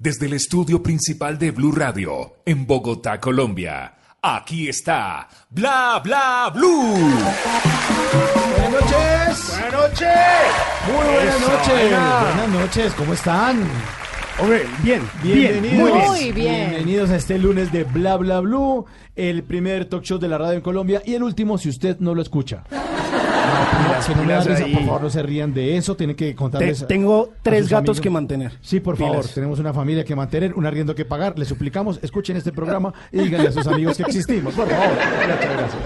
desde el estudio principal de Blue Radio, en Bogotá, Colombia. Aquí está Bla Bla Blue. Buenas noches. Buenas noches. Muy buenas Eso, noches. buena. Buenas noches. ¿Cómo están? Hombre, bien, Bienvenidos. bien, muy bien. Muy bien. Bienvenidos a este lunes de Bla Bla Blue, el primer talk show de la radio en Colombia y el último si usted no lo escucha. No, que no me da pilas risa, ahí. por favor, no se rían de eso. Tienen que contarles. tengo tres gatos amigos. que mantener. Sí, por favor. Tenemos una familia que mantener, un arriendo que pagar. Les suplicamos, escuchen este programa y díganle a sus amigos que existimos, por favor. Muchas gracias.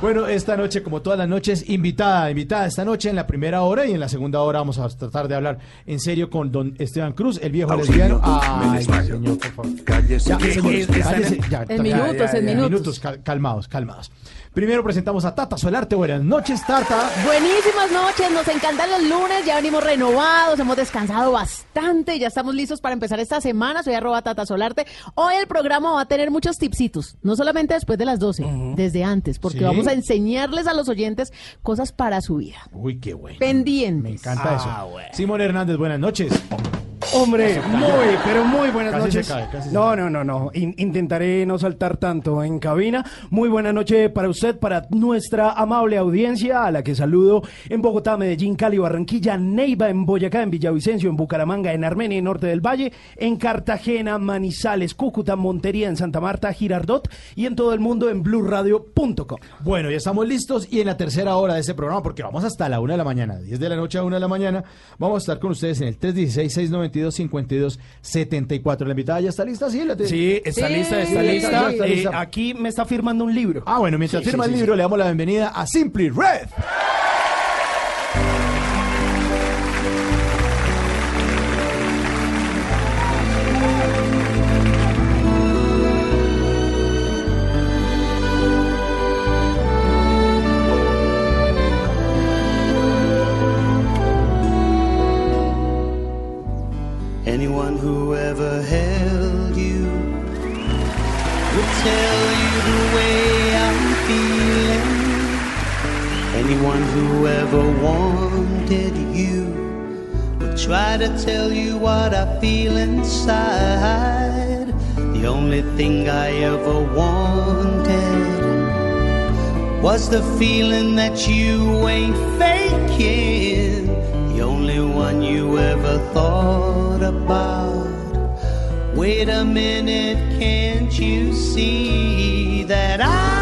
Bueno, esta noche, como todas las noches, invitada, invitada esta noche en la primera hora y en la segunda hora vamos a tratar de hablar en serio con don Esteban Cruz, el viejo lesbiano. Ay, señor, por favor. Ya, señor, cállese, en- ya, En ya, minutos, ya, en ya, minutos. cal- calmados, calmados. Primero presentamos a Tata Solarte. Buenas noches, Tata. Buenísimas noches, nos encantan los lunes, ya venimos renovados, hemos descansado bastante, ya estamos listos para empezar esta semana. Soy arroba Tata Solarte. Hoy el programa va a tener muchos tipsitos, no solamente después de las 12, desde antes, porque Sí. vamos a enseñarles a los oyentes cosas para su vida. Uy, qué bueno. Pendientes. Me encanta Ah, eso. Simón Hernández, buenas noches. Hombre, muy, pero muy buenas Casi se noches. cae, casi se no, no, no, no. In- intentaré no saltar tanto en cabina. Muy buena noche para usted, para nuestra amable audiencia, a la que saludo en Bogotá, Medellín, Cali, Barranquilla, Neiva, en Boyacá, en Villavicencio, en Bucaramanga, en Armenia y Norte del Valle, en Cartagena, Manizales, Cúcuta, Montería, en Santa Marta, Girardot y en todo el mundo en blueradio.com. Bueno, ya estamos listos y en la tercera hora de este programa, porque vamos hasta la una de la mañana, 10 de la noche a una de la mañana, vamos a estar con ustedes en el 316-692-5274. La invitada ya está lista, sí. La te- Sí, está Sí, lista, está sí, lista. está Eh, lista. aquí me está firmando un libro. Ah, bueno, mientras Sí, firma sí, el sí, libro, sí. le damos la bienvenida a Simply Red. Ever held you would tell you the way I'm feeling. Anyone who ever wanted you would try to tell you what I feel inside. The only thing I ever wanted was the feeling that you ain't faking. The only one you ever thought about. Wait a minute, can't you see that I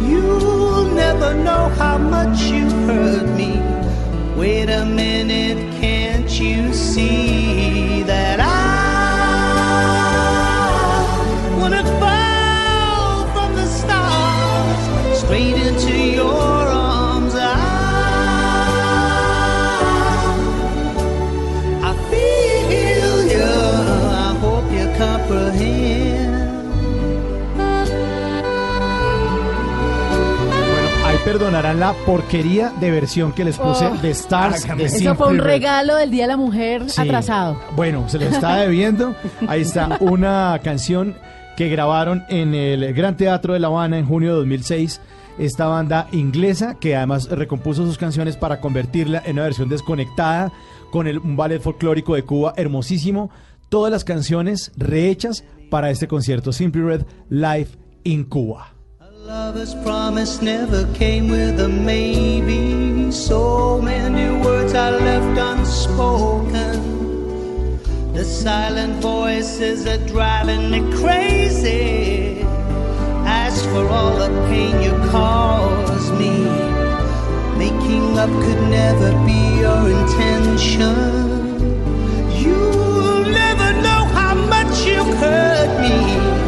You'll never know how much you hurt me. Wait a minute, can't you see that I wanna fall from the stars straight into your arms? I, I feel you, I hope you comprehend. Perdonarán la porquería de versión que les puse Oh. de Stars de Eso fue Simply un Red. regalo del Día de la Mujer Sí. atrasado. Bueno, se lo está debiendo. Ahí está una canción que grabaron en el Gran Teatro de La Habana en junio de 2006. Esta banda inglesa que además recompuso sus canciones para convertirla en una versión desconectada con el, un ballet folclórico de Cuba hermosísimo. Todas las canciones rehechas para este concierto Simply Red Live in Cuba. Lover's promise never came with a maybe. So many words I left unspoken. The silent voices are driving me crazy. As for all the pain you caused me, making up could never be your intention. You'll never know how much you hurt me.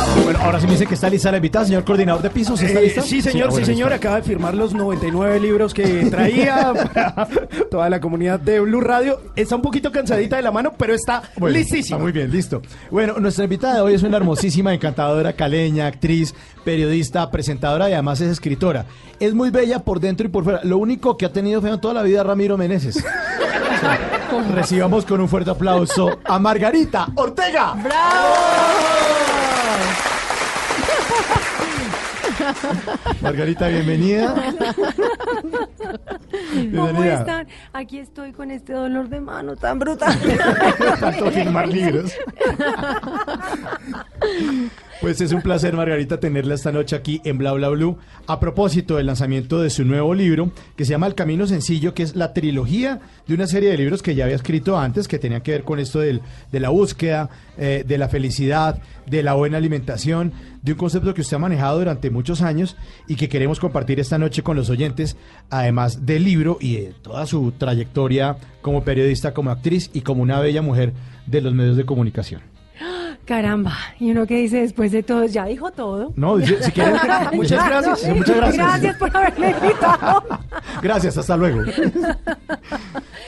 Ahora sí me dice que está lista la invitada, señor coordinador de pisos. ¿Está Eh, lista? sí, señor, sí, bueno, señor. Acaba de firmar los 99 libros que traía para toda la comunidad de Blue Radio. Está un poquito cansadita de la mano, pero está Bueno, listísima. Está muy bien, listo. Bueno, nuestra invitada de hoy es una hermosísima, encantadora, caleña, actriz, periodista, presentadora y además es escritora. Es muy bella por dentro y por fuera. Lo único que ha tenido feo en toda la vida es Ramiro Meneses. Recibamos con un fuerte aplauso a Margarita Ortega. Margarita, bienvenida. ¿Cómo Bienvenida. están? Aquí estoy con este dolor de mano tan brutal. Tanto firmar libros. Pues es un placer, Margarita, tenerla esta noche aquí en Bla Bla Blue. A propósito del lanzamiento de su nuevo libro, que se llama El Camino Sencillo, que es la trilogía de una serie de libros que ya había escrito antes, que tenían que ver con esto del- de la búsqueda, eh, de la felicidad, de la buena alimentación, de un concepto que usted ha manejado durante muchos años y que queremos compartir esta noche con los oyentes, además del libro y de toda su trayectoria como periodista, como actriz y como una bella mujer de los medios de comunicación. Caramba, y uno que dice después de todo, ya dijo todo. No, si, si quieren, muchas gracias. Muchas gracias. Gracias por haberme invitado. Gracias, hasta luego.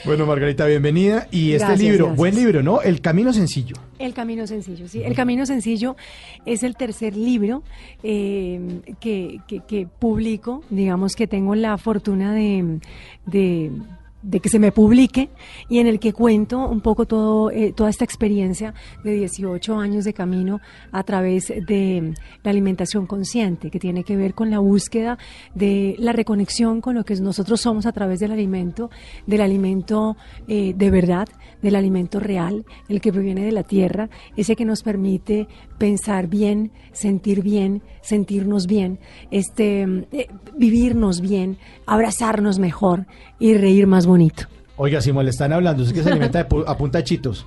Bueno, Margarita, bienvenida. Y este Gracias, libro, gracias. buen libro, ¿no? El Camino Sencillo. El Camino Sencillo, sí. El Camino Sencillo es el tercer libro eh, que, que- que publico, digamos que tengo la fortuna de, de- de que se me publique y en el que cuento un poco todo, eh, toda esta experiencia de 18 años de camino a través de la alimentación consciente, que tiene que ver con la búsqueda de la reconexión con lo que nosotros somos a través del alimento, del alimento eh, de verdad, del alimento real, el que proviene de la tierra, ese que nos permite pensar bien, sentir bien, sentirnos bien, este, eh, vivirnos bien, abrazarnos mejor y reír más bonito. Oiga, si le están hablando, es que se alimenta de pu- a punta de chitos.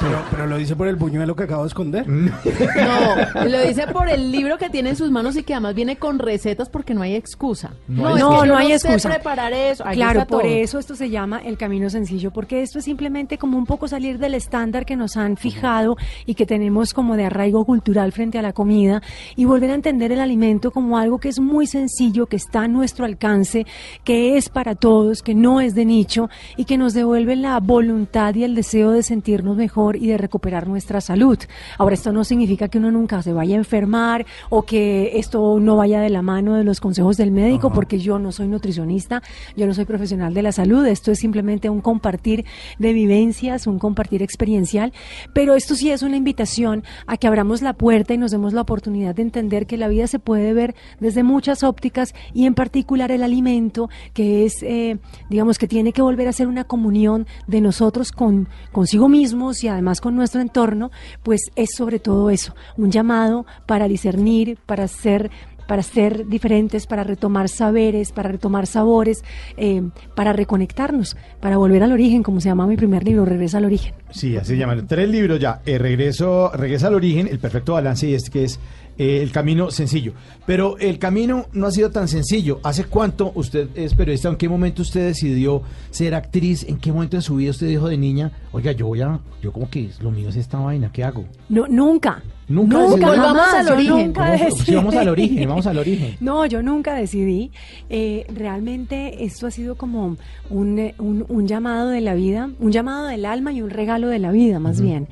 Pero, pero lo dice por el buñuelo que acabo de esconder. No, lo dice por el libro que tiene en sus manos y que además viene con recetas porque no hay excusa. No hay es No, que no yo hay sé excusa. preparar eso. Aquí Claro, está por todo. eso esto se llama el camino sencillo, porque esto es simplemente como un poco salir del estándar que nos han fijado y que tenemos como de arraigo cultural frente a la comida y volver a entender el alimento como algo que es muy sencillo, que está a nuestro alcance, que es para todos, que no es de nicho y que nos devuelve la voluntad y el deseo de sentirnos mejor y de recuperar nuestra salud. Ahora, esto no significa que uno nunca se vaya a enfermar o que esto no vaya de la mano de los consejos del médico, porque yo no soy nutricionista, yo no soy profesional de la salud, esto es simplemente un compartir de vivencias, un compartir experiencial, pero esto sí es una invitación a que abramos la puerta y nos demos la oportunidad de entender que la vida se puede ver desde muchas ópticas y en particular el alimento, que es, eh, digamos, que tiene que volver a ser una comunión de nosotros con consigo mismos y además con nuestro entorno, pues es sobre todo eso, un llamado para discernir, para ser para ser diferentes, para retomar saberes, para retomar sabores, eh, para reconectarnos, para volver al origen, como se llama mi primer libro, Regresa al origen. Sí, así se llaman. Tres libros ya. Eh, regreso, regresa al origen, el perfecto balance y este que es eh, el camino sencillo. Pero el camino no ha sido tan sencillo. ¿Hace cuánto usted es periodista? ¿En qué momento usted decidió ser actriz? ¿En qué momento de su vida usted dijo de niña, oiga, yo voy a, yo como que lo mío es esta vaina, ¿qué hago? No, nunca. Nunca Nunca, decidí- Volvamos al origen. nunca Vamos, sí, vamos al origen, vamos al origen. No, yo nunca decidí. Eh, realmente esto ha sido como un, eh, un- un llamado de la vida, un llamado del alma y un regalo de la vida, más bien.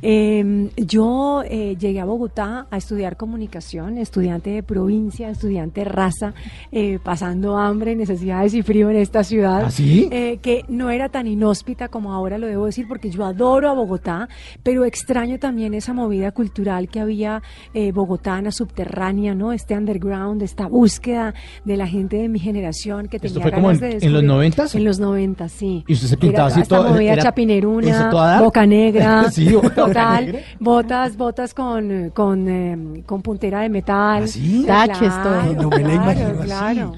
Eh, yo eh, llegué a Bogotá a estudiar comunicación, estudiante de provincia, estudiante raza, eh, pasando hambre, necesidades y frío en esta ciudad. ¿Ah, sí? Eh, que no era tan inhóspita como ahora lo debo decir, porque yo adoro a Bogotá, pero extraño también esa movida cultural que había eh, bogotana, subterránea, ¿no? Este underground, esta búsqueda de la gente de mi generación que ¿Esto tenía fue como ganas en- de en los 90s? En los 90, sí. ¿Y usted se Era pintaba así esta todo- movida era- chapineruna, toda boca negra, Sí, boca total, negra. botas, botas con, con, eh, con puntera de metal. ¿Ah, sí? Taches, todo. Claro, No me la imagino claro, así. claro.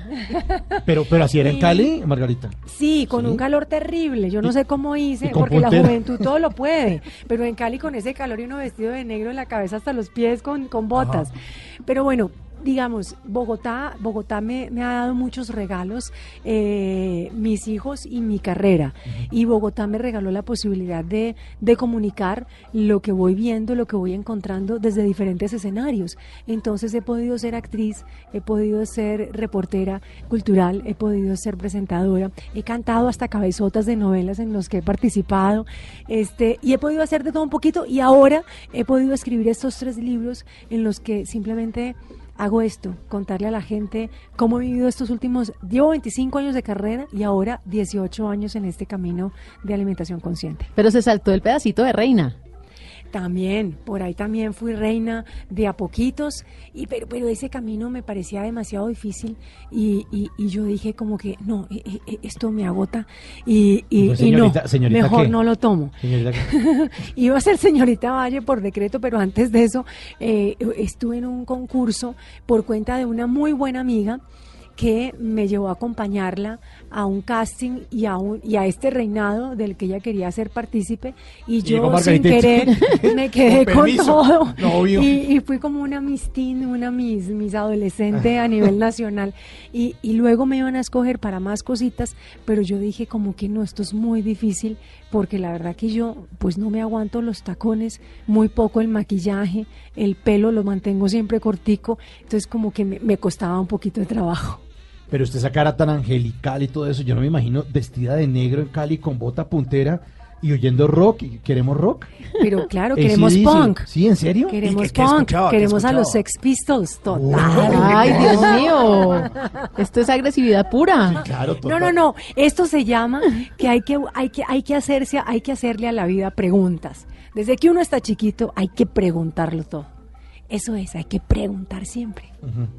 Pero, pero así era en. Cali, Margarita. Sí, con Sí. un calor terrible. Yo no sé cómo hice, porque la juventud todo lo puede. Pero en Cali con ese calor y uno vestido de negro en la cabeza hasta los pies con, con botas. Pero bueno, digamos, Bogotá, Bogotá me, me ha dado muchos regalos, eh, mis hijos y mi carrera. Y Bogotá me regaló la posibilidad de, de comunicar lo que voy viendo, lo que voy encontrando desde diferentes escenarios. Entonces he podido ser actriz, he podido ser reportera cultural, he podido ser presentadora, he cantado hasta cabezotas de novelas en los que he participado, este, y he podido hacer de todo un poquito, y ahora he podido escribir estos tres libros en los que simplemente hago esto, contarle a la gente cómo he vivido estos últimos, llevo 25 años de carrera y ahora 18 años en este camino de alimentación consciente. Pero se saltó el pedacito de reina. También, por ahí también fui reina de a poquitos, y pero, pero ese camino me parecía demasiado difícil y, y, y yo dije como que no, eh, eh, eh, esto me agota y, y, Pues, y no, señorita- señorita, mejor ¿qué? no lo tomo. Señorita, Iba a ser señorita Valle por decreto, pero antes de eso eh, estuve en un concurso por cuenta de una muy buena amiga que me llevó a acompañarla a un casting y a, un, y a este reinado del que ella quería ser partícipe. Y yo sin querer me quedé Con todo. No, y, y fui como una Miss Teen, una Miss, Miss adolescente a nivel nacional. Y, y luego me iban a escoger para más cositas, pero yo dije como que no, esto es muy difícil porque la verdad que yo pues no me aguanto los tacones, muy poco el maquillaje, el pelo lo mantengo siempre cortico, entonces como que me, me costaba un poquito de trabajo. Pero usted esa cara tan angelical y todo eso, yo no me imagino vestida de negro en Cali con bota puntera y oyendo rock. y ¿Queremos rock? Pero claro, queremos punk. ¿Sí, en serio? Queremos qué- qué punk, queremos a los? Sex Pistols, total. Wow. Ay, Dios mío. Esto es agresividad pura. Claro, No, total. no, no. Esto se llama que hay que, hay que, hay que hacerse, hay que hacerle a la vida preguntas. Desde que uno está chiquito, hay que preguntarlo todo. Eso es, hay que preguntar siempre.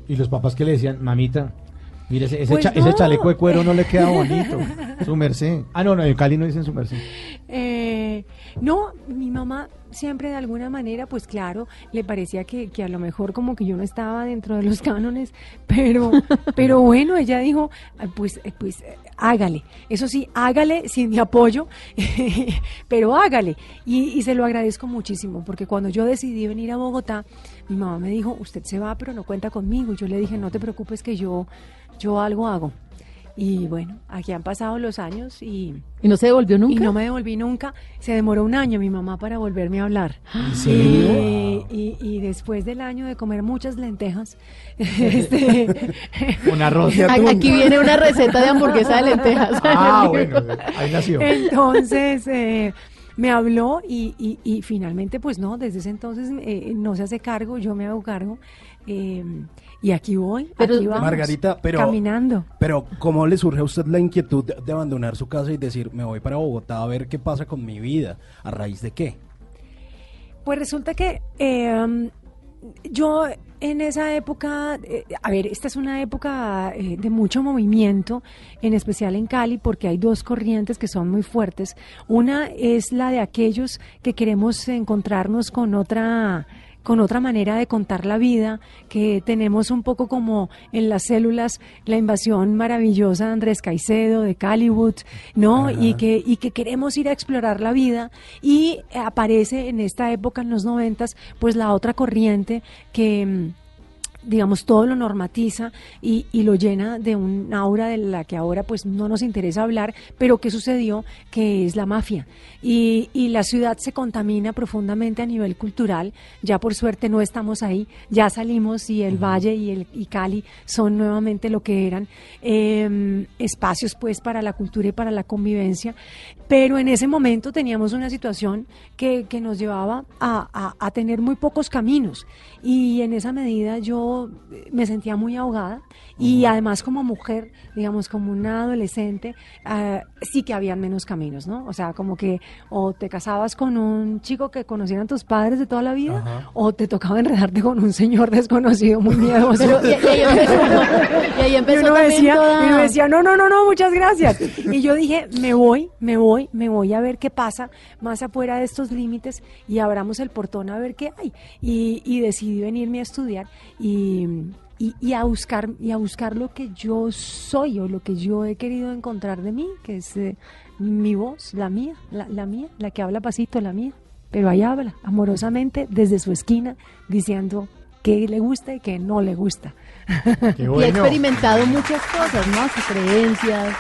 Y los papás que le decían, mamita, mire, ese, ese Pues cha- ese chaleco de cuero no le queda bonito. su merced. Ah, no, no, en Cali no dicen su merced. Eh, no, mi mamá siempre de alguna manera, pues claro, le parecía que, que a lo mejor como que yo no estaba dentro de los cánones, pero, pero bueno, ella dijo, "Ah, pues, eh, pues eh, hágale. Eso sí, hágale sin mi apoyo, pero hágale. Y, y se lo agradezco muchísimo, porque cuando yo decidí venir a Bogotá, mi mamá me dijo, usted se va, pero no cuenta conmigo. Y yo le dije, no te preocupes que yo, yo algo hago. Y bueno, aquí han pasado los años y, ¿Y no se devolvió nunca? y no me devolví nunca. Se demoró un año mi mamá para volverme a hablar. ¿En serio? Y, y- y después del año de comer muchas lentejas, este, Con arroz. A- Aquí viene una receta de hamburguesa de lentejas. Ah, bueno, ahí nació. entonces eh, me habló y, y- y finalmente, pues no, desde ese entonces eh, no se hace cargo, yo me hago cargo. eh, y aquí voy, Pero, aquí vamos, Margarita, pero- caminando. Pero, ¿cómo le surge a usted la inquietud de, de abandonar su casa y decir, me voy para Bogotá a ver qué pasa con mi vida? ¿A raíz de qué? Pues resulta que eh, yo en esa época, eh, a ver, esta es una época eh, de mucho movimiento, en especial en Cali, porque hay dos corrientes que son muy fuertes. Una es la de aquellos que queremos encontrarnos con otra con otra manera de contar la vida, que tenemos un poco como en las células la invasión maravillosa de Andrés Caicedo, de Caliwood, ¿no? Y que, y que queremos ir a explorar la vida y aparece en esta época, en los noventas, pues la otra corriente que digamos, todo lo normatiza y, y, lo llena de un aura de la que ahora pues no nos interesa hablar, pero que sucedió, que es la mafia. Y, y, la ciudad se contamina profundamente a nivel cultural, ya por suerte no estamos ahí, ya salimos y el Valle y, el, y Cali son nuevamente lo que eran, eh, espacios pues para la cultura y para la convivencia, pero en ese momento teníamos una situación que, que nos llevaba a, a, a tener muy pocos caminos. Y en esa medida yo me sentía muy ahogada y además como mujer, digamos como una adolescente, uh, sí que habían menos caminos, ¿no? O sea, como que o te casabas con un chico que conocieran tus padres de toda la vida Ajá. o te tocaba enredarte con un señor desconocido muy miedoso. Pero, y, y, ahí empezó, y ahí empezó y uno, decía, toda... y uno decía, no, no, no, no, muchas gracias. y yo dije, me voy, me voy, me voy a ver qué pasa más afuera de estos límites y abramos el portón a ver qué hay. Y, y decidí venirme a estudiar y y, y, a buscar y a buscar lo que yo soy o lo que yo he querido encontrar de mí, que es eh, mi voz, la mía, la, la, mía, la que habla pasito, la mía. Pero ahí habla amorosamente desde su esquina diciendo qué le gusta y qué no le gusta. Qué bueno. Y ha experimentado muchas cosas, ¿no? Sus creencias.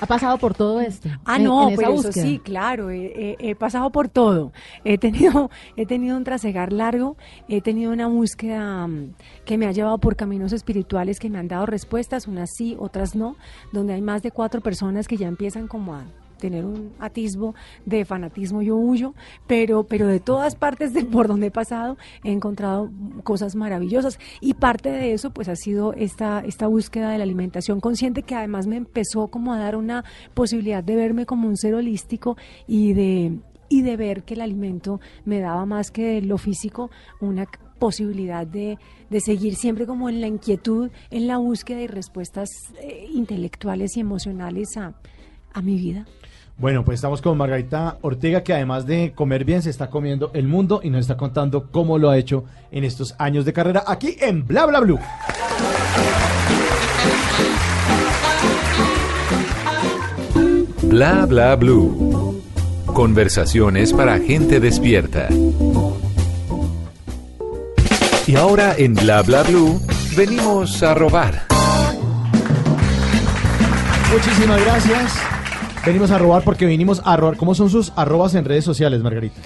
Ha pasado por todo esto. Ah, no, en, pero eso sí, claro, he, he, he, pasado por todo. He tenido, he tenido un trasegar largo, he tenido una búsqueda um, que me ha llevado por caminos espirituales que me han dado respuestas, unas sí, otras no, donde hay más de cuatro personas que ya empiezan como a tener un atisbo de fanatismo, yo huyo, pero, pero de todas partes de por donde he pasado he encontrado cosas maravillosas y parte de eso pues ha sido esta, esta búsqueda de la alimentación consciente que además me empezó como a dar una posibilidad de verme como un ser holístico y de, y de ver que el alimento me daba más que lo físico una posibilidad de, de, seguir siempre como en la inquietud, en la búsqueda y respuestas eh, intelectuales y emocionales a, a mi vida. Bueno, pues estamos con Margarita Ortega, que además de comer bien, se está comiendo el mundo y nos está contando cómo lo ha hecho en estos años de carrera aquí en Bla Bla Blue. Bla Bla Blue. Conversaciones para gente despierta. Y ahora en Bla Bla Blue venimos a robar. Muchísimas gracias. Venimos a robar porque vinimos a robar. ¿Cómo son sus arrobas en redes sociales, Margarita?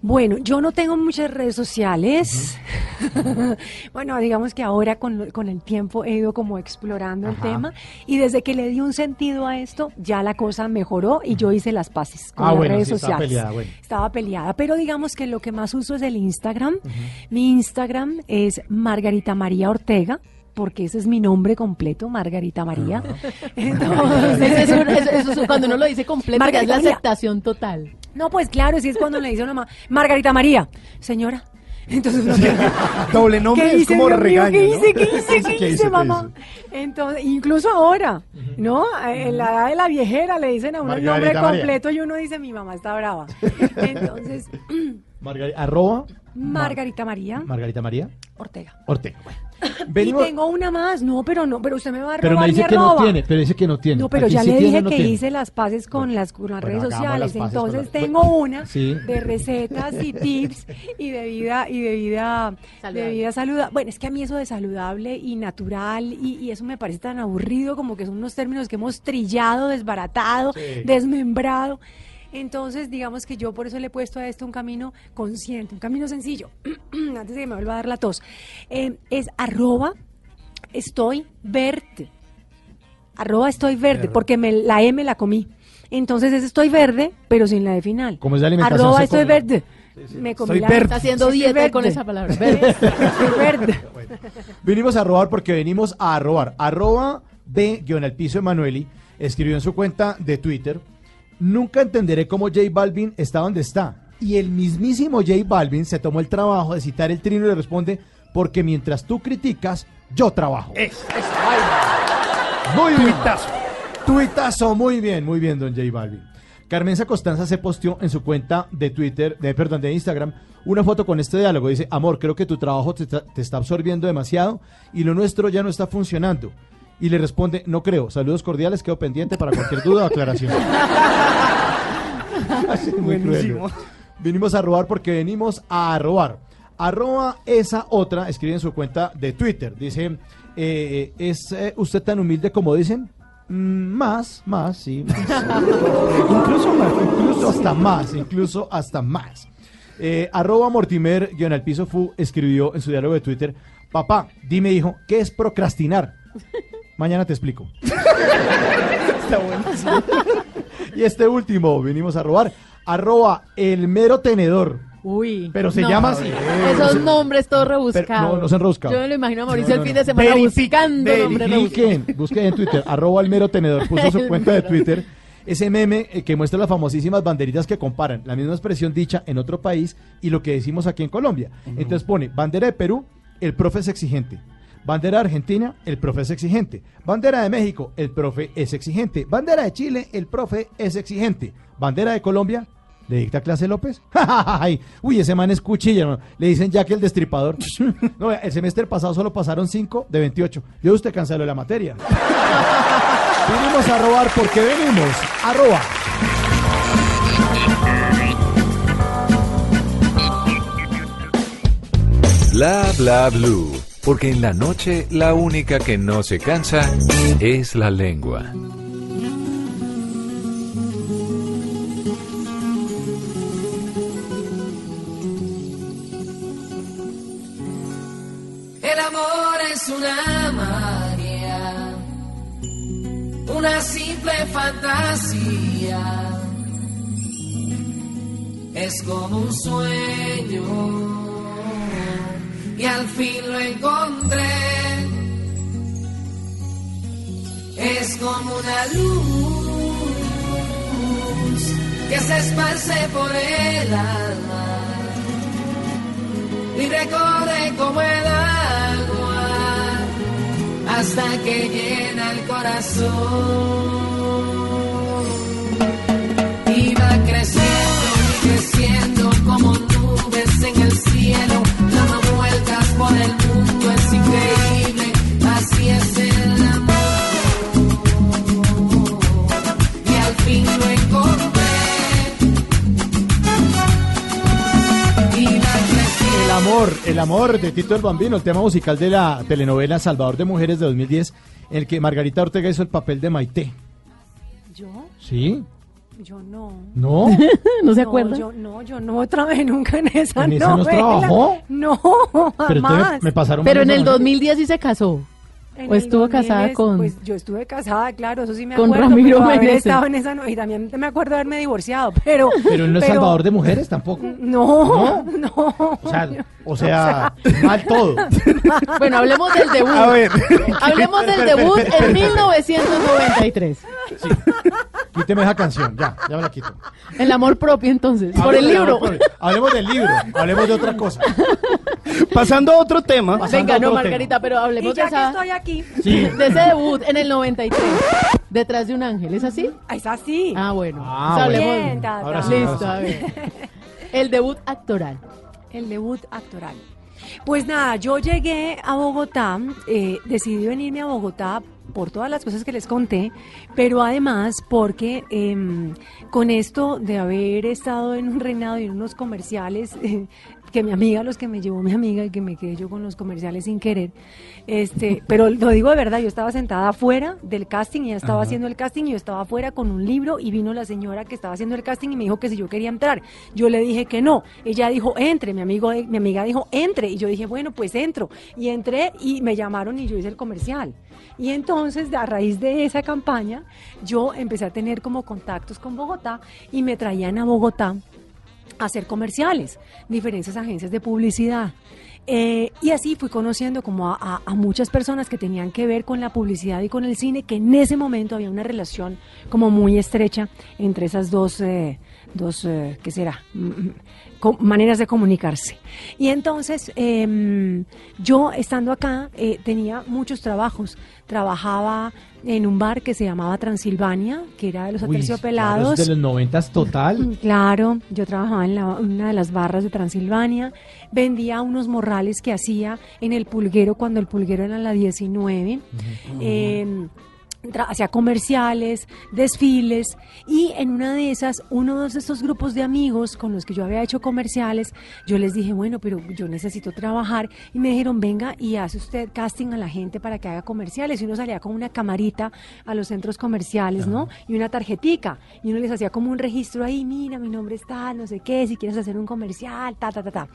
Bueno, yo no tengo muchas redes sociales. Uh -huh. bueno, digamos que ahora con, con, el tiempo he ido como explorando Ajá. el tema y desde que le di un sentido a esto, ya la cosa mejoró y yo hice las paces con ah, las bueno, redes sí, sociales. Estaba peleada, bueno. estaba peleada, pero digamos que lo que más uso es el Instagram. Uh -huh. Mi Instagram es Margarita María Ortega porque ese es mi nombre completo, Margarita María. Entonces, eso, eso, eso, cuando uno lo dice completo, Margarita es la aceptación total. No, pues claro, si es cuando le dice a una mamá, Margarita María, señora. Entonces uno doble nombre es como regaño, ¿Qué hice? ¿no? ¿Qué hice? ¿Qué, ¿Qué hice, mamá? Entonces, incluso ahora, ¿no? En la edad de la viejera le dicen a uno el nombre completo y uno dice, mi mamá está brava. Entonces, Margarita, arroba Margarita María. Margarita María. Ortega. Ortega. Bueno. Venimos... Y tengo una más, no, pero no, pero usted me va a robar Pero me dice mi que arroba. no tiene, pero dice que no tiene. No, pero Aquí ya sí le dije no que tiene. hice las paces con las, con las Bueno, redes las sociales. Entonces las- tengo una Sí. de recetas y tips y de vida y de vida Saludable. de vida saludable. Bueno, es que a mí eso de saludable y natural y, y eso me parece tan aburrido como que son unos términos que hemos trillado, desbaratado, Sí. desmembrado. Entonces, digamos que yo por eso le he puesto a esto un camino consciente, un camino sencillo. Antes de que me vuelva a dar la tos. Eh, es arroba estoy verde. Arroba estoy verde, Verde. porque me, la M la comí. Entonces es estoy verde, pero sin la de final. Como es de alimentación, Arroba estoy come. verde. Me comí Estoy la verde. Está haciendo dieta verde. con esa palabra. Verde. Estoy verde. Venimos a robar porque venimos a robar. Arroba B, guion al piso Emanueli, escribió en su cuenta de Twitter, nunca entenderé cómo J Balvin está donde está. Y el mismísimo J Balvin se tomó el trabajo de citar el trino y le responde, porque mientras tú criticas, yo trabajo. Muy bien. Tuitazo. muy bien, muy bien, don J Balvin. Carmenza Costanza se posteó en su cuenta de Twitter, de perdón, de Instagram, una foto con este diálogo. Dice, amor, creo que tu trabajo te está absorbiendo demasiado y lo nuestro ya no está funcionando. Y le responde, no creo. Saludos cordiales, quedo pendiente para cualquier duda o aclaración. Buenísimo. cruel. Vinimos a robar porque venimos a robar. Arroba esa otra, escribe en su cuenta de Twitter. Dice, eh, ¿es eh, usted tan humilde como dicen? Mm, más, más, sí. más. incluso más, incluso hasta más, incluso hasta más. Eh, arroba Mortimer, guion al piso fu, escribió en su diálogo de Twitter, papá, dime hijo, ¿qué es procrastinar? Mañana te explico. Está buenísimo. Y este último, venimos a robar, arroba el mero tenedor. Uy. Pero se no. llama así. Esos nombres todos pero rebuscados. no, no se han rebuscado. Yo me lo imagino a Mauricio No, no, el fin de semana buscando nombres rebuscados. Busquen, busquen en Twitter, arroba el mero tenedor, puso su cuenta de Twitter, ese meme eh, que muestra las famosísimas banderitas que comparan la misma expresión dicha en otro país y lo que decimos aquí en Colombia. Entonces pone bandera de Perú, el profe es exigente. Bandera de Argentina, el profe es exigente. Bandera de México, el profe es exigente. Bandera de Chile, el profe es exigente. Bandera de Colombia, ¿le dicta clase López? Ay, Uy, ese man es cuchilla, hermano. Le dicen ya que el destripador. No, el semestre pasado solo pasaron 5 de 28. Yo usted canceló la materia. Vinimos a robar porque venimos a robar. Bla bla blue. Porque en la noche la única que no se cansa es la lengua. El amor es una magia, una simple fantasía. Es como un sueño y al fin lo encontré. Es como una luz que se esparce por el alma y recorre como el agua hasta que llena el corazón y va creciendo y creciendo como nubes en el cielo el mundo es increíble así es el amor y al fin lo encontré y va creciendo El amor, el amor de Tito el Bambino, el tema musical de la telenovela Salvador de Mujeres de 2010, en el que Margarita Ortega hizo el papel de Maite. ¿Yo? ¿Sí? Yo no. ¿No? ¿No se No, acuerda? yo no, yo no trabajé nunca en esa ¿En esa no novela. trabajó? No, Pero jamás. entonces me pasaron Pero en el novelas. 2010 sí se casó. En ¿O estuvo 2010, casada con- Pues yo estuve casada, claro, eso sí me Con acuerdo. Ramiro pero haber estado en esa no- y también me acuerdo de haberme divorciado, pero... Pero él no es Salvador de Mujeres tampoco. No, no. O sea, o sea, mal todo. Bueno, hablemos del debut. A ver. Hablemos del debut en espere. 1993. Quíteme esa canción, ya, ya me la quito. El amor propio, entonces. Por el Hablemos- libro. hablemos- Hablemos del libro, hablemos de otra cosa. Pasando a otro tema. Pasando Venga, no, Margarita, pero Y hablemos de ya que esa... estoy aquí, Sí. De ese debut en el 93. Detrás de un ángel, ¿es así? es así. Ah, bueno. Ah, O sea, bueno. hablemos- Bien, Tata. Ahora sí, Listo, ahora a ver. El debut actoral. El debut actoral. Pues nada, yo llegué a Bogotá, eh, decidí venirme a Bogotá por todas las cosas que les conté, pero además porque em, con esto de haber estado en un reinado y en unos comerciales, eh, que mi amiga, los que me llevó mi amiga y que me quedé yo con los comerciales sin querer, este, pero lo digo de verdad, yo estaba sentada afuera del casting, ella estaba haciendo el casting y yo estaba afuera con un libro y vino la señora que estaba haciendo el casting y me dijo que si yo quería entrar. Yo le dije que no. Ella dijo, entre, mi amigo, mi amiga dijo, entre. Y yo dije, bueno, pues entro. Y entré y me llamaron y yo hice el comercial. Y entonces, a raíz de esa campaña, yo empecé a tener como contactos con Bogotá y me traían a Bogotá hacer comerciales, diferentes agencias de publicidad. Eh, y así fui conociendo como a, a- muchas personas que tenían que ver con la publicidad y con el cine, que en ese momento había una relación como muy estrecha entre esas dos, eh, dos eh, ¿qué será? Mm, maneras de comunicarse. Y entonces, em, yo estando acá, eh, tenía muchos trabajos. Trabajaba en un bar que se llamaba Transilvania, que era de los aterciopelados. claro, de los noventas total. Claro, yo trabajaba en la- una de las barras de Transilvania, vendía unos morrales que hacía en el pulguero cuando el pulguero era la 19. Eh, hacía comerciales, desfiles y en una de esas, uno de estos grupos de amigos con los que yo había hecho comerciales, yo les dije, bueno, pero yo necesito trabajar y me dijeron, venga y hace usted casting a la gente para que haga comerciales y uno salía con una camarita a los centros comerciales, ¿no? Y una tarjetica y uno les hacía como un registro ahí, mira, mi nombre está, no sé qué, si quieres hacer un comercial, ta, ta, ta, ta.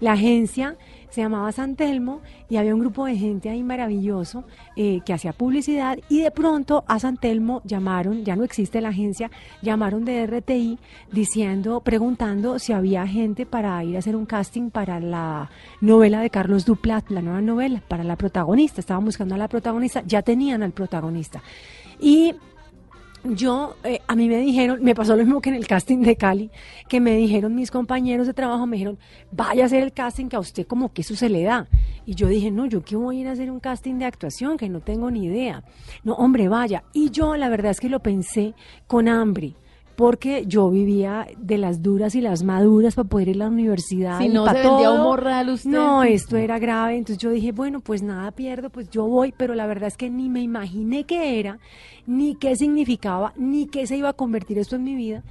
La agencia se llamaba San Telmo y había un grupo de gente ahí maravilloso eh, que hacía publicidad y de pronto a San Telmo llamaron, ya no existe la agencia, llamaron de RTI diciendo, preguntando si había gente para ir a hacer un casting para la novela de Carlos Duplat, la nueva novela, para la protagonista, estaban buscando a la protagonista, ya tenían al protagonista. Y yo, eh, a mí me dijeron, me pasó lo mismo que en el casting de Cali, que me dijeron mis compañeros de trabajo, me dijeron, vaya a hacer el casting que a usted como que eso se le da. Y yo dije, no, yo qué voy a ir a hacer un casting de actuación, que no tengo ni idea. No, hombre, vaya. Y yo la verdad es que lo pensé con hambre. Porque yo vivía de las duras y las maduras para poder ir a la universidad. Si y no se vendía un todo. morral usted. No, esto era grave. Entonces yo dije, bueno, pues nada pierdo, pues yo voy, pero la verdad es que ni me imaginé qué era, ni qué significaba, ni qué se iba a convertir esto en mi vida.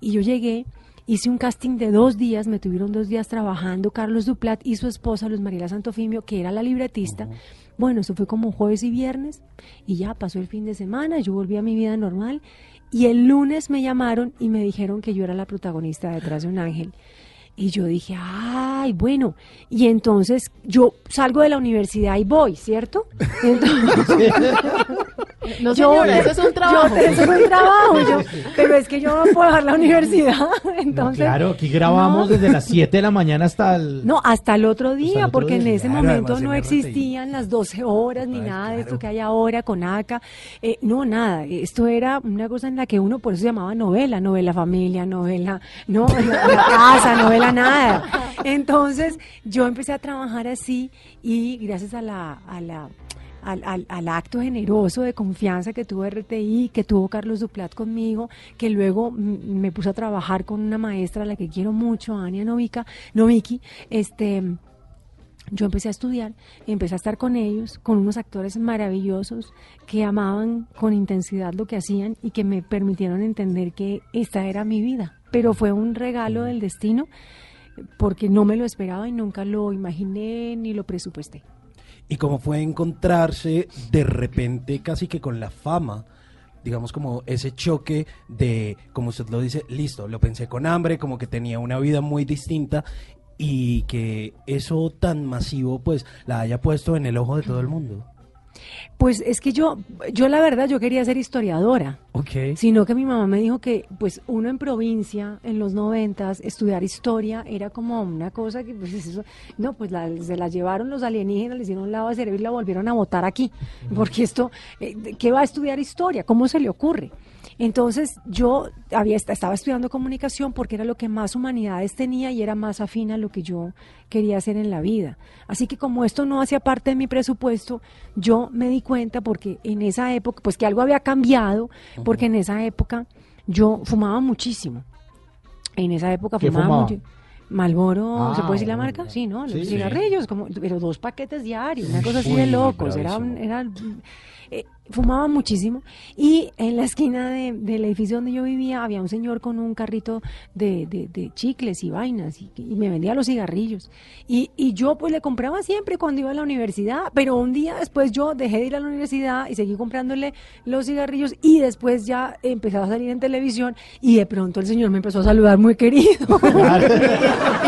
Y yo llegué, hice un casting de dos días, me tuvieron dos días trabajando Carlos Duplat y su esposa, Luz Mariela Santofimio, que era la libretista. Bueno, eso fue como jueves y viernes y ya pasó el fin de semana, yo volví a mi vida normal y el lunes me llamaron y me dijeron que yo era la protagonista detrás de un ángel. Y yo dije, ay, bueno. Y entonces yo salgo de la universidad y voy, ¿cierto? Entonces, No, señora, eso es un trabajo. yo- eso es un trabajo. yo- pero es que yo no puedo dejar la universidad. Entonces, claro, aquí grabamos no. desde las 7 de la mañana hasta el... No, hasta el otro día, el otro porque en ese Claro, momento no existían las 12 horas ni nada de esto que hay ahora con ACA. Eh, no, nada. Esto era una cosa en la que uno, por eso se llamaba novela, novela familia, novela, no, la, la casa, novela nada. Entonces, yo empecé a trabajar así y gracias a la, a la al, al- acto generoso de confianza que tuvo RTI, que tuvo Carlos Duplat conmigo, que luego me puso a trabajar con una maestra a la que quiero mucho, Ania Novica, Noviki, este yo empecé a estudiar, empecé a estar con ellos, con unos actores maravillosos que amaban con intensidad lo que hacían y que me permitieron entender que esta era mi vida. Pero fue un regalo del destino porque no me lo esperaba y nunca lo imaginé ni lo presupuesté. Y cómo fue encontrarse de repente casi que con la fama, digamos como ese choque de, como usted lo dice, listo, lo pensé con hambre, como que tenía una vida muy distinta y que eso tan masivo pues la haya puesto en el ojo de todo el mundo. Pues es que yo, yo la verdad, yo quería ser historiadora. Sino que mi mamá me dijo que, pues, uno en provincia, en los noventas, estudiar historia era como una cosa que, pues, eso, no, pues la- se la llevaron los alienígenas, le hicieron un lado de cerebro y la volvieron a votar aquí. Porque esto, eh, ¿de ¿qué va a estudiar historia? ¿Cómo se le ocurre? Entonces, yo había, estaba estudiando comunicación porque era lo que más humanidades tenía y era más afín a lo que yo quería hacer en la vida. Así que como esto no hacía parte de mi presupuesto, yo me di cuenta porque en esa época, pues que algo había cambiado, porque en esa época yo fumaba muchísimo. En esa época ¿Qué fumaba, fumaba? mucho. Malboro, Ah, ¿se puede decir la bueno, marca? Sí, ¿no? Los Sí, sí. cigarrillos, como, pero dos paquetes diarios, una cosa así uy, de locos. Era, un- era eh, fumaba muchísimo y en la esquina de- del edificio donde yo vivía había un señor con un carrito de, de- de chicles y vainas y, y me vendía los cigarrillos y, y yo pues le compraba siempre cuando iba a la universidad pero un día después yo dejé de ir a la universidad y seguí comprándole los cigarrillos y después ya empezó a salir en televisión y de pronto el señor me empezó a saludar muy querido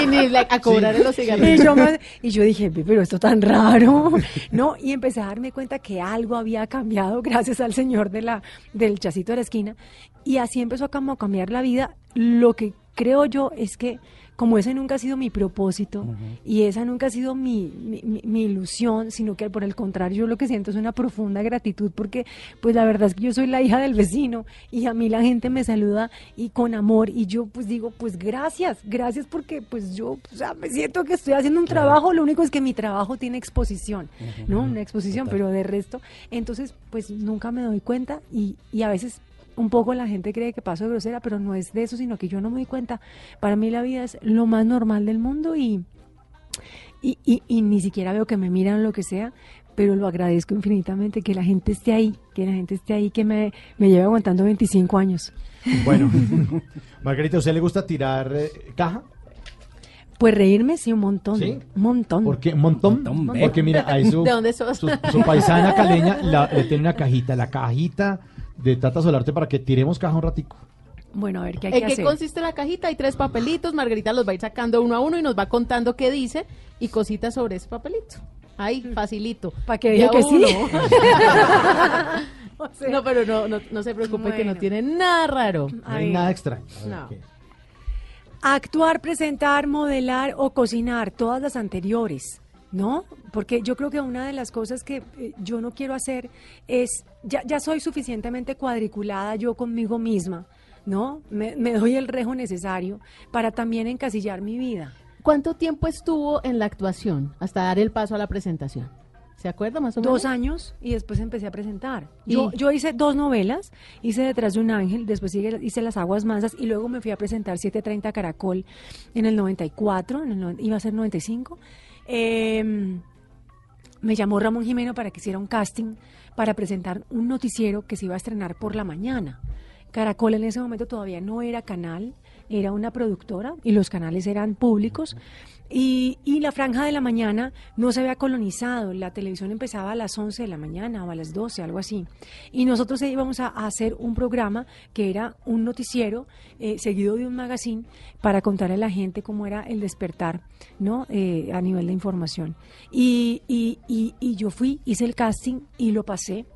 y ni like, a cobrar Sí. los Y cigarrillos. yo, me- y yo dije, "Ve, pero esto tan raro, ¿no? Y empecé a darme cuenta que algo había cambiado gracias al señor de la, del chacito de la esquina. Y así empezó a cambiar la vida. Lo que creo yo es que como ese nunca ha sido mi propósito y esa nunca ha sido mi, mi, mi- mi ilusión, sino que por el contrario yo lo que siento es una profunda gratitud porque pues la verdad es que yo soy la hija del vecino y a mí la gente me saluda y con amor y yo pues digo pues gracias, gracias porque pues yo o sea, me siento que estoy haciendo un trabajo, lo único es que mi trabajo tiene exposición, ¿no? Una exposición, pero de resto, entonces pues nunca me doy cuenta y, y a veces un poco la gente cree que paso de grosera, pero no es de eso, sino que yo no me doy cuenta. Para mí la vida es lo más normal del mundo y, y, y- y ni siquiera veo que me miran o lo que sea, pero lo agradezco infinitamente que la gente esté ahí, que la gente esté ahí, que me, me lleve aguantando 25 años. Bueno, Margarita, ¿a usted le gusta tirar eh, caja? Pues reírme sí un montón, ¿Sí? un montón. ¿Por qué? ¿Un montón? Montón, Porque mira, ahí su, ¿De dónde sos? su, su paisana caleña la- le tiene una cajita, la cajita de Tata Solarte para que tiremos caja un ratico. Bueno, a ver qué hay ¿En que qué hacer. consiste la cajita? Hay tres papelitos, Margarita los va a ir sacando uno a uno y nos va contando qué dice y cositas sobre ese papelito. Ahí, facilito. Pa' que De diga a que sí. uno. O sea, No, pero no, no, no se preocupe que no tiene nada raro. No hay nada extra. A ver, No. Actuar, presentar, modelar o cocinar, todas las anteriores, ¿no? Porque yo creo que una de las cosas que eh, yo no quiero hacer es, ya, ya soy suficientemente cuadriculada yo conmigo misma, ¿no? Me, me doy el rejo necesario para también encasillar mi vida. ¿Cuánto tiempo estuvo en la actuación hasta dar el paso a la presentación? ¿Se acuerda más o menos? Dos años y después empecé a presentar. Yo, yo hice dos novelas, hice Detrás de un ángel, después hice Las aguas mansas y luego me fui a presentar 730 Caracol en el 94, en el iba a ser 95. Eh, me llamó Ramón Jimeno para que hiciera un casting para presentar un noticiero que se iba a estrenar por la mañana. Caracol en ese momento todavía no era canal, era una productora y los canales eran públicos. Y, y la franja de la mañana no se había colonizado, la televisión empezaba a las 11 de la mañana o a las 12, algo así. Y nosotros íbamos a, hacer un programa que era un noticiero eh, seguido de un magazine para contarle a la gente cómo era el despertar ¿no? Eh, a nivel de información. Y yo fui, hice el casting y lo pasé.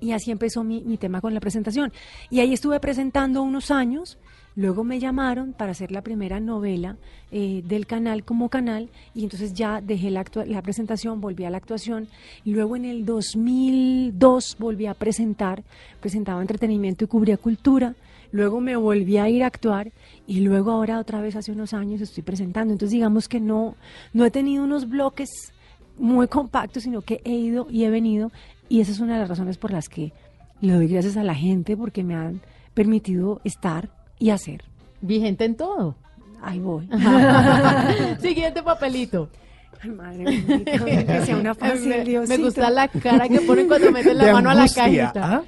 Y así empezó mi, mi tema con la presentación. Y ahí estuve presentando unos años. Luego me llamaron para hacer la primera novela eh, del canal como canal y entonces ya dejé la, la presentación, volví a la actuación. Y luego en el 2002 volví a presentar, presentaba entretenimiento y cubría cultura. Luego me volví a ir a actuar y luego ahora otra vez hace unos años estoy presentando. Entonces digamos que no, no he tenido unos bloques muy compactos, sino que he ido y he venido y esa es una de las razones por las que le doy gracias a la gente porque me han permitido estar y hacer. Vigente en todo. Ahí voy. Siguiente papelito. Ay, madre bendita, que sea una fácil, me, gusta la cara que ponen cuando meten la De mano a la cajita. ¿ah?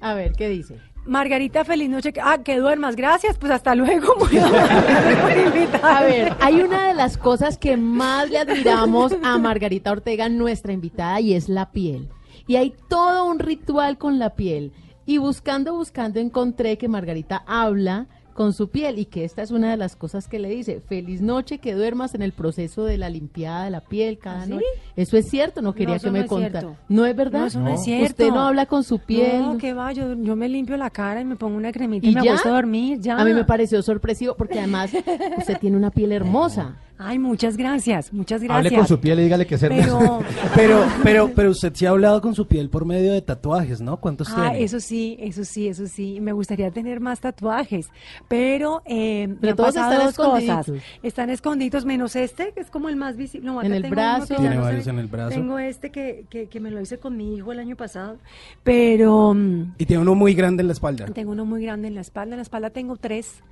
A ver, ¿qué dice? Margarita, feliz noche. Ah, que duermas. Gracias. Pues hasta luego. Muy amable por invitarme. A ver, hay una de las cosas que más le admiramos a Margarita Ortega, nuestra invitada, y es la piel. Y hay todo un ritual con la piel. Y buscando, buscando, encontré que Margarita habla con su piel y que esta es una de las cosas que le dice, feliz noche, que duermas en el proceso de la limpiada de la piel cada ¿Ah, sí? noche. Eso es cierto, no quería que me contara. No es verdad. No, eso no es cierto. Usted no habla con su piel. No, que va, yo, yo me limpio la cara y me pongo una cremita y, ¿Y me ya? acuesto a dormir. Ya. A mí me pareció sorpresivo porque además usted tiene una piel hermosa. Ay, muchas gracias, muchas gracias. Hable con su piel y dígale que es hermoso. Pero, Pero, pero, pero usted sí ha hablado con su piel por medio de tatuajes, ¿no? ¿Cuántos ah, tiene? eso sí, eso sí, eso sí. Me gustaría tener más tatuajes, pero, eh, me Pero han todos pasado están dos cosas. Están escondidos, menos este, que es como el más visible. No, En el brazo. Tiene no varios en el brazo. Tengo este que, que, que me lo hice con mi hijo el año pasado, pero... mm, Y tiene uno muy grande en la espalda. Tengo uno muy grande en la espalda. En la espalda tengo tres.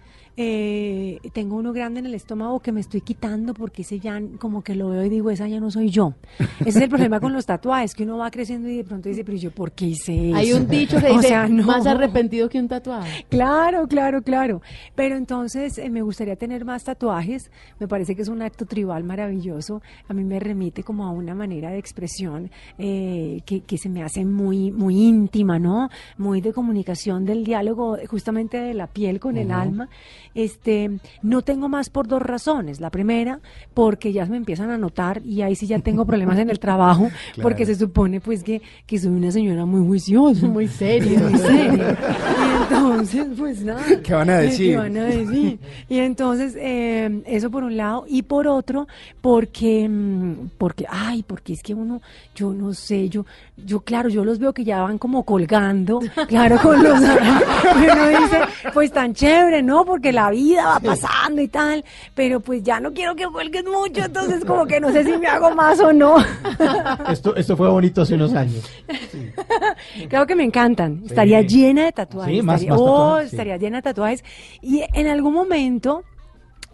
Eh, tengo uno grande en el estómago que me estoy quitando porque ese ya como que lo veo y digo, esa ya no soy yo. Ese es el problema con los tatuajes, que uno va creciendo y de pronto dice, pero yo, ¿por qué hice eso? Hay un dicho que O dice, sea, no. más arrepentido que un tatuado. Claro, claro, claro. Pero entonces eh, me gustaría tener más tatuajes. Me parece que es un acto tribal maravilloso. A mí me remite como a una manera de expresión eh, que, que se me hace muy, muy íntima, ¿no? Muy de comunicación del diálogo, justamente de la piel con el alma. Este, no tengo más por dos razones. La primera, porque ya me empiezan a notar y ahí sí ya tengo problemas en el trabajo, porque se supone pues que, que soy una señora muy juiciosa. Muy serio. Muy seria. Y entonces, pues nada. ¿Qué van a decir? ¿Qué van a decir? Y entonces, eh, eso por un lado. Y por otro, porque, mm, porque, ay, porque es que uno, yo no sé, yo, yo, claro, yo los veo que ya van como colgando, claro, con los, uno dice, pues tan chévere, ¿no? Porque la vida va pasando y tal, pero pues ya no quiero que cuelguen mucho, entonces como que no sé si me hago más o no. Esto, esto fue bonito hace unos años. Claro que me encantan. Estaría llena de tatuajes. Sí, más- estaría, más oh, tatuajes, sí. estaría llena de tatuajes. Y en algún momento,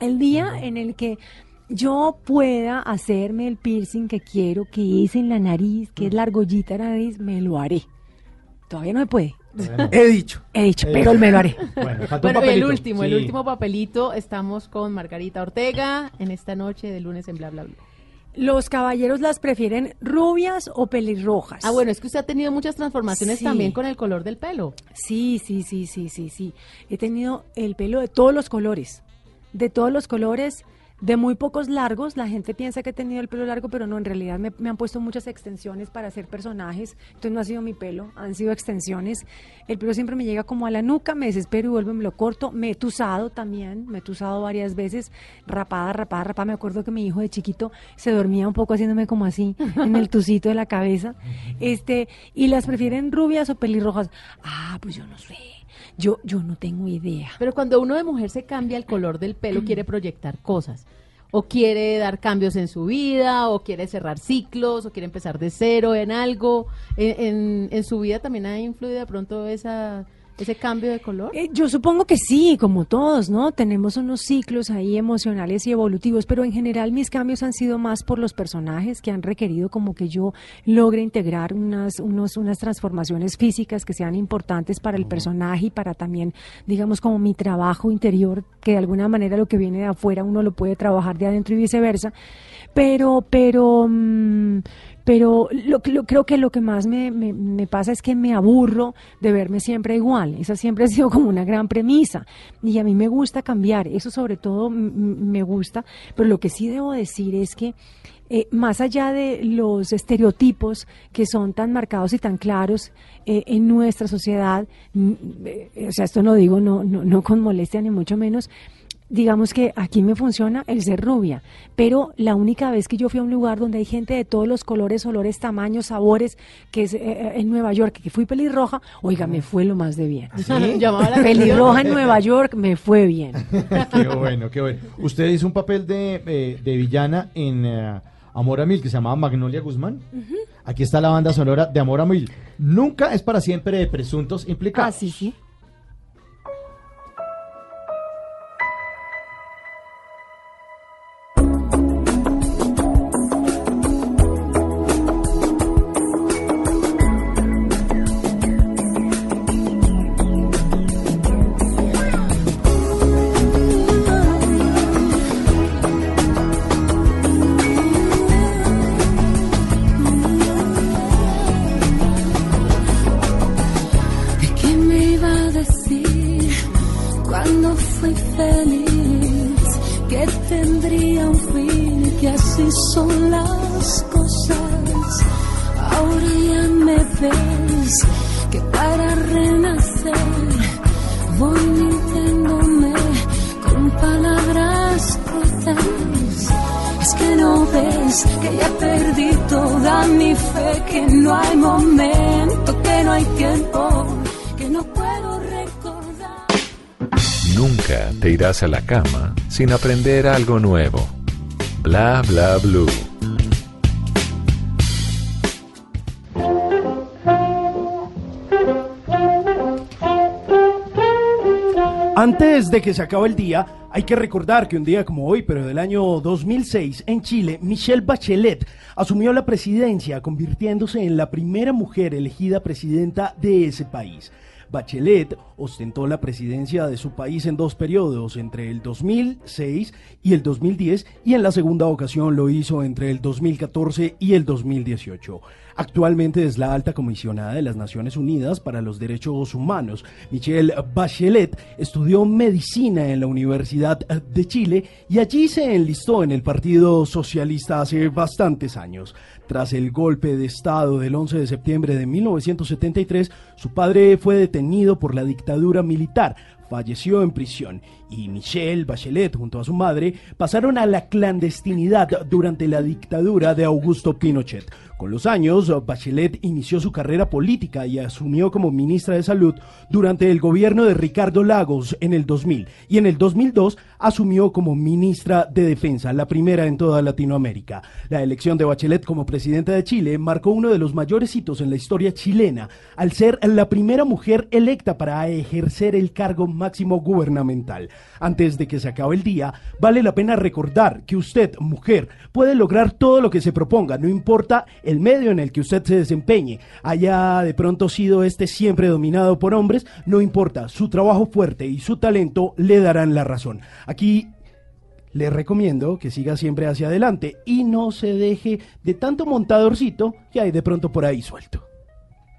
el día en el que yo pueda hacerme el piercing que quiero, que es en la nariz, que es la argollita de la nariz, me lo haré. Todavía no se puede. He dicho. He dicho, pero me lo haré. Bueno, y el último, el último papelito, estamos con Margarita Ortega en esta noche de lunes en Bla Bla Bla. Los caballeros las prefieren rubias o pelirrojas. Ah, bueno, es que usted ha tenido muchas transformaciones Sí. también con el color del pelo. Sí, sí, sí, sí, sí, sí. He tenido el pelo de todos los colores. De todos los colores, de muy pocos largos. La gente piensa que he tenido el pelo largo, pero no, en realidad me, me han puesto muchas extensiones para hacer personajes. Entonces no ha sido mi pelo, han sido extensiones. El pelo siempre me llega como a la nuca, me desespero y vuelvo y me lo corto. Me he tusado también, me he tusado varias veces, rapada, rapada, rapada. Me acuerdo que mi hijo de chiquito se dormía un poco haciéndome como así, en el tucito de la cabeza. Este, y las prefieren rubias o pelirrojas. Ah, pues yo no sé. Yo, yo no tengo idea. Pero cuando uno de mujer se cambia el color del pelo, quiere proyectar cosas. O quiere dar cambios en su vida, o quiere cerrar ciclos, o quiere empezar de cero en algo. En, en- en su vida también ha influido de pronto esa, ese cambio de color. Eh, yo supongo que sí, como todos, ¿no? Tenemos unos ciclos ahí emocionales y evolutivos, pero en general mis cambios han sido más por los personajes que han requerido como que yo logre integrar unas, unos, unas transformaciones físicas que sean importantes para el personaje y para también, digamos, como mi trabajo interior, que de alguna manera lo que viene de afuera uno lo puede trabajar de adentro y viceversa. Pero, pero, mm, pero lo, lo- creo que lo que más me, me- pasa es que me aburro de verme siempre igual. Esa siempre ha sido como una gran premisa. Y a mí me gusta cambiar. Eso sobre todo me gusta. Pero lo que sí debo decir es que eh, más allá de los estereotipos que son tan marcados y tan claros eh, en nuestra sociedad, eh, o sea, esto no digo no, no, no con molestia ni mucho menos, digamos que aquí me funciona el ser rubia, pero la única vez que yo fui a un lugar donde hay gente de todos los colores, olores, tamaños, sabores, que es eh, eh, en Nueva York, que fui pelirroja, oiga, me fue lo más de bien. Pelirroja en Nueva York me fue bien. Qué bueno, qué bueno. Usted hizo un papel de, eh, de villana en eh, Amor a Mil que se llamaba Magnolia Guzmán. Aquí está la banda sonora de Amor a Mil. Nunca es para siempre de presuntos Ah, implicados. sí, sí. A la cama sin aprender algo nuevo. Bla bla blue. Antes de que se acabe el día, hay que recordar que un día como hoy, pero del año 2006, en Chile, Michelle Bachelet asumió la presidencia, convirtiéndose en la primera mujer elegida presidenta de ese país. Bachelet ostentó la presidencia de su país en dos periodos, entre el 2006 y el 2010, y en la segunda ocasión lo hizo entre el 2014 y el 2018. Actualmente es la alta comisionada de las Naciones Unidas para los Derechos Humanos. Michelle Bachelet estudió medicina en la Universidad de Chile y allí se enlistó en el Partido Socialista hace bastantes años. Tras el golpe de Estado del 11 de septiembre de 1973, su padre fue detenido por la dictadura militar, falleció en prisión y Michelle Bachelet junto a su madre pasaron a la clandestinidad durante la dictadura de Augusto Pinochet. Con los años, Bachelet inició su carrera política y asumió como ministra de Salud durante el gobierno de Ricardo Lagos en el 2000 y en el 2002 asumió como ministra de Defensa, la primera en toda Latinoamérica. La elección de Bachelet como presidenta de Chile marcó uno de los mayores hitos en la historia chilena, al ser la primera mujer electa para ejercer el cargo máximo gubernamental. Antes de que se acabe el día, vale la pena recordar que usted, mujer, puede lograr todo lo que se proponga, no importa el medio en el que usted se desempeñe, haya de pronto sido este siempre dominado por hombres, no importa, su trabajo fuerte y su talento le darán la razón. Aquí le recomiendo que siga siempre hacia adelante y no se deje de tanto montadorcito que hay de pronto por ahí suelto.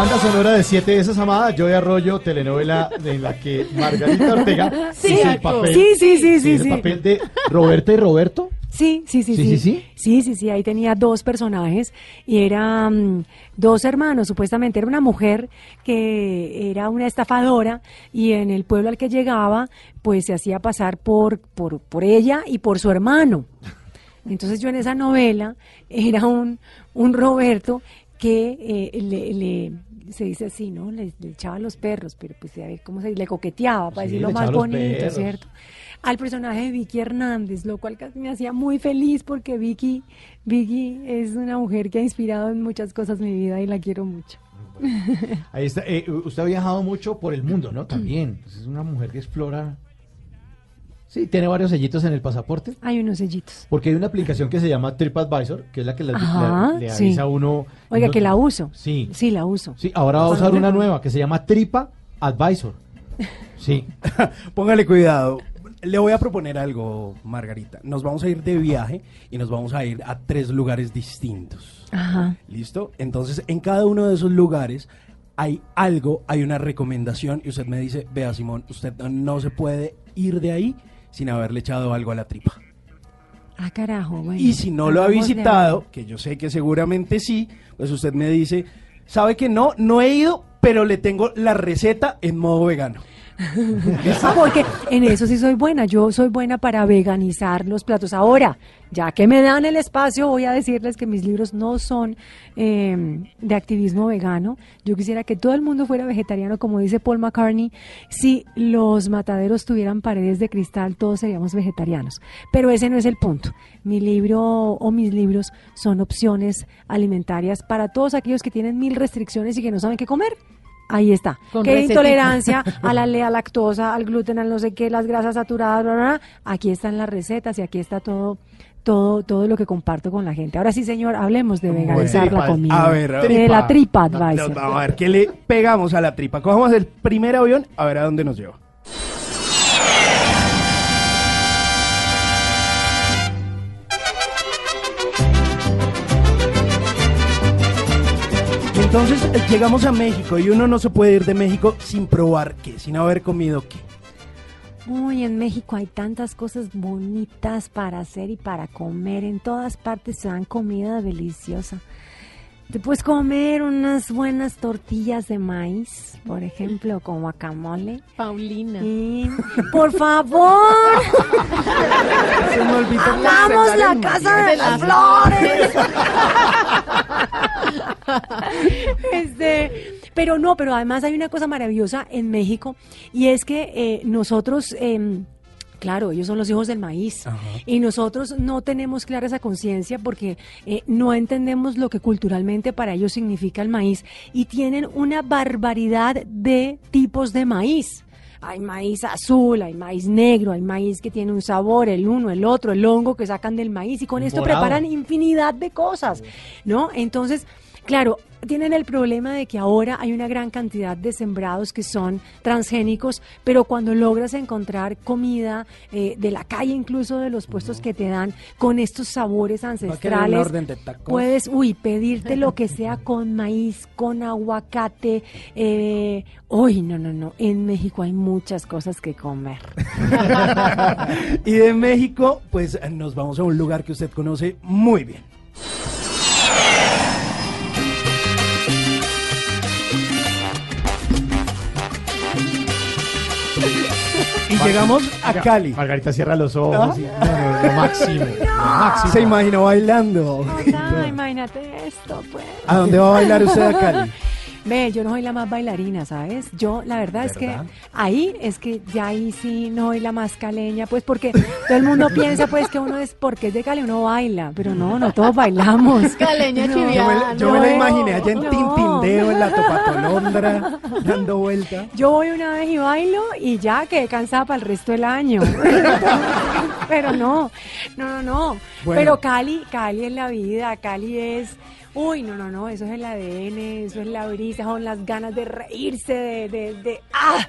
Banda sonora de siete veces amada, Yo de Arroyo, telenovela de la que Margarita Ortega Sí, hizo el papel, sí, sí, sí, sí, el sí. papel de Roberta y Roberto. Sí, sí, sí, Sí, sí. sí, sí. Sí, sí, sí, ahí tenía dos personajes y eran dos hermanos, supuestamente era una mujer que era una estafadora y en el pueblo al que llegaba pues se hacía pasar por, por, por ella y por su hermano. Entonces yo en esa novela era un, un Roberto que eh, le, le- se dice así, ¿no? Le, le echaba los perros, pero pues a ver cómo se le coqueteaba para Sí, decirlo más bonito, perros. ¿cierto? Al personaje de Vicky Hernández, lo cual casi me hacía muy feliz porque Vicky, Vicky es una mujer que ha inspirado en muchas cosas mi vida y la quiero mucho. Ahí está. eh, usted ha viajado mucho por el mundo, ¿no? También. Pues es una mujer que explora. Sí, tiene varios sellitos en el pasaporte. Hay unos sellitos. Porque hay una aplicación que se llama TripAdvisor, que es la que le, Ajá, le- le sí. avisa a uno. Oiga, que la uso. Sí. Sí, la uso. Sí, ahora va a usar una nueva que se llama Tripa Advisor. Sí. Póngale cuidado. Le voy a proponer algo, Margarita. Nos vamos a ir de viaje y nos vamos a ir a tres lugares distintos. Ajá. ¿Listo? Entonces, en cada uno de esos lugares hay algo, hay una recomendación y usted me dice, vea Simón, usted no se puede ir de ahí sin haberle echado algo a la tripa. Ah, carajo, bueno. Y si no lo ha visitado, que yo sé que seguramente sí, pues usted me dice, sabe que no, no he ido, pero le tengo la receta en modo vegano. Ah, porque en eso sí soy buena. Yo soy buena para veganizar los platos. Ahora, ya que me dan el espacio, voy a decirles que mis libros no son eh, de activismo vegano. Yo quisiera que todo el mundo fuera vegetariano, como dice Paul McCartney. Si los mataderos tuvieran paredes de cristal, todos seríamos vegetarianos. Pero ese no es el punto. Mi libro o mis libros son opciones alimentarias para todos aquellos que tienen mil restricciones y que no saben qué comer. Ahí está. Con ¿Qué intolerancia a la, a lactosa, al gluten, al no sé qué, las grasas saturadas, bla, bla, bla? Aquí están las recetas y aquí está todo, todo, todo lo que comparto con la gente. Ahora sí, señor, hablemos de veganizar Tripa- la comida. A ver, a ver. de la tripa advisor. Vamos a ver qué le pegamos a la tripa. Cogamos el primer avión a ver a dónde nos lleva. Entonces eh, llegamos a México y uno no se puede ir de México sin probar qué, sin haber comido qué. Uy, en México hay tantas cosas bonitas para hacer y para comer. En todas partes se dan comida deliciosa. Te puedes comer unas buenas tortillas de maíz, por ejemplo, con guacamole. Paulina. Y, por favor, Se me olvidó la casa de las flores. Este, pero no, pero además hay una cosa maravillosa en México y es que eh, nosotros... em, Claro, ellos son los hijos del maíz y nosotros no tenemos clara esa conciencia porque eh, no entendemos lo que culturalmente para ellos significa el maíz y tienen una barbaridad de tipos de maíz. Hay maíz azul, hay maíz negro, hay maíz que tiene un sabor, el uno, el otro, el hongo que sacan del maíz y con esto Morado. preparan infinidad de cosas, ¿no? Entonces, claro, tienen el problema de que ahora hay una gran cantidad de sembrados que son transgénicos, pero cuando logras encontrar comida eh, de la calle, incluso de los puestos que te dan, con estos sabores ancestrales, puedes, uy, pedirte lo que sea con maíz, con aguacate. Eh, uy, no, no, no. En México hay muchas cosas que comer. y de México, pues nos vamos a un lugar que usted conoce muy bien. Y llegamos a Cali. Margarita cierra los ojos. y- no, no, lo máximo. Lo máximo. Se imaginó bailando. Ah, imagínate esto, pues. ¿A dónde va a bailar usted a Cali? Ve, yo no soy la más bailarina, ¿sabes? Yo, la verdad es que ahí es que ya ahí sí no soy la más caleña, pues porque todo el mundo piensa pues que uno es porque es de Cali uno baila, pero no, no todos bailamos. Caleña No. Yo me, chiviana. yo me la imaginé allá en no. Tintindeo, en la Topatolondra, dando vuelta. Yo voy una vez y bailo y ya quedé cansada para el resto del año. Pero no, no, no, no. Bueno. Pero Cali, Cali es la vida, Cali es... Uy, no, no, no, eso es el ADN, eso es la brisa, son las ganas de reírse, de... de, de- ¡Ah!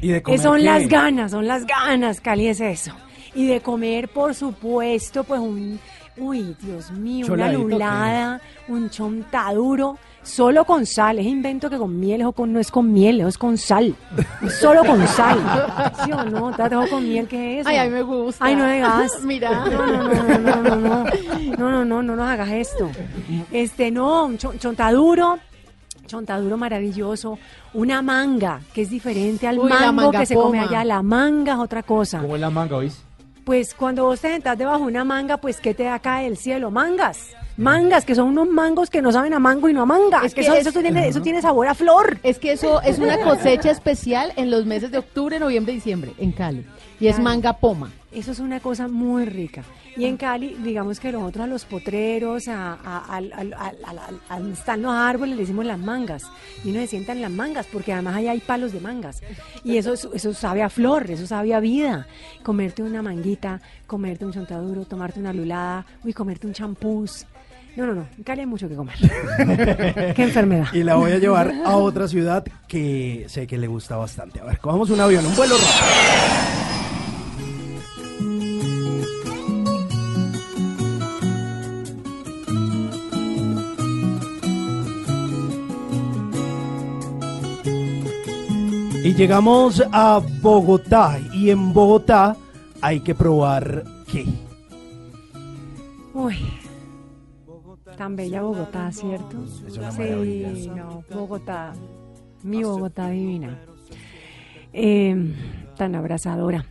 Y de Eh, comer son qué? las ganas, son las ganas, Cali es eso. Y de comer, por supuesto, pues un, uy, Dios mío, una lulada, un chontaduro, solo con sal. Es invento que con miel o con, no es con miel, es con sal. Solo con sal. ¿Sí o no? ¿Te dejo con miel qué es eso? Ay, a mí me gusta. Ay, no hagas. Mira. No, no, no, no, no, no, no. No, no, no, no nos hagas esto. Este, no, un chon- chontaduro. Chontaduro maravilloso, una manga que es diferente al Uy, mango que se come allá. La manga es otra cosa. ¿Cómo es la manga, oís? Pues cuando vos te sentás debajo de una manga, pues ¿qué te da acá del cielo? Mangas. Mangas, que son unos mangos que no saben a mango y no a manga. Es que eso, es- eso tiene, eso tiene sabor a flor. Es que eso es una cosecha especial en los meses de octubre, noviembre y diciembre en Cali. Y es manga poma. Eso es una cosa muy rica. Y en Cali, digamos que nosotros a los potreros, a, a- a están los árboles, le decimos las mangas. Y uno se sienta en las mangas, porque además ahí hay palos de mangas. Y eso, es- eso sabe a flor, eso sabe a vida. Comerte una manguita, comerte un chontaduro, tomarte una lulada, uy, comerte un champús. No, no, no, en Cali hay mucho que comer. Qué enfermedad. Y la voy a llevar a otra ciudad que sé que le gusta bastante. A ver, cojamos un avión, un vuelo rápido. Y llegamos a Bogotá. Y en Bogotá hay que probar qué. Uy, tan bella Bogotá, ¿cierto? Es una sí, no, Bogotá, mi Bogotá divina. Eh, tan abrazadora.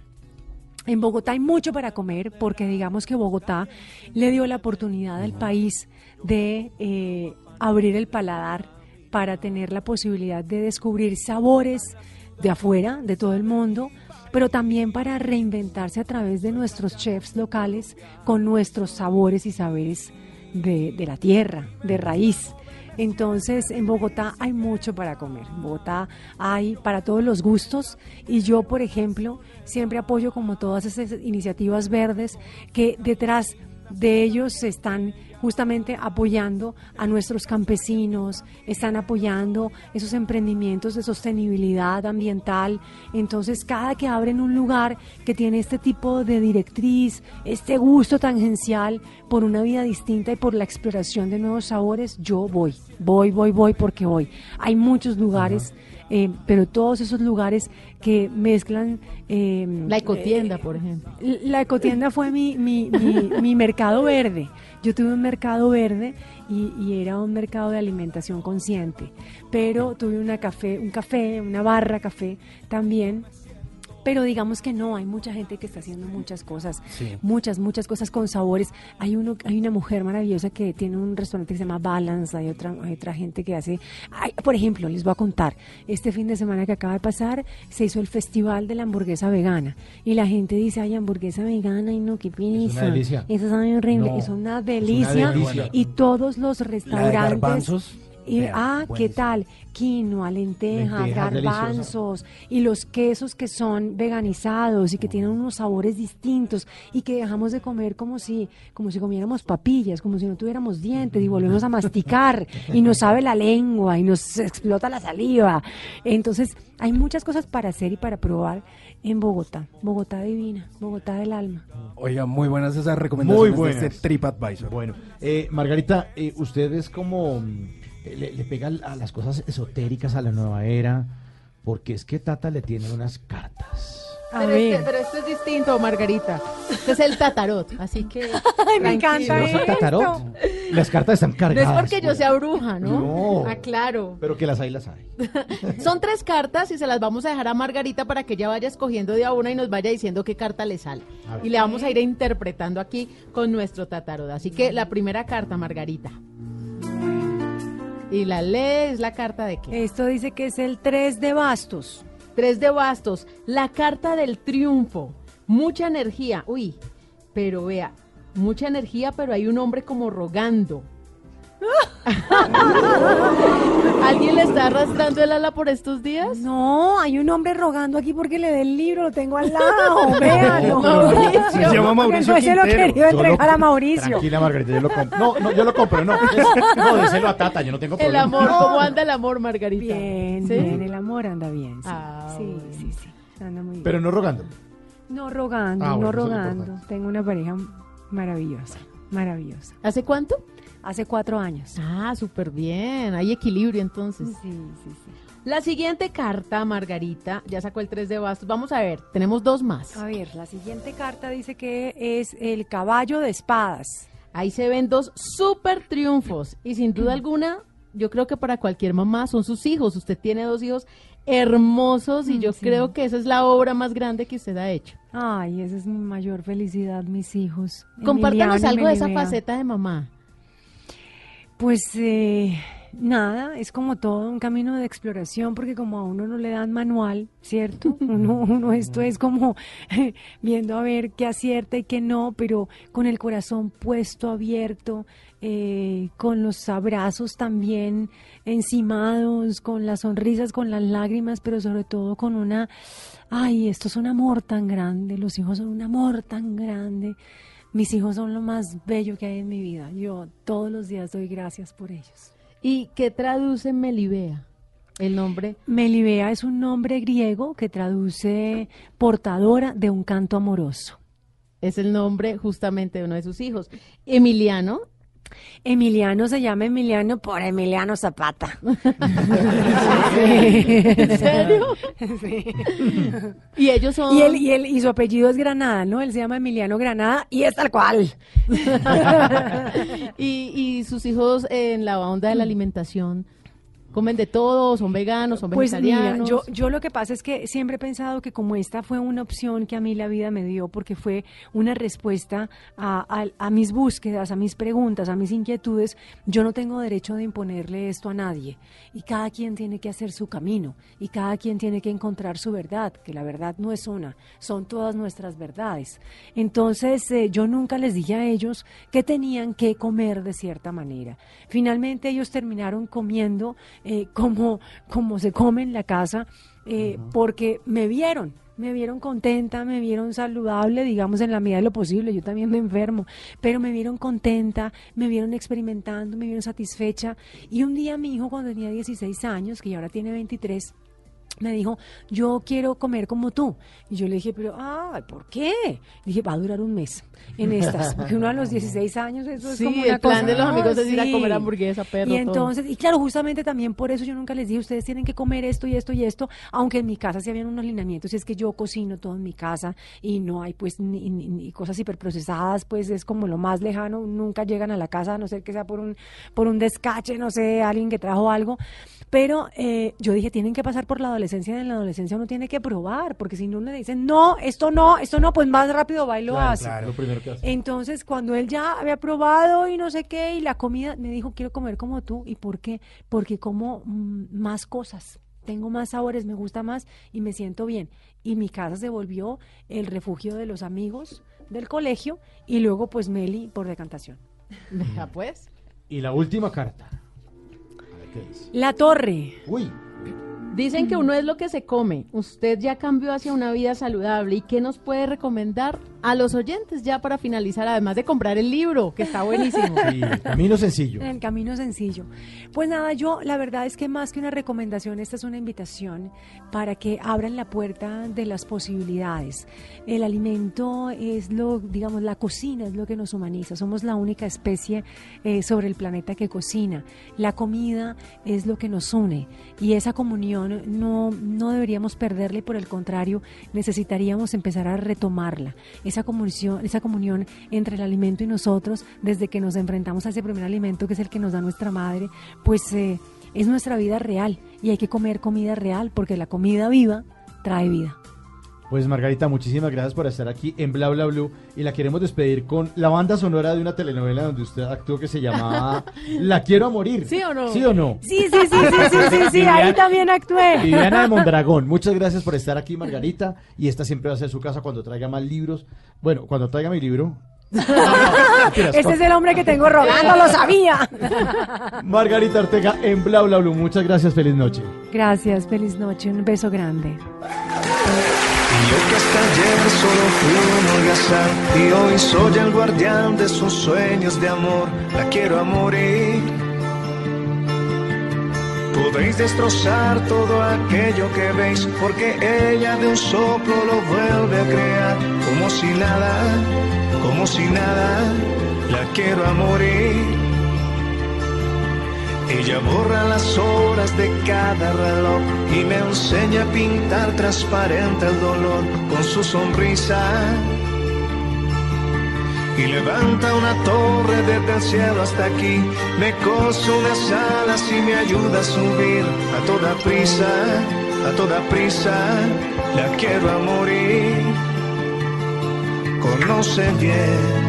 En Bogotá hay mucho para comer porque digamos que Bogotá le dio la oportunidad al país de eh, abrir el paladar para tener la posibilidad de descubrir sabores de afuera, de todo el mundo, pero también para reinventarse a través de nuestros chefs locales con nuestros sabores y saberes de, la tierra, de raíz. Entonces, en Bogotá hay mucho para comer. En Bogotá hay para todos los gustos y yo, por ejemplo, siempre apoyo como todas esas iniciativas verdes que detrás de ellos están justamente apoyando a nuestros campesinos, están apoyando esos emprendimientos de sostenibilidad ambiental. Entonces, cada que abren un lugar que tiene este tipo de directriz, este gusto tangencial por una vida distinta y por la exploración de nuevos sabores, yo voy, voy, voy, voy porque voy. Hay muchos lugares. Eh, pero todos esos lugares que mezclan... eh, La ecotienda, eh, por ejemplo. la ecotienda fue mi, mi, mi, mi mercado verde. Yo tuve un mercado verde y, y era un mercado de alimentación consciente. Pero tuve una café, un café, una barra café también pero digamos que no, hay mucha gente que está haciendo muchas cosas, Sí. muchas, muchas cosas con sabores. Hay uno, hay una mujer maravillosa que tiene un restaurante que se llama Balance, hay otra, hay otra gente que hace, ay, por ejemplo, les voy a contar, este fin de semana que acaba de pasar se hizo el festival de la hamburguesa vegana y la gente dice, ay, hamburguesa vegana, y no, qué delicia. eso sabe horrible, No, es una es delicia, una delicia. y todos los restaurantes... Y, ah, ¿qué tal? Quinoa, lentejas, Lentejas, garbanzos y los quesos que son veganizados y que tienen unos sabores distintos y que dejamos de comer como si como si comiéramos papillas, como si no tuviéramos dientes y volvemos a masticar y nos sabe la lengua y nos explota la saliva. Entonces, hay muchas cosas para hacer y para probar en Bogotá. Bogotá divina, Bogotá del alma. Oiga, muy buenas esas recomendaciones Muy buenas. de este TripAdvisor. Bueno, eh, Margarita, eh, usted es como le, le pega a las cosas esotéricas a la nueva era, porque es que Tata le tiene unas cartas. A Pero ver. este, pero esto es distinto, Margarita. Este es el tatarot, así que. Ay, me encanta ¿No tatarot? Las cartas están No es cargadas. porque yo pues. sea bruja, ¿no? No. Ah, claro. Pero que las hay, las hay. Son tres cartas y se las vamos a dejar a Margarita para que ella vaya escogiendo de a una y nos vaya diciendo qué carta le sale. Y le vamos a ir interpretando aquí con nuestro tatarot. Así que la primera carta, Margarita. Y la lee es la carta de qué? Esto dice que es el 3 de bastos. Tres de bastos, la carta del triunfo, mucha energía, uy, pero vea, mucha energía, pero hay un hombre como rogando. ¿Alguien le está arrastrando el ala por estos días? No, hay un hombre rogando aquí porque le dé el libro, lo tengo al lado, véanlo. Mauricio. Se llama Mauricio se lo Quintero. quería Yo lo- entregar a Mauricio. Tranquila, Margarita, yo lo compro. No, no, yo lo compro, no. No, déselo a Tata, yo no tengo El problema. amor, ¿cómo anda el amor, Margarita? Bien, ¿Sí? bien, el amor anda bien. Sí, Ah, sí, bueno. sí, sí, anda muy bien. Pero no rogando. no rogando, Ah, bueno, no eso es lo rogando. importante. Tengo una pareja maravillosa, maravillosa. ¿Hace cuánto? Hace cuatro años. Ah, súper bien, hay equilibrio entonces. Sí, sí, sí. La siguiente carta, Margarita, ya sacó el 3 de bastos. Vamos a ver, tenemos dos más. A ver, la siguiente carta dice que es el caballo de espadas. Ahí se ven dos súper triunfos y sin duda alguna, yo creo que para cualquier mamá son sus hijos. Usted tiene dos hijos hermosos y Mm, yo sí. creo que esa es la obra más grande que usted ha hecho. Ay, esa es mi mayor felicidad, mis hijos. Compártanos Emiliano algo de esa faceta de mamá. Pues eh, nada, es como todo un camino de exploración, porque como a uno no le dan manual, ¿cierto? Uno, uno esto es como viendo a ver qué acierta y qué no, pero con el corazón puesto, abierto, eh, con los abrazos también encimados, con las sonrisas, con las lágrimas, pero sobre todo con una, ay, esto es un amor tan grande, los hijos son un amor tan grande. Mis hijos son lo más bello que hay en mi vida. Yo todos los días doy gracias por ellos. ¿Y qué traduce Melibea? El nombre. Melibea es un nombre griego que traduce portadora de un canto amoroso. Es el nombre justamente de uno de sus hijos. Emiliano. Emiliano se llama Emiliano por Emiliano Zapata. ¿En serio? Sí. Y ellos son. Y, él, y, él, y su apellido es Granada, ¿no? Él se llama Emiliano Granada y es tal cual. y, y sus hijos en la onda de la alimentación comen de todo, son veganos, son Pues mira, vegetarianos. yo, yo lo que pasa es que siempre he pensado que como esta fue una opción que a mí la vida me dio, porque fue una respuesta a, a- a mis búsquedas, a mis preguntas, a mis inquietudes, yo no tengo derecho de imponerle esto a nadie. Y cada quien tiene que hacer su camino, y cada quien tiene que encontrar su verdad, que la verdad no es una, son todas nuestras verdades. Entonces, eh, yo nunca les dije a ellos que tenían que comer de cierta manera. Finalmente ellos terminaron comiendo eh, como, como se come en la casa, eh, porque me vieron. Me vieron contenta, me vieron saludable, digamos, en la medida de lo posible. Yo también me enfermo, pero me vieron contenta, me vieron experimentando, me vieron satisfecha. Y un día mi hijo, cuando tenía 16 años, que ya ahora tiene 23, me dijo, yo quiero comer como tú. Y yo le dije, pero, ah, ¿por qué? dije, va a durar un mes en estas, porque uno a los 16 años, eso es Sí, como una el plan cosa- de los Ah, amigos es ir a comer hamburguesa, perro, Y todo. entonces, y claro, justamente también por eso yo nunca les dije, ustedes tienen que comer esto y esto y esto, aunque en mi casa sí habían unos lineamientos, y es que yo cocino todo en mi casa y no hay pues ni, ni- ni cosas hiperprocesadas, pues es como lo más lejano, nunca llegan a la casa, a no ser que sea por un, por un descache, no sé, alguien que trajo algo. Pero eh, yo dije, tienen que pasar por la adolescencia adolescencia y en la adolescencia uno tiene que probar, porque si no le dicen, no, esto no, esto no, pues más rápido va y lo Claro, hace. claro, lo primero que hace. Entonces, cuando él ya había probado y no sé qué, y la comida, me dijo, quiero comer como tú. ¿Y por qué? Porque como mm, más cosas, tengo más sabores, me gusta más y me siento bien. Y mi casa se volvió el refugio de los amigos del colegio y luego pues Meli por decantación. Vea pues. Y la última carta. A ver qué dice. La torre. Uy, Dicen que uno es lo que se come. Usted ya cambió hacia una vida saludable. ¿Y qué nos puede recomendar a los oyentes ya para finalizar? Además de comprar el libro, que está buenísimo. sí, camino sencillo. El camino sencillo. Pues nada, yo la verdad es que más que una recomendación, esta es una invitación para que abran la puerta de las posibilidades. El alimento es lo, digamos, la cocina es lo que nos humaniza. Somos la única especie eh, sobre el planeta que cocina. La comida es lo que nos une y esa comunión no, no deberíamos perderla y por el contrario necesitaríamos empezar a retomarla. Esa comunión, esa comunión entre el alimento y nosotros, desde que nos enfrentamos a ese primer alimento que es el que nos da nuestra madre, pues eh, es nuestra vida real y hay que comer comida real porque la comida viva trae vida. Pues Margarita, muchísimas gracias por estar aquí en Bla Bla Blue y la queremos despedir con la banda sonora de una telenovela donde usted actuó que se llamaba La quiero a morir. ¿Sí o no? ¿Sí o no? Sí, sí, sí, sí, sí, sí, sí, ahí también actué. Viviana de Mondragón, muchas gracias por estar aquí, Margarita. Y esta siempre va a ser su casa cuando traiga más libros. Bueno, cuando traiga mi libro. Este es el hombre que tengo rogando, lo sabía. Margarita Ortega en Bla Bla Blue. Muchas gracias, feliz noche. Gracias, feliz noche, un beso grande. Y yo que hasta ayer solo fui un holgazán y hoy soy el guardián de sus sueños de amor. La quiero a morir. Podéis destrozar todo aquello que veis, porque ella de un soplo lo vuelve a crear, como si nada, como si nada, la quiero a morir. Ella borra las horas de cada reloj y me enseña a pintar transparente el dolor con su sonrisa. Y levanta una torre desde el cielo hasta aquí, me cose unas alas y me ayuda a subir a toda prisa, a toda prisa, la quiero a morir. Conoce bien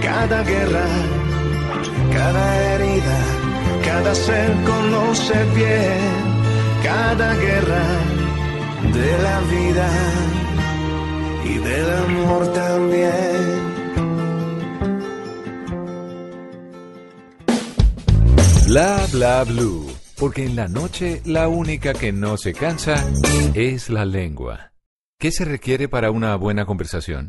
cada guerra, cada herida, cada ser conoce bien cada guerra de la vida y del amor también. Bla bla blue. Porque en la noche la única que no se cansa es la lengua. ¿Qué se requiere para una buena conversación?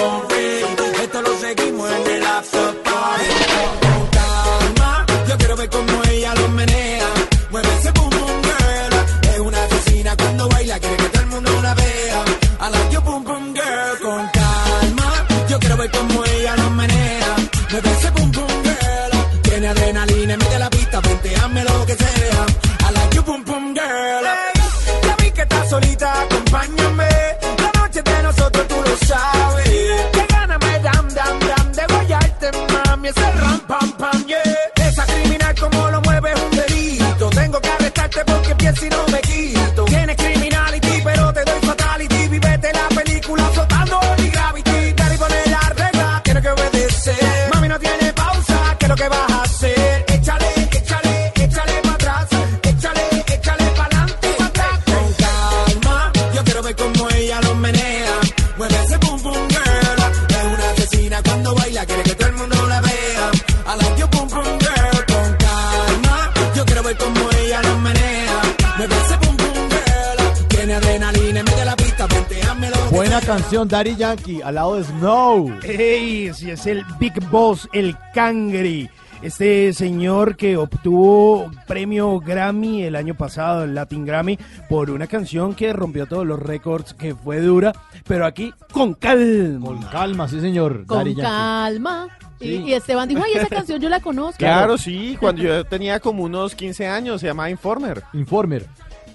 cerrando. Canción, Daddy Yankee, al lado de Snow. ¡Ey! Si es el Big Boss, el Cangri. Este señor que obtuvo premio Grammy el año pasado, el Latin Grammy, por una canción que rompió todos los récords, que fue dura, pero aquí con calma. Con calma, sí, señor. Con Daddy calma. Y, Sí. y Esteban dijo, ay, esa canción yo la conozco. Claro, sí, cuando yo tenía como unos 15 años, se llamaba Informer. Informer.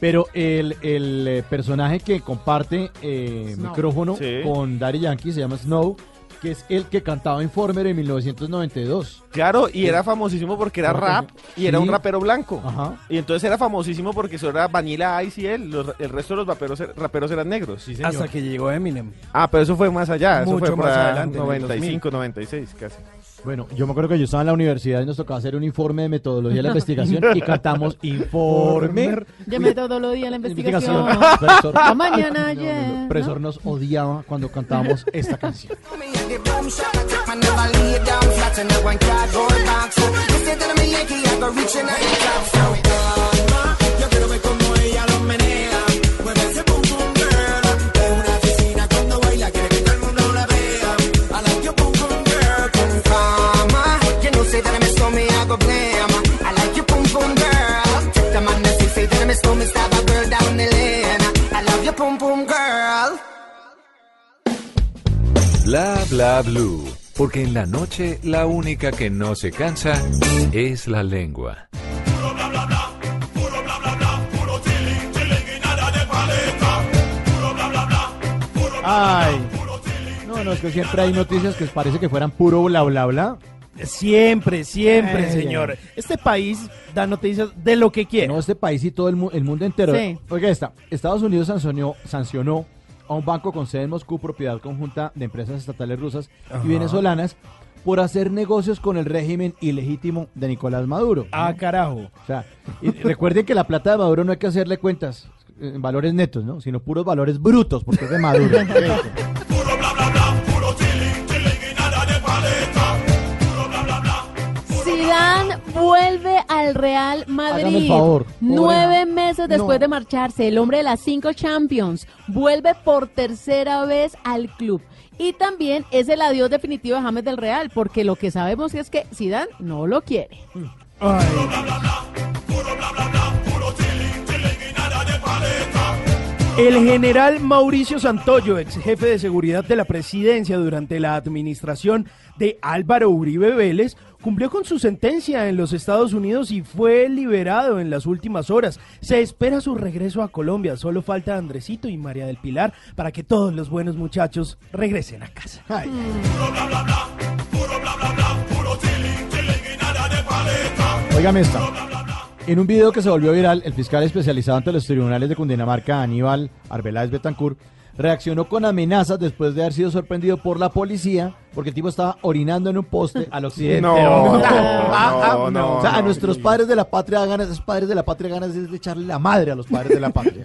Pero el, el, eh, personaje que comparte eh, micrófono Sí. con Daddy Yankee se llama Snow, que es el que cantaba Informer en 1992. Claro, y era famosísimo porque era rap y era un rapero blanco. Ajá. Y entonces era famosísimo porque eso era Vanilla Ice y él, los- el resto de los raperos, raperos eran negros. Hasta que llegó Eminem. Ah, pero eso fue más allá, eso Mucho fue por más ahí adelante, en el 95, 96 casi. Bueno, yo me acuerdo que yo estaba en la universidad y nos tocaba hacer un informe de metodología de la investigación y cantamos informe. De metodología de la investigación. Investigación. Profesor. La mañana El ayer. profesor nos odiaba cuando cantábamos esta canción. Your boom boom girl. Bla bla blue. Porque en la noche la única que no se cansa es la lengua. Ay. No, no, es que siempre hay noticias que parece que fueran puro bla bla bla. Siempre, siempre, Ay, señor. ay. Este país da noticias de lo que quiere. No, este país y todo el, mu- el mundo entero. Sí. Oiga esta, Estados Unidos sancionó, sancionó a un banco con sede en Moscú, propiedad conjunta de empresas estatales rusas Ajá. y venezolanas, por hacer negocios con el régimen ilegítimo de Nicolás Maduro. Ah, carajo. O sea, y recuerden que la plata de Maduro no hay que hacerle cuentas en valores netos, ¿no? Sino puros valores brutos, porque es de Maduro. vuelve al Real Madrid. Hágame el favor. Nueve meses después No. de marcharse, el hombre de las cinco Champions vuelve por tercera vez al club. Y también es el adiós definitivo de James del Real, porque lo que sabemos es que Zidane no lo quiere. El general Mauricio Santoyo, ex jefe de seguridad de la presidencia durante la administración de Álvaro Uribe Vélez, cumplió con su sentencia en los Estados Unidos y fue liberado en las últimas horas. Se espera su regreso a Colombia. Solo falta Andresito y María del Pilar para que todos los buenos muchachos regresen a casa. Óigame esta. En un video que se volvió viral, el fiscal especializado ante los tribunales de Cundinamarca, Aníbal Arbeláez Betancourt, reaccionó con amenazas después de haber sido sorprendido por la policía porque el tipo estaba orinando en un poste al occidente. No, Ah, ah, no, no, o sea, a no. nuestros padres de la patria ganas, esos padres de la patria ganas es de echarle la madre a los padres de la patria.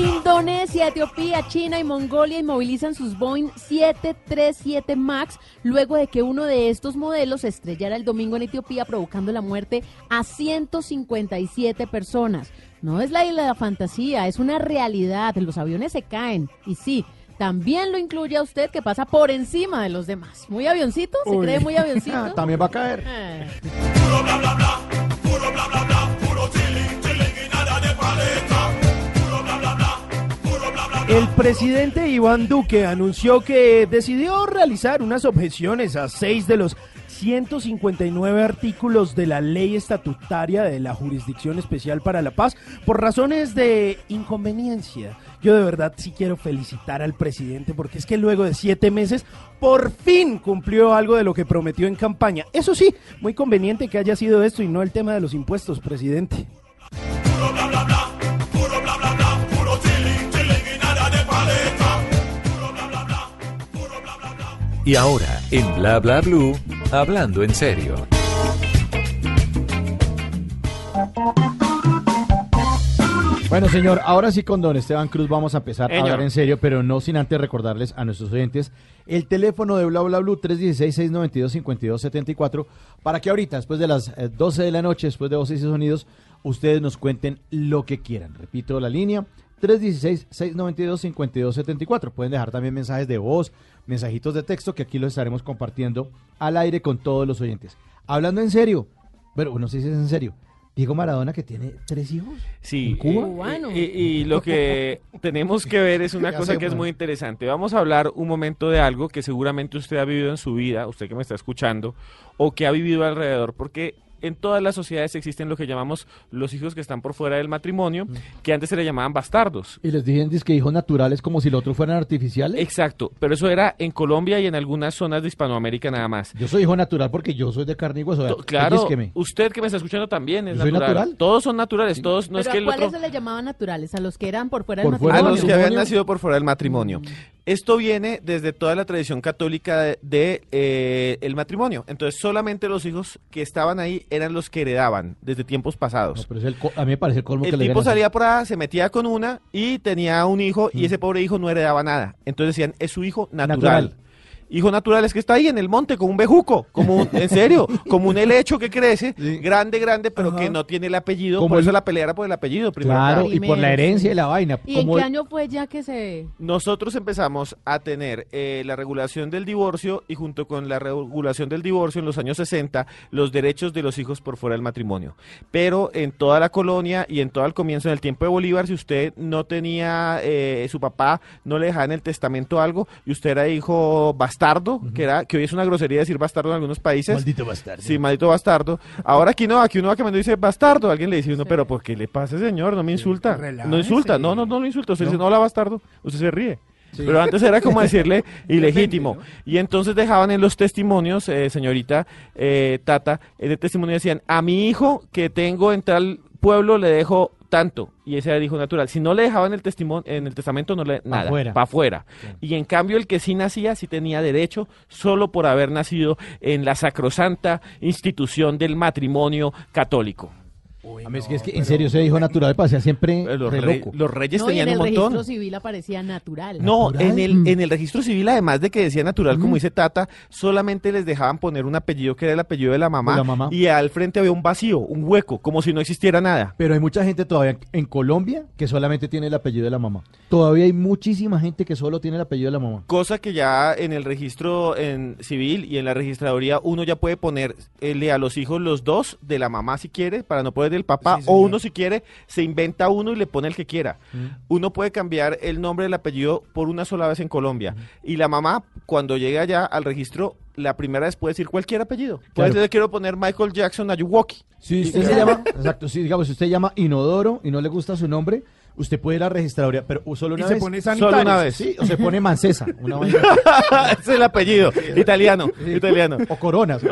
Indonesia, Etiopía, China y Mongolia inmovilizan sus Boeing 737 MAX luego de que uno de estos modelos se estrellara el domingo en Etiopía provocando la muerte a 157 personas. No es la isla de la fantasía, es una realidad. Los aviones se caen. Y sí, también lo incluye a usted que pasa por encima de los demás. ¿Muy avioncito? ¿Se Uy. cree muy avioncito? También va a caer. Eh. El presidente Iván Duque anunció que decidió realizar unas objeciones a seis de los 159 artículos de la ley estatutaria de la Jurisdicción Especial para la Paz por razones de inconveniencia. Yo de verdad sí quiero felicitar al presidente porque es que luego de siete meses por fin cumplió algo de lo que prometió en campaña. Eso sí, muy conveniente que haya sido esto y no el tema de los impuestos, presidente. Y ahora, en Bla Bla Blue, hablando en serio. Bueno, señor, ahora sí con don Esteban Cruz vamos a empezar a hablar en serio, pero no sin antes recordarles a nuestros oyentes el teléfono de Bla Bla Blue 316-692-5274 para que ahorita, después de las eh, 12 de la noche, después de Voces y Sonidos, ustedes nos cuenten lo que quieran. Repito la línea, 316-692-5274. Pueden dejar también mensajes de voz, mensajitos de texto que aquí los estaremos compartiendo al aire con todos los oyentes. Hablando en serio, pero no sé si es en serio. Diego Maradona que tiene tres hijos. Sí, ¿En Cuba? y- Cubano. Y, y lo que tenemos que ver es una ¿Qué cosa que es muy interesante. Vamos a hablar un momento de algo que seguramente usted ha vivido en su vida, usted que me está escuchando, o que ha vivido alrededor, porque en todas las sociedades existen lo que llamamos los hijos que están por fuera del matrimonio, que antes se le llamaban bastardos. Y les dicen que hijos naturales como si los otros fueran artificiales. Exacto, pero eso era en Colombia y en algunas zonas de Hispanoamérica nada más. Yo soy hijo natural porque yo soy de carne y hueso. Claro, usted que me está escuchando también es ¿Yo soy natural. natural? Todos son naturales, todos no Pero es que ¿a el cuáles otro se le llamaban naturales? ¿A los que eran por fuera Por del fuera a matrimonio? los que habían matrimonio. nacido por fuera del matrimonio. Esto viene desde toda la tradición católica de, de, eh, el matrimonio. Entonces solamente los hijos que estaban ahí eran los que heredaban desde tiempos No, pasados. pero es el co- a mí me parece el colmo que El le tipo salía por ahí, se metía con una y tenía un hijo y ese pobre hijo no heredaba nada. Entonces decían, es su hijo natural. Natural. Hijo natural es que está ahí en el monte como un bejuco, como un, en serio, como un helecho que crece, Sí. grande, grande, pero Ajá. que no tiene el apellido, Como por el- eso la pelea era por el apellido primero. Claro, Primero, y por la herencia y la vaina. ¿Y en qué el- año fue ya que se...? Nosotros empezamos a tener eh, la regulación del divorcio y junto con la regulación del divorcio en los años 60 los derechos de los hijos por fuera del matrimonio. Pero en toda la colonia y en todo el comienzo del tiempo de Bolívar, si usted no tenía, eh, su papá no le dejaba en el testamento algo y usted era hijo bastardo, que era que hoy es una grosería decir bastardo en algunos países. Maldito bastardo. Sí, maldito bastardo. Ahora aquí no, aquí uno va caminando y dice bastardo. Alguien le dice uno, pero ¿por qué le pasa, señor? No me insulta. No insulta. No, no, no lo insulta. Usted dice, no, hola bastardo. Usted se ríe. Pero antes era como decirle ilegítimo. Y entonces dejaban en los testimonios, eh, señorita eh, Tata, en el testimonio decían, a mi hijo que tengo en tal pueblo le dejo tanto. Y ese hijo natural. Si no le dejaban el testimonio, en el testamento no le nada. afuera. Pa' afuera. Y en cambio el que sí nacía, sí tenía derecho solo por haber nacido en la sacrosanta institución del matrimonio católico. A mí es que, es que en serio ese hijo natural parecía siempre Eh, Los, re rey- loco. los reyes No, en tenían el un montón. registro civil aparecía natural. No, ¿Natural? en el, Mm. en el registro civil, además de que decía natural, como dice Tata, solamente les dejaban poner un apellido que era el apellido de la mamá, De la mamá. y al frente había un vacío, un hueco, como si no existiera nada. Pero hay mucha gente todavía en Colombia que solamente tiene el apellido de la mamá. Todavía hay muchísima gente que solo tiene el apellido de la mamá. Cosa que ya en el registro en civil y en la registraduría uno ya puede ponerle a los hijos los dos de la mamá si quiere, para no del papá, o uno si quiere se inventa uno y le pone el que quiera. Uno puede cambiar el nombre del apellido por una sola vez en Colombia. Y la mamá, cuando llega ya al registro, la primera vez puede decir cualquier apellido. Puede Claro. decir, le quiero poner Michael Jackson Ayuwoki. Si usted se llama, exacto, si digamos, si used llama Inodoro y no le gusta su nombre, usted puede ir a la registraduría, pero solo una Y se vez. pone Solo sanitario. una vez. Sí, o se pone Mancesa, una Ese es el apellido. Italiano. Italiano. o Coronas.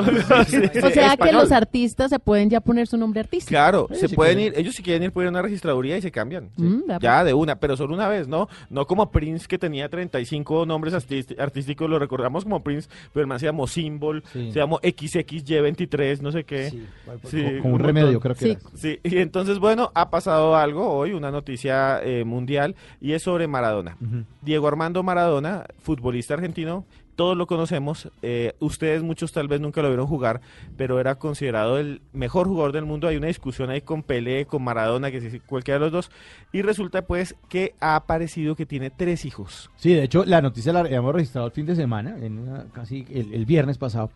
Sí, sí, O sea que español. los artistas se pueden ya poner su nombre artístico. Claro, Sí, se pueden ir, ellos si quieren ir pueden ir a una registraduría y se cambian. sí. Mm, ya de una, pero solo una vez, ¿no? No como Prince que tenía 35 nombres artísticos, lo recordamos como Prince, pero el man se llamó Symbol, Sí. se llamó XXY23, no sé qué. Sí, Como- como un remedio, creo que Sí. era. Sí, y entonces, bueno, ha pasado algo hoy, una noticia eh, mundial, y es sobre Maradona. Diego Armando Maradona, futbolista argentino, todos lo conocemos, eh, ustedes muchos tal vez nunca lo vieron jugar, pero era considerado el mejor jugador del mundo. Hay una discusión ahí con Pelé, con Maradona, que si cualquiera de los dos, y resulta pues que ha aparecido que tiene tres hijos. Sí, de hecho, la noticia la habíamos registrado el fin de semana, en una- casi el, el viernes pasado.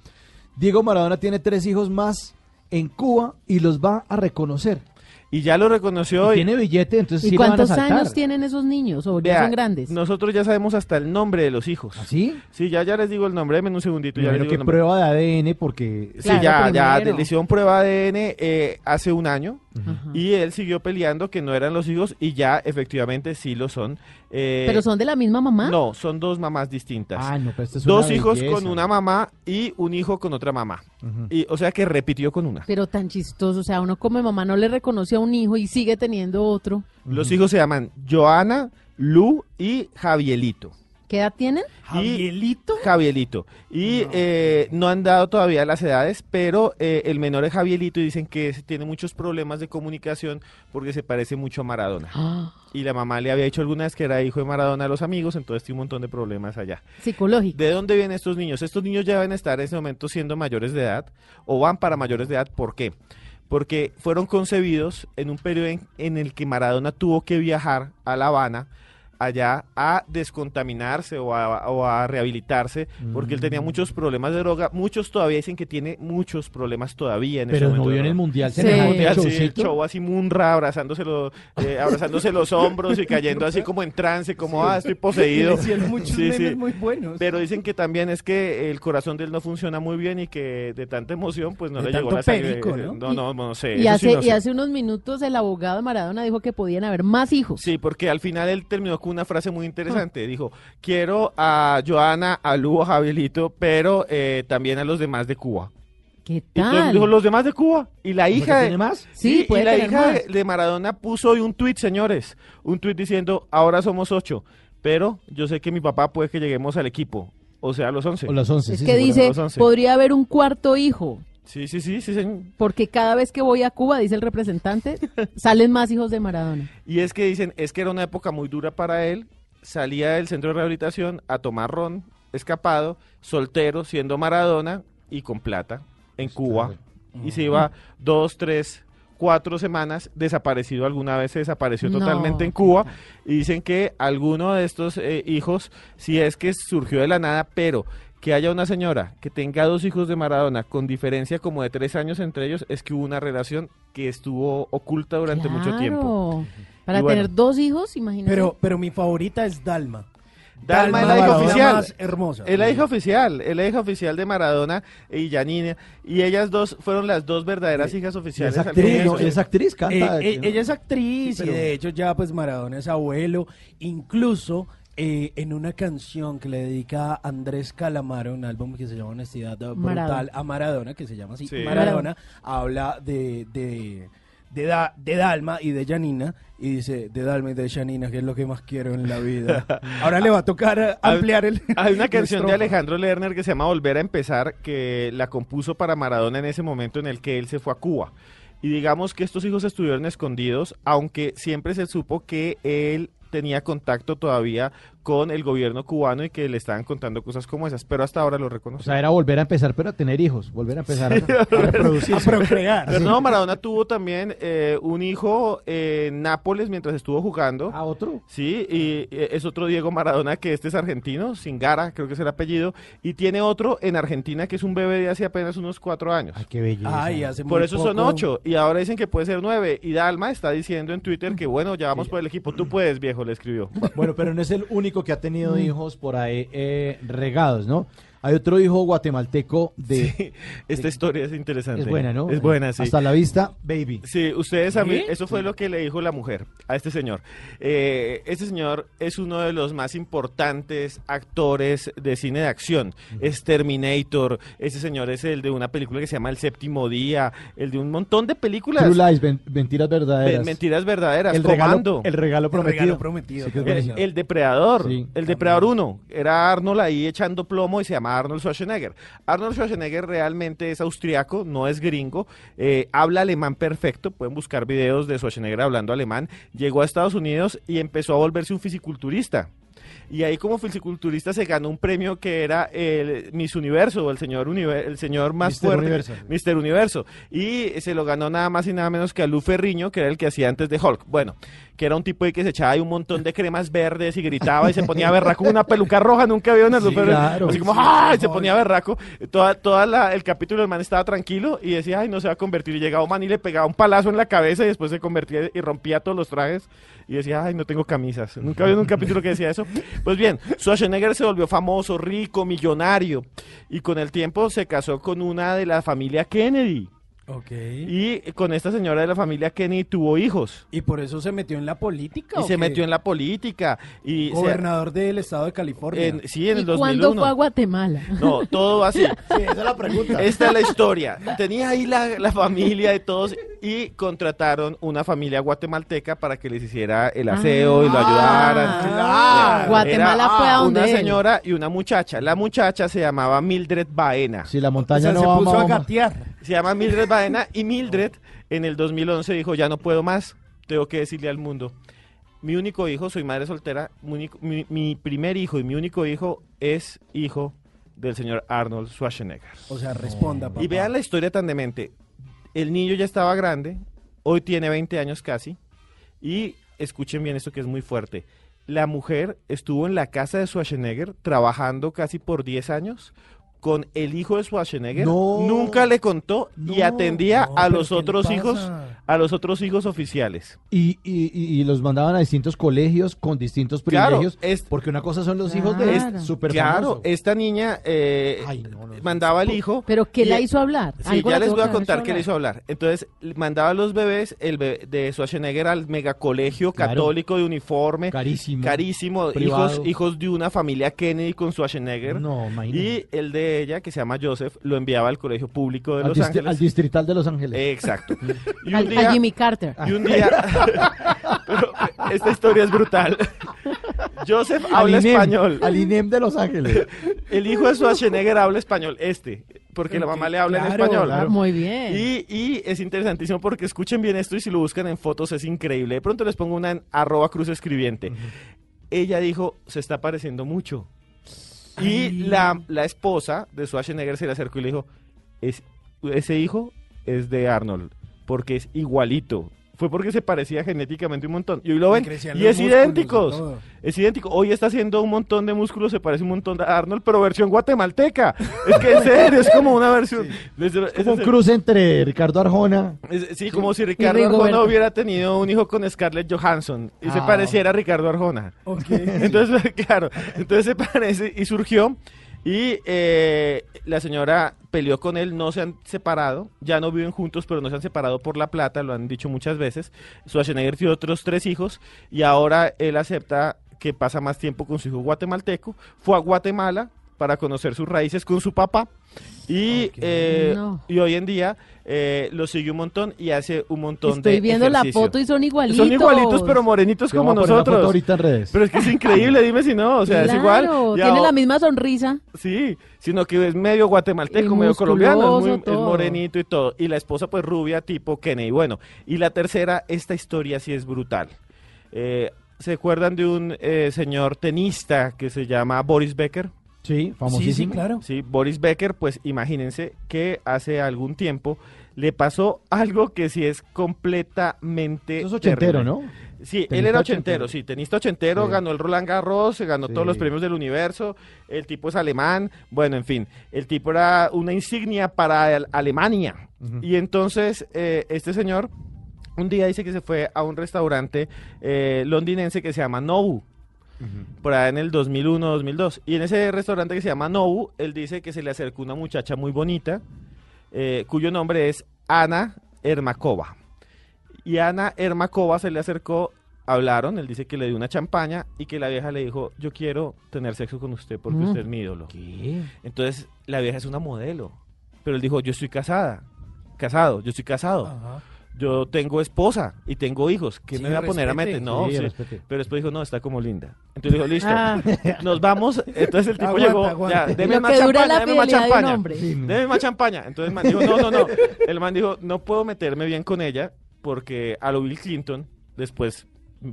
Diego Maradona tiene tres hijos más en Cuba y los va a reconocer. Y ya lo reconoció. Y y- tiene billete, entonces ¿Y sí le van a cuántos saltar. años tienen esos niños? ¿O ya Vea, son grandes? Nosotros ya sabemos hasta el nombre de los hijos. ¿Así? Sí, ya, ya les digo el nombre, denme un segundito. Ya les digo que el nombre. prueba de ADN porque... Sí, Claro, ya, ya le hicieron prueba de ADN eh, hace un año Ajá. y él siguió peleando que no eran los hijos y ya efectivamente sí lo son. Eh, ¿Pero son de la misma mamá? No, son dos mamás distintas. Ah, no, pero esto es dos una hijos belleza. con una mamá y un hijo con otra mamá. Y, o sea que repitió con una. Pero tan chistoso, o sea, uno como mamá no le reconoce a un hijo y sigue teniendo otro. Los hijos se llaman Joana, Lu y Javielito. ¿Qué edad tienen? ¿Javielito? Javielito. Y eh, no han dado todavía las edades, pero eh, el menor es Javielito y dicen que ese tiene muchos problemas de comunicación porque se parece mucho a Maradona. Ah. Y la mamá le había dicho alguna vez que era hijo de Maradona a los amigos, entonces tiene un montón de problemas allá. Psicológico. ¿De dónde vienen estos niños? Estos niños ya deben estar en este momento siendo mayores de edad o van para mayores de edad. ¿Por qué? Porque fueron concebidos en un periodo en, en el que Maradona tuvo que viajar a La Habana allá a descontaminarse o a, o a rehabilitarse porque él tenía Mm. muchos problemas de droga. Muchos todavía dicen que tiene muchos problemas todavía en ese Pero no momento de vio en el mundial Sí. semejante Mundial, sí, el show así Munra abrazándose, lo- eh, abrazándose los hombros y cayendo así como en trance, como ah, estoy poseído. Muchos Sí, memes sí. muy buenos. Pero dicen que también es que el corazón de él no funciona muy bien y que de tanta emoción pues no De le llegó la sangre. perico, ¿no? No, no, no sé. Y hace, sí no y sé. hace unos minutos el abogado de Maradona dijo que podían haber más hijos. Sí, porque al final él terminó con una frase muy interesante. Dijo, quiero a Joana, a Lu, a Javielito, pero eh, también a los demás de Cuba. ¿Qué Y tal? dijo, los demás de Cuba. Y la hija de... ¿Tiene más? Sí, y puede la hija más. de, Maradona puso hoy un tuit, señores. Un tuit diciendo, ahora somos ocho, pero yo sé que mi papá puede que lleguemos al equipo. O sea, a los once. O los 11. Es sí, que dice, once. podría haber un cuarto hijo. Sí, sí, sí, sí, señor. Porque cada vez que voy a Cuba, dice el representante, salen más hijos de Maradona. Y es que dicen, es que era una época muy dura para él. Salía del centro de rehabilitación a tomar ron, escapado, soltero, siendo Maradona y con plata en Cuba. Y se iba dos, tres, cuatro semanas desaparecido. Alguna vez se desapareció No. totalmente en Cuba. Y dicen que alguno de estos eh, hijos, si es que surgió de la nada, pero que haya una señora que tenga dos hijos de Maradona con diferencia como de tres años entre ellos, es que hubo una relación que estuvo oculta durante mucho tiempo. Para Y bueno. tener dos hijos, imagínate. Pero, pero mi favorita es Dalma. Dalma es la hija Maradona oficial. más hermosa. Es la hija oficial, es la hija oficial de Maradona y Janine. Y ellas dos fueron las dos verdaderas hijas Y oficiales. Es actriz. ¿no? Es actriz, canta. Eh, eh, ella es actriz Sí, pero- y de hecho ya pues Maradona es abuelo. Incluso eh, en una canción que le dedica a Andrés Calamaro, un álbum que se llama Honestidad Brutal Maradona. a Maradona, que se llama así, Sí. Maradona, habla de, de, de, Da- de Dalma y de Janina y dice de Dalma y de Janina, que es lo que más quiero en la vida. Ahora le va a tocar eh, ampliar el... Hay una canción de. Alejandro Lerner que se llama Volver a empezar, que la compuso para Maradona en ese momento en el que él se fue a Cuba. Y digamos que estos hijos estuvieron escondidos, aunque siempre se supo que él tenía contacto todavía con el gobierno cubano y que le estaban contando cosas como esas, pero hasta ahora lo O reconoce. sea, era volver a empezar, pero a tener hijos. Volver a empezar a, a reproducirse. A procrear. Pero no, Maradona tuvo también eh, un hijo en Nápoles mientras estuvo jugando. ¿A otro? Sí, y es otro Diego Maradona que este es argentino, Singara, creo que es el apellido, y tiene otro en Argentina que es un bebé de hace apenas unos cuatro años. Ay, qué belleza. Ay, hace Por eso son ocho, y ahora dicen que puede ser nueve. Y Dalma está diciendo en Twitter que bueno, ya vamos por el equipo. Tú puedes, viejo, le escribió. Bueno, pero no es el único que ha tenido hijos por ahí eh, regados, ¿no? Hay otro hijo guatemalteco de... Sí, esta historia es interesante. Es buena, ¿no? Es buena, sí. Hasta la vista, baby. Sí, ustedes saben, ¿Sí? eso fue lo que le dijo la mujer a este señor. Eh, este señor es uno de los más importantes actores de cine de acción. Es Terminator, ese señor es el de una película que se llama El Séptimo Día, el de un montón de películas. True Lies, ven- mentiras verdaderas. Ve- Mentiras verdaderas, el Comando. regalo, el regalo El prometido. regalo prometido. El, el depredador, Sí. el depredador 1, era Arnold ahí echando plomo y se Arnold Schwarzenegger. Arnold Schwarzenegger realmente es austriaco, no es gringo, eh, habla alemán perfecto, pueden buscar videos de Schwarzenegger hablando alemán, llegó a Estados Unidos y empezó a volverse un fisiculturista. Y ahí como fisiculturista se ganó un premio que era el Miss Universo, el señor, univer- el señor más Mister fuerte. Universo. Mister Universo. Y se lo ganó nada más y nada menos que a Lu Ferriño, que era el que hacía antes de Hulk. Bueno, que era un tipo que se echaba ahí un montón de cremas verdes y gritaba y se ponía berraco una peluca roja, nunca había una Sí, Ferriño. claro. Así como, ¡ay! sí, Se ponía berraco. Toda, toda la- el capítulo el man estaba tranquilo y decía, ay, no se va a convertir. Y llegaba un man y le pegaba un palazo en la cabeza y después se convertía y rompía todos los trajes. Y decía, ay, no tengo camisas. Nunca había un capítulo que decía eso. Pues bien, Schwarzenegger se volvió famoso, rico, millonario. Y con el tiempo se casó con una de la familia Kennedy. Ok. Y con esta señora de la familia Kennedy tuvo hijos. ¿Y por eso se metió en la política? Y o se qué? metió en la política. Y se- Gobernador del estado de California. en- sí, en ¿Y el cuándo 2001. fue a Guatemala? No, todo así. Sí, esa es la pregunta. Esta es la historia. Tenía ahí la, la familia de todos y contrataron una familia guatemalteca para que les hiciera el aseo y lo ayudaran. claro. Guatemala fue a donde Una él. señora y una muchacha. La muchacha se llamaba Mildred Baena. Si la montaña O sea, no se puso a gatear. Se llama Mildred Baena y Mildred en el 2011 dijo, ya no puedo más, tengo que decirle al mundo. Mi único hijo, soy madre soltera, mi, único- mi- mi primer hijo y mi único hijo es hijo del señor Arnold Schwarzenegger. O sea, responda, papá. Y vean la historia tan demente. El niño ya estaba grande, hoy tiene 20 años casi, y escuchen bien esto que es muy fuerte. La mujer estuvo en la casa de Schwarzenegger trabajando casi por 10 años con el hijo de Schwarzenegger. No. Nunca le contó y No. atendía No, a los ¿qué le otros pasa? A los otros hijos oficiales. Y, y, los mandaban a distintos colegios con distintos Claro, privilegios. es- porque una cosa son los hijos Claro. de súper Claro, famoso. esta niña eh, Ay, no, no, mandaba al hijo. ¿Pero qué y- la hizo hablar? Sí, ya les voy a contar qué le hizo hablar. Entonces, mandaba a los bebés el be- de Schwarzenegger al megacolegio Claro. católico de uniforme. Carísimo. Carísimo. Privado. Hijos, hijos de una familia Kennedy con Schwarzenegger. No, imagínate. Y el de ella, que se llama Joseph, lo enviaba al colegio público de al, Los Ángeles. al distrital de Los Ángeles. Exacto. Y un día, Jimmy Carter. y un día pero esta historia es brutal. Joseph Al habla INEM, español. Al INEM de Los Ángeles. El hijo de Schwarzenegger habla español, este, porque la mamá le habla en español. claro. Muy bien. Y, y es interesantísimo porque escuchen bien esto y si lo buscan en fotos es increíble. De pronto les pongo una en arroba cruz escribiente. Ella dijo, se está pareciendo mucho. Y la, la esposa de Schwarzenegger se le acercó y le dijo, es, ese hijo es de Arnold, porque es igualito. Fue porque se parecía genéticamente un montón. Y hoy lo ven. Y es todo. Es idéntico. Hoy está haciendo un montón de músculos, se parece un montón a Arnold, pero versión guatemalteca. Es que en serio, es como una versión. Ese Como un es cruce entre Ricardo Arjona. es- sí, como si Ricardo. Arjona hubiera tenido un hijo con Scarlett Johansson y se Ah. pareciera a Ricardo Arjona. Ok. Entonces, claro, entonces se parece y surgió y eh, la señora peleó con él, no se han separado, ya no viven juntos, pero no se han separado por la plata, lo han dicho muchas veces. Schwarzenegger tiene otros tres hijos y ahora él acepta que pasa más tiempo con su hijo guatemalteco. Fue a Guatemala para conocer sus raíces con su papá y, eh, No. y hoy en día eh, lo sigue un montón y hace un montón de Estoy viendo la foto y son igualitos. Son igualitos, pero morenitos como nosotros. ahorita en redes. Pero es que es increíble, dime si no, o sea, es igual. Tiene la misma sonrisa. Sí, sino que es medio guatemalteco, Y medio colombiano, es, muy- es morenito y todo. Y la esposa pues rubia tipo Kennedy. Bueno, y la tercera, esta historia sí es brutal. Eh, ¿Se acuerdan de un eh, señor tenista que se llama Boris Becker? Sí, Sí, sí, famosísimo. claro. Sí, Boris Becker, pues imagínense que hace algún tiempo le pasó algo que sí es completamente... Eso es ochentero, terrible. ¿no? Sí, él era ochentero. ochentero, sí, tenista ochentero, Sí. ganó el Roland Garros, se ganó Sí. todos los premios del universo, el tipo es alemán, bueno, en fin, el tipo era una insignia para Alemania. Y entonces, eh, este señor, un día dice que se fue a un restaurante eh, londinense que se llama Nobu, por allá en el 2001, 2002. Y en ese restaurante que se llama Nobu, él dice que se le acercó una muchacha muy bonita, eh, cuyo nombre es Ana Ermakova. Y Ana Ermakova se le acercó, hablaron, él dice que le dio una champaña y que la vieja le dijo, yo quiero tener sexo con usted porque Mm. usted es mi ídolo. ¿Qué? Entonces la vieja es una modelo, pero él dijo, yo estoy casada, casado, yo estoy casado. Ajá. Yo tengo esposa y tengo hijos. ¿Qué Sí, me voy a poner a meter? No, Sí. Pero después dijo, no, está como linda. Entonces dijo, listo, Ah. nos vamos. Entonces el tipo Aguanta, llegó, aguanta. ya, deme más champaña, deme más champaña. Deme más champaña. Entonces el man dijo, no, no, no. El man dijo, no puedo meterme bien con ella porque a lo Bill Clinton después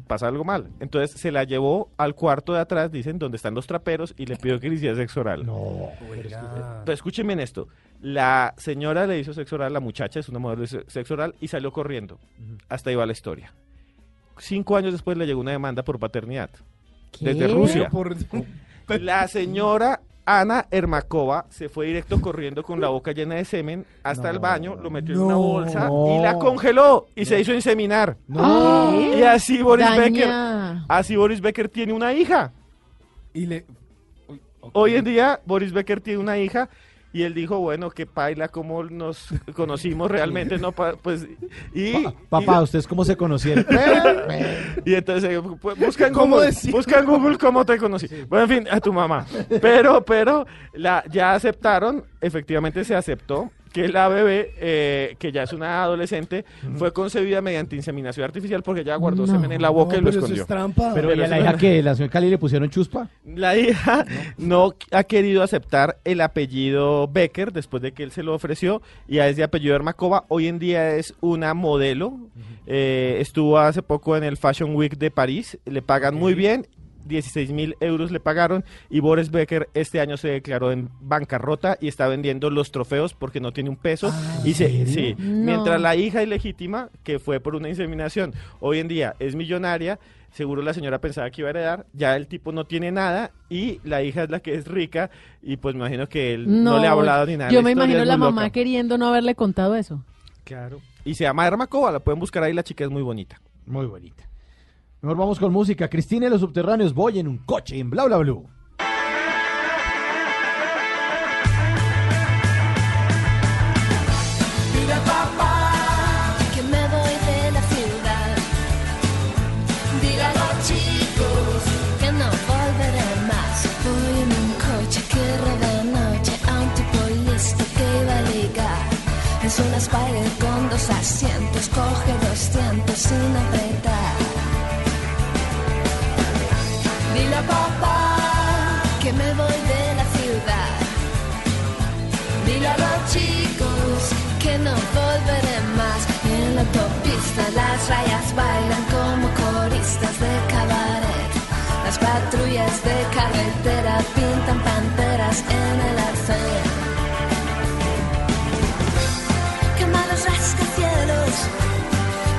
pasa algo mal. Entonces se la llevó al cuarto de atrás, dicen, donde están los traperos y le pidió que le hiciera sexo oral. No. Oiga. Pero escúchenme en esto. La señora le hizo sexo oral, la muchacha es una modelo de sexo oral y salió corriendo. Hasta ahí va la historia. Cinco años después le llegó una demanda por paternidad. Desde ¿Qué? Rusia. Por- La señora Ana Ermakova se fue directo corriendo con la boca llena de semen hasta el baño, lo metió en una No. bolsa y la congeló y se hizo inseminar. Y así Boris Becker, daña. así Boris Becker tiene una hija. Y le... Hoy en día Boris Becker tiene una hija y él dijo, bueno, que paila cómo nos conocimos realmente, no Pa- pues y, Pa- papá, ¿ustedes cómo se conocieron? y, y entonces pues, busca en ¿Cómo Google, busca en Google cómo te conocí. Bueno, en fin, a tu mamá. Pero pero la ya aceptaron, efectivamente se aceptó que la bebé, eh, que ya es una adolescente, fue concebida mediante inseminación artificial porque ella guardó No. semen en la boca y lo pero eso escondió. es trampa. Pero ¿y a la eso hija que la señora Cali le pusieron chuspa? La hija no ha querido aceptar el apellido Becker después de que él se lo ofreció y es de apellido Ermakova. Hoy en día es una modelo. Eh, estuvo hace poco en el Fashion Week de París. Le pagan muy bien. 16 mil euros le pagaron y Boris Becker este año se declaró en bancarrota y está vendiendo los trofeos porque no tiene un peso y se, sí, No. mientras la hija ilegítima que fue por una inseminación hoy en día es millonaria seguro la señora pensaba que iba a heredar ya el tipo no tiene nada y la hija es la que es rica y pues me imagino que él no, le ha hablado ni nada Yo me imagino la mamá loca. queriendo no haberle contado eso. claro y se llama Ermakova la pueden buscar ahí la chica es muy bonita Muy bonita. Mejor vamos con música. Cristina y los subterráneos. Voy en un coche en Bla Bla Blue.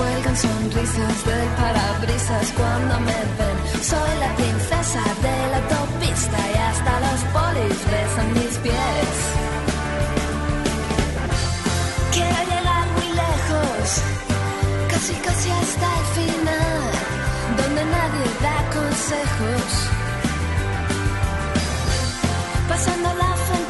cuelgan sonrisas del parabrisas cuando me ven. Soy la princesa de la autopista y hasta los polis besan mis pies. Quiero llegar muy lejos, casi casi hasta el final, donde nadie da consejos. Pasando la frontera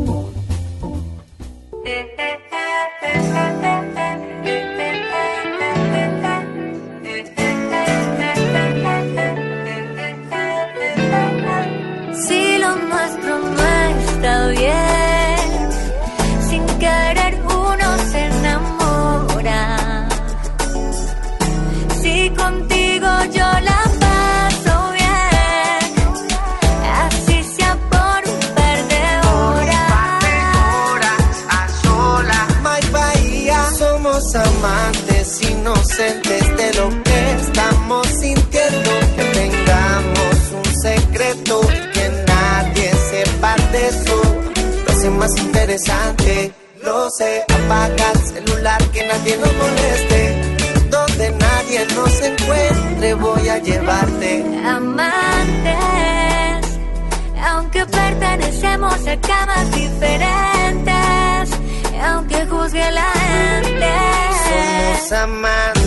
Inocentes de lo que estamos sintiendo. Que tengamos un secreto que nadie sepa de eso. Lo hace más interesante, lo sé. Apaga el celular que nadie nos moleste. Donde nadie nos encuentre, voy a llevarte. Amantes, aunque pertenecemos a camas diferentes, aunque juzgue la gente. Somos amantes.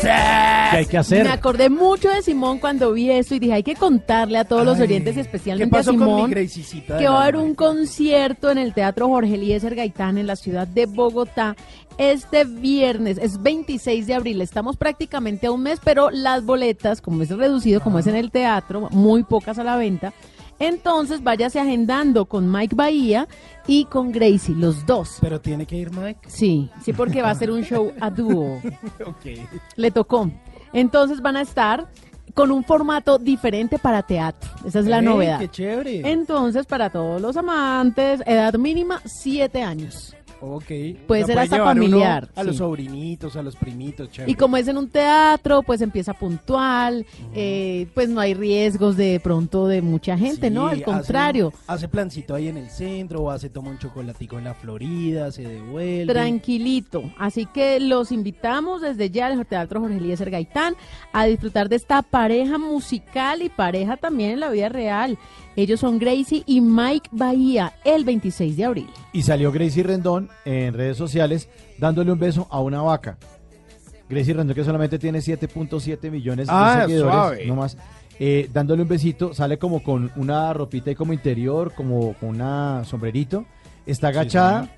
¿Qué hay que hacer? Me acordé mucho de Simón cuando vi esto y dije, hay que contarle a todos los Ay, oyentes, ¿qué especialmente a Simón, que va a haber un concierto en el Teatro Jorge Eliezer Gaitán en la ciudad de Bogotá este viernes, es 26 de abril, estamos prácticamente a un mes, pero las boletas, como es reducido, como es en el teatro, muy pocas a la venta, entonces váyase agendando con Mike Bahía y con Gracie, los dos. Pero tiene que ir Mike. Sí, sí, porque va a ser un show a dúo. ok. Le tocó. Entonces van a estar con un formato diferente para teatro. Esa es la novedad. qué chévere. Entonces, para todos los amantes, edad mínima, siete años. Ok. Puede O sea, ser hasta familiar, A los sobrinitos, a los primitos, chévere. Y como es en un teatro, pues empieza puntual, eh, pues no hay riesgos de pronto de mucha gente, ¿no? Al hace- contrario, Hace, plancito ahí en el centro, o hace toma un chocolatico en la Florida, se devuelve. tranquilito. Así que los invitamos desde ya al Teatro Jorge Eliezer Gaitán a disfrutar de esta pareja musical y pareja también en la vida real. Ellos son Gracie y Mike Bahía el 26 de abril. Y salió Gracie Rendón en redes sociales dándole un beso a una vaca. Gracie Rendón que solamente tiene 7.7 millones Ah, de seguidores, suave. no más. eh, dándole un besito, sale como con una ropita y como interior, como con una sombrerito, está agachada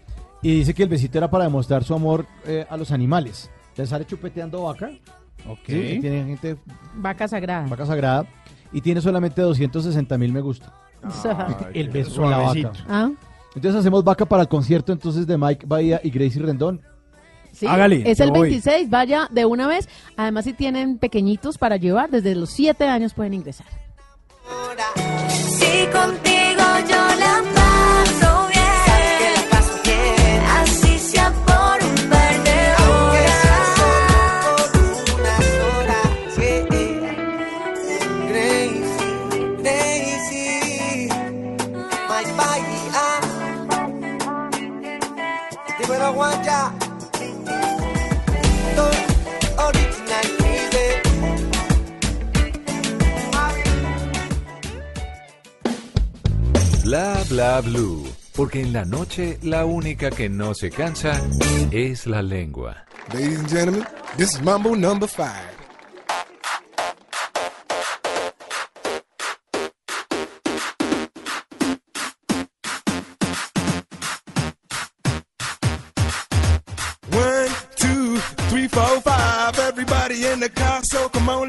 y dice que el besito era para demostrar su amor eh, a los animales. Entonces sale chupeteando vaca. Ok. Sí, tiene gente Vaca sagrada. vaca sagrada y tiene solamente 260 mil me gusta. el beso a la vaca. Ah, Entonces hacemos vaca para el concierto entonces de Mike Bahía y Gracie Rendón. sí, Hágale, es el voy. 26, vaya de una vez. Además, si tienen pequeñitos para llevar, desde los 7 años pueden ingresar. Si contigo Bla bla blue. Porque en la noche la única que no se cansa es la lengua. Ladies and gentlemen, this is Mambo number five. One, two, three, four, five. Everybody in the car, so come on,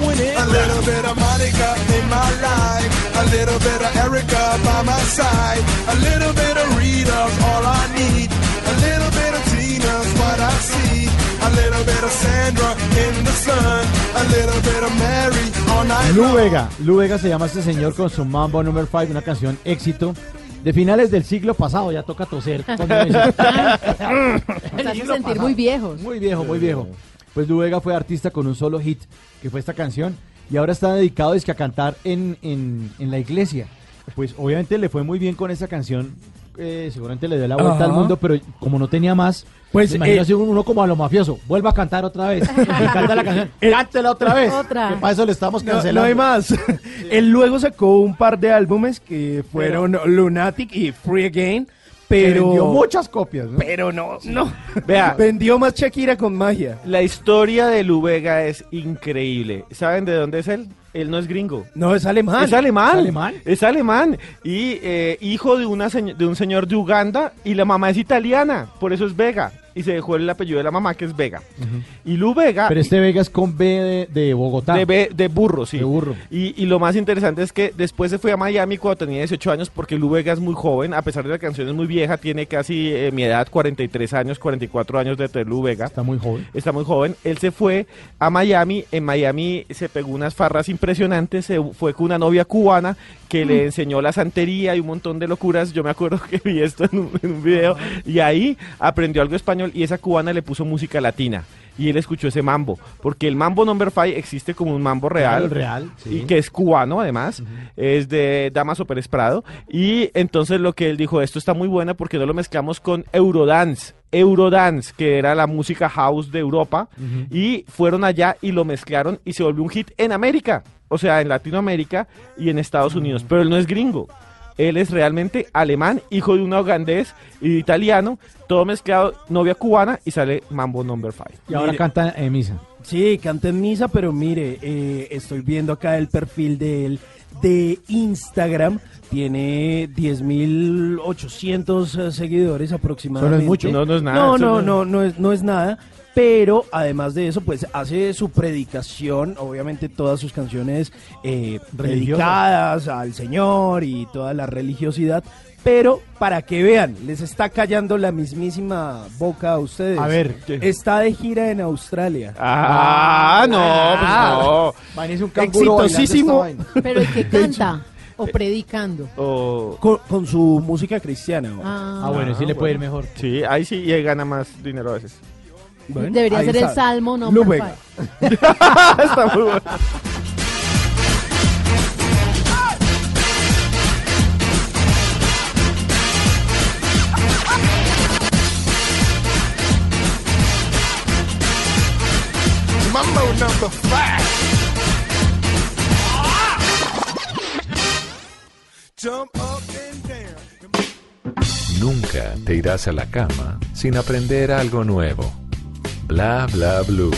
doing it. A little bit of Monica in my life. A little bit of Erica by my side. A little bit of Rita's all I need. A little bit of Tina's what I see. A little bit of Sandra in the sun. A little bit of Mary all night Lu long. Vega. Lu Vega se llama este señor con su Mambo Number 5, una canción éxito de finales del siglo pasado. Ya toca toser. Nos hace sentir muy viejos. Muy viejo, muy viejo. Pues Lu Vega fue artista con un solo hit, que fue esta canción, y ahora está dedicado es que a cantar en, en, en la iglesia. Pues obviamente le fue muy bien con esa canción, eh, seguramente le dio la vuelta Ajá. al mundo, pero como no tenía más, Pues, imagino eh, uno como a lo mafioso, vuelva a cantar otra vez, y canta la canción, cántela otra vez, Otra. que para eso le estamos cancelando. no hay más. Él luego sacó un par de álbumes que fueron Lunatic y Free Again, Que pero vendió muchas copias, ¿no? pero no, no. Vea, Vendió más Shakira con magia. la historia de Lu Vega es increíble. ¿Saben de dónde es él? Él no es gringo. No, es alemán. Es alemán. ¿Es alemán? Es alemán. Y eh, hijo de, una de un señor de Uganda y la mamá es italiana. Por eso es Vega. Y se dejó el apellido de la mamá, que es Vega. Y Lu Vega... Pero este Vega es con B de, de Bogotá. De, B- de burro, sí. De burro. Y, y lo más interesante es que después se fue a Miami cuando tenía 18 años porque Lu Vega es muy joven, a pesar de la canción es muy vieja, tiene casi eh, mi edad, 43 años, 44 años de tener Lu Vega. Está muy joven. Está muy joven. Él se fue a Miami, en Miami se pegó unas farras impresionantes, se fue con una novia cubana que le enseñó la santería y un montón de locuras. Yo me acuerdo que vi esto en un, en un video y ahí aprendió algo español y esa cubana le puso música latina. Y él escuchó ese mambo, porque el mambo number five existe como un mambo real, Real, sí. y que es cubano además, es de Damaso Pérez Prado, y entonces lo que él dijo, esto está muy buena porque no lo mezclamos con Eurodance, Eurodance, que era la música house de Europa, y fueron allá y lo mezclaron y se volvió un hit en América, o sea, en Latinoamérica y en Estados Unidos, pero él no es gringo. Él es realmente alemán, hijo de un hogandés y de italiano, todo mezclado, novia cubana y sale Mambo Number 5. Y ahora canta en misa. Sí, canta en misa, pero mire, eh, estoy viendo acá el perfil de él de Instagram. Tiene 10.800 eh, seguidores aproximadamente. mucho. No, no es nada. No, Eso no, no- no, no es, no es nada. Pero además de eso, pues hace su predicación, obviamente todas sus canciones eh, dedicadas al Señor y toda la religiosidad. Pero para que vean, les está callando la mismísima boca a ustedes. A ver. Está de gira en Australia. Ah, no, pues no. Vanessa, un Exitosísimo. Pero el que canta o predicando. O- Con, con su música cristiana. Ah, Ah, bueno, sí le puede ir mejor. Sí, ahí sí y él gana más dinero a veces. Bueno, Debería ser el salmo no Lubega. Está muy bueno. Mambo number five. Jump up and down. Nunca te irás a la cama sin aprender algo nuevo. Bla bla blue.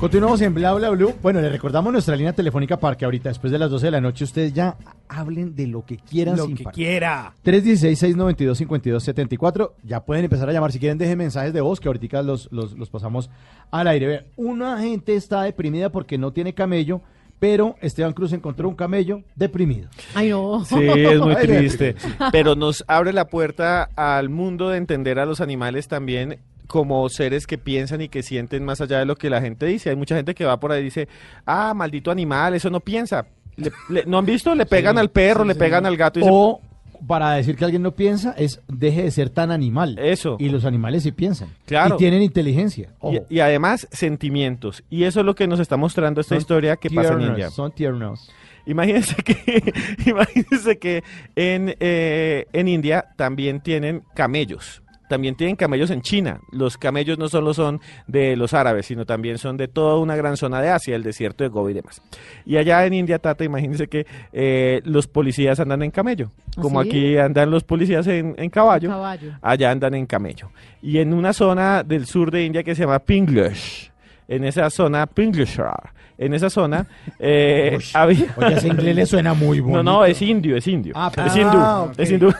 Continuamos en Bla Bla Blue. Bueno, le recordamos nuestra línea telefónica para que ahorita, después de las 12 de la noche, ustedes ya hablen de lo que quieran Lo sin que parar. quiera. 316-692-5274. Ya pueden empezar a llamar. Si quieren, dejen mensajes de voz que ahorita los, los, los pasamos al aire. Vean, una gente está deprimida porque no tiene camello, pero Esteban Cruz encontró un camello deprimido. Ay, no. Sí, es muy triste. Pero nos abre la puerta al mundo de entender a los animales también como seres que piensan y que sienten más allá de lo que la gente dice. Hay mucha gente que va por ahí y dice, ah, maldito animal, eso no piensa. Le- le- ¿No han visto? Le pegan al perro, le pegan al gato y dicen, O para decir que alguien no piensa es deje de ser tan animal. Eso. Y los animales sí piensan. Claro. Y tienen inteligencia. Y, y además sentimientos. Y eso es lo que nos está mostrando esta Son historia que pasa en India. Son tiernos. Imagínense que, imagínense que en, eh, en India también tienen camellos. También tienen camellos en China. Los camellos no solo son de los árabes, sino también son de toda una gran zona de Asia, el desierto de Gobi y demás. Y allá en India, Tata, imagínense que eh, los policías andan en camello. Como ¿Ah, sí? aquí andan los policías en, en caballo, Caballo. allá andan en camello. Y en una zona del sur de India que se llama Pinglish, en esa zona, Pinglishar, en esa zona, eh, había... Oye, ese inglés le suena muy No, bonito. no, es indio, es indio. Ah, es ah, hindú, ok. es hindú.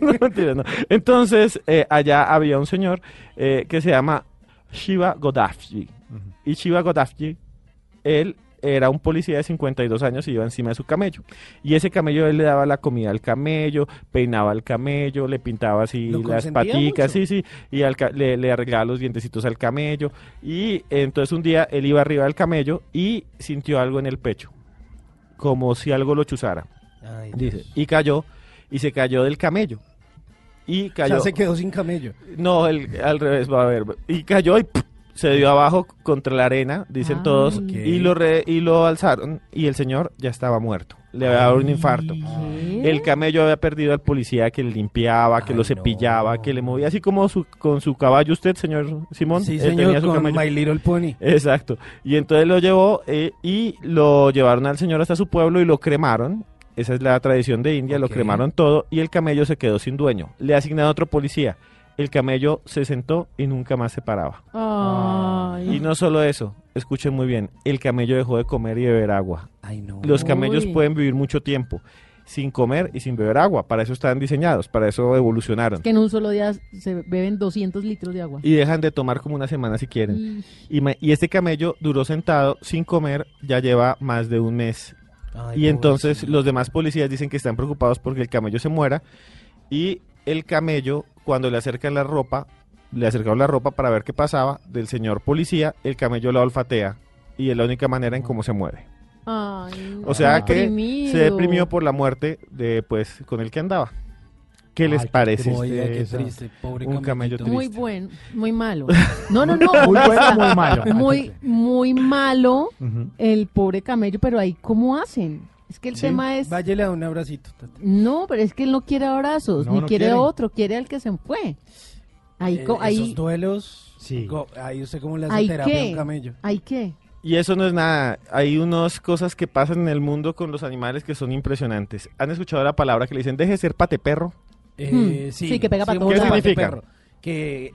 no, mentira, no. Entonces, eh, allá había un señor eh, que se llama Shiva Godafji. Y Shiva Godafji, él era un policía de 52 años y iba encima de su camello. Y ese camello él le daba la comida al camello, peinaba al camello, le pintaba así ¿Lo las paticas, mucho? sí, sí, y al le, le arreglaba los dientecitos al camello. Y entonces un día él iba arriba del camello y sintió algo en el pecho, como si algo lo chuzara. Dice, y cayó, y se cayó del camello. Y cayó. Ya se quedó sin camello. No, el- al revés, va a ver. Y cayó y ¡pum! Se dio abajo contra la arena, dicen Ay. todos, y lo re- y lo alzaron y el señor ya estaba muerto. Le había dado un infarto. El camello había perdido al policía que le limpiaba, que Ay, lo cepillaba, no. que le movía, así como su- con su caballo usted, señor Simón. Sí, Él señor, tenía su con camello. My Little Pony. Exacto. Y entonces lo llevó eh, y lo llevaron al señor hasta su pueblo y lo cremaron. Esa es la tradición de India, lo cremaron todo y el camello se quedó sin dueño. Le asignaron otro policía. El camello se sentó y nunca más se paraba. Ay. Y no solo eso, escuchen muy bien, el camello dejó de comer y beber agua. Ay, no. Los camellos Uy. pueden vivir mucho tiempo. sin comer y sin beber agua. Para eso están diseñados, para eso evolucionaron. Que en un solo día se beben 200 litros de agua. Y dejan de tomar como una semana si quieren. Y este camello duró sentado sin comer, ya lleva más de un mes. Ay, y entonces los demás policías dicen que están preocupados porque el camello se muera. Y el camello, cuando le acercan la ropa, le acercaron la ropa para ver qué pasaba del señor policía, el camello la olfatea. Y es la única manera en cómo se muere. Ay, O sea que deprimido. se deprimió por la muerte de pues con el que andaba. ¿Qué les Ay, parece? qué triste, pobre un camello triste. Muy bueno, muy malo. No, no, no. Muy bueno, muy malo. Muy, muy malo el pobre camello, pero ahí, ¿cómo hacen? Es que el Sí, tema es... Váyale a un abracito. Tata. No, pero es que él no quiere abrazos, No, ni no quiere quiere. otro, quiere al que se fue. Ahí, Eh, ahí, Esos duelos. Sí. go- Ahí usted cómo le hace ¿Ahí terapia a un camello. ¿Ahí qué? Y eso no es nada. Hay unas cosas que pasan en el mundo con los animales que son impresionantes. ¿Han escuchado la palabra que le dicen deje de ser pateperro? Eh, Hmm, sí, sí, que pega para sí, lados. pate ¿Qué significa? perro, Que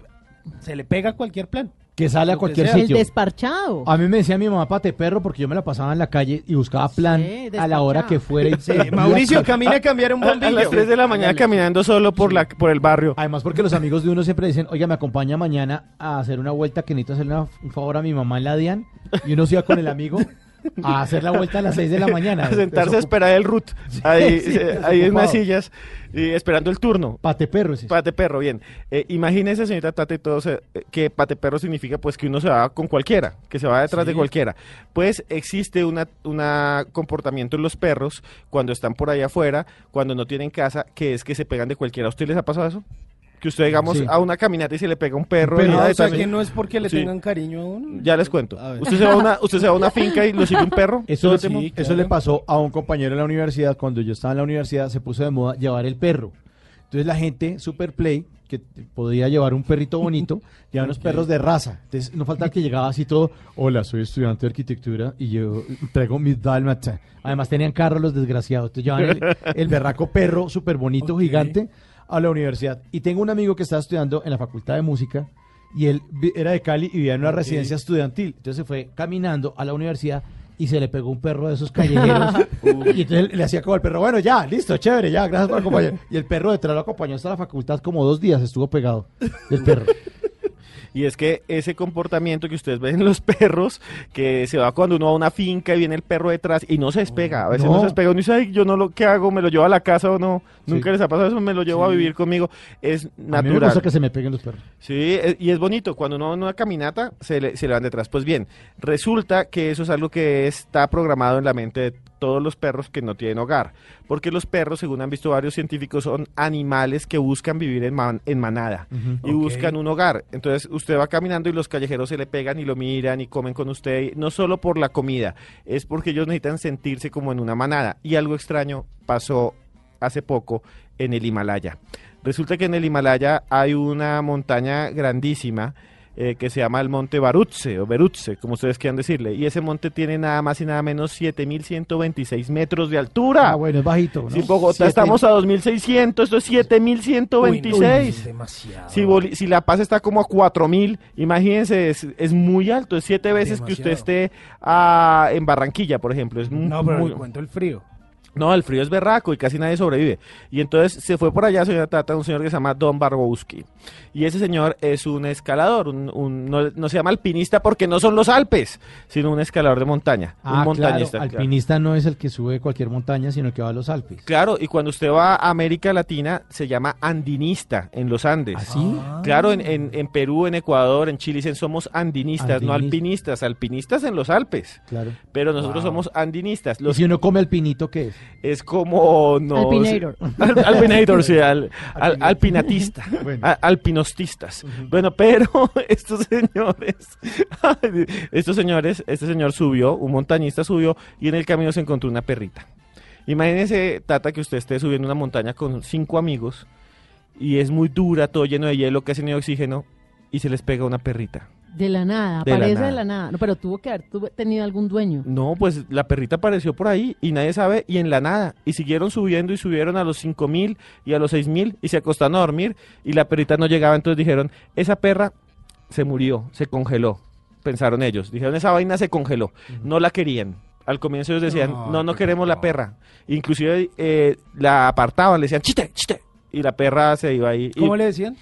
se le pega a cualquier plan. Que sale a cualquier sea. El sitio. desparchado. A mí me decía mi mamá pate perro porque yo me la pasaba en la calle y buscaba plan Sí, a la hora que fuera. y Sí, Mauricio, camina a cambiar un A, a bombillo. las 3 de la mañana caminando solo por, la, por el barrio. Además porque los amigos de uno siempre dicen, oiga, me acompaña mañana a hacer una vuelta que necesito hacerle una- un favor a mi mamá en la DIAN. Y uno se iba con el amigo a hacer la vuelta a las 6 de la mañana. A sentarse a esperar el root. Ahí, sí, eh, ahí en unas sillas y esperando el turno. Pate perro ese. Pate perro, bien. Eh, imagínese, señorita Tate, todo se- eh, que pate perro significa pues que uno se va con cualquiera, que se va detrás de Sí. cualquiera. Pues existe un comportamiento en los perros cuando están por ahí afuera, cuando no tienen casa, que es que se pegan de cualquiera. ¿A usted les ha pasado eso? Que usted, digamos, Sí. a una caminata y se le pega un perro. Pero, Ah, o sea que no es porque le Sí. tengan cariño a uno. Ya les cuento. Usted se, va a una, usted se va a una finca y lo sigue un perro. Eso, ¿Eso sí, eso le pasó a un compañero en la universidad. Cuando yo estaba en la universidad se puso de moda llevar el perro. Entonces la gente, super play, que podía llevar un perrito bonito, llevaba unos perros de raza. Entonces no faltaba que llegaba así todo, hola, soy estudiante de arquitectura y yo traigo mis dálmata. Además tenían carros los desgraciados. Entonces llevaban el, el berraco perro súper bonito, gigante, a la universidad. Y tengo un amigo que estaba estudiando en la Facultad de Música y él era de Cali y vivía en una residencia estudiantil. Entonces se fue caminando a la universidad y se le pegó un perro de esos callejeros. y entonces le hacía como el perro, bueno, ya, listo, chévere, ya, gracias por acompañar. Y el perro detrás lo acompañó hasta la facultad como dos días, estuvo pegado el perro. Y es que ese comportamiento que ustedes ven en los perros, que se va cuando uno va a una finca y viene el perro detrás y no se despega. A veces no, No. se despega. Uno dice, ay, yo no lo que hago, me lo llevo a la casa o no. Nunca Sí. les ha pasado eso, me lo llevo a vivir conmigo. Es A mí me natural. gusta que se me peguen los perros. Sí, es- y es bonito. Cuando uno va en una caminata, se le, se le van detrás. Pues bien, resulta que eso es algo que está programado en la mente de todos los perros que no tienen hogar. Porque los perros, según han visto varios científicos, son animales que buscan vivir en, man- en manada y buscan un hogar. Entonces, usted va caminando y los callejeros se le pegan y lo miran y comen con usted. no solo por la comida, es porque ellos necesitan sentirse como en una manada. Y algo extraño pasó hace poco en el Himalaya. Resulta que en el Himalaya hay una montaña grandísima eh, que se llama el monte Barutse o Berutse, como ustedes quieran decirle. Y ese monte tiene nada más y nada menos 7.126 metros de altura. Ah, bueno, es bajito. ¿no? Si en Bogotá Siete- estamos a 2.600, esto es Uy, no, 7.126. es demasiado. Si, Boli- si La Paz está como a 4000, imagínense, es, es muy alto, es siete veces que usted esté ah, en Barranquilla, por ejemplo. Es No, pero muy- cuento el frío. No, el frío es berraco y casi nadie sobrevive. Y entonces se fue por allá, señora Tata, un señor que se llama Don Barbowski. Y ese señor es un escalador, un, un- no, no se llama alpinista porque no son los Alpes, sino un escalador de montaña, Ah, un montañista. claro, claro. alpinista no es el que sube cualquier montaña, sino el que va a los Alpes. Claro, y cuando usted va a América Latina, se llama andinista en los Andes. ¿Así? Claro, en, en- en Perú, en Ecuador, en Chile dicen somos andinistas, no alpinistas, alpinistas en los Alpes. Claro. Pero nosotros Wow. somos andinistas. Y Los, si uno come alpinito, ¿qué es? Es como... No, Alpinator. Al- alpinator, sí, al- al- alpinatista, Bueno. a- alpinostistas. Bueno, pero estos señores, estos señores, este señor subió, un montañista subió y en el camino se encontró una perrita. Imagínese, Tata, que usted esté subiendo una montaña con cinco amigos y es muy dura, todo lleno de hielo, casi no hay oxígeno y se les pega una perrita. De la nada, De la aparece nada. de la nada. No, pero tuvo que haber tuvo- tenido algún dueño. No, pues la perrita apareció por ahí y nadie sabe y en la nada. Y siguieron subiendo y subieron a los cinco mil y a los seis mil y se acostaron a dormir y la perrita no llegaba. Entonces dijeron, esa perra se murió, se congeló. Pensaron ellos. Dijeron, esa vaina se congeló. No la querían. Al comienzo ellos decían, No, no, queremos la perra. Inclusive eh, la apartaban, le decían, chiste, chiste. Y la perra se iba ahí. y- ¿Cómo le decían?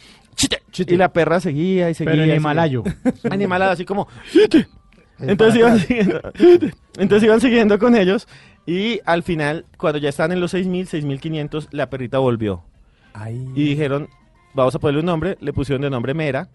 Y la perra seguía y seguía. Pero en. Animalado, así como... Entonces iban, siguiendo, entonces iban siguiendo con ellos y al final, cuando ya estaban en los 6.000, 6.500, la perrita volvió. Y dijeron, vamos a ponerle un nombre, le pusieron de nombre Mera.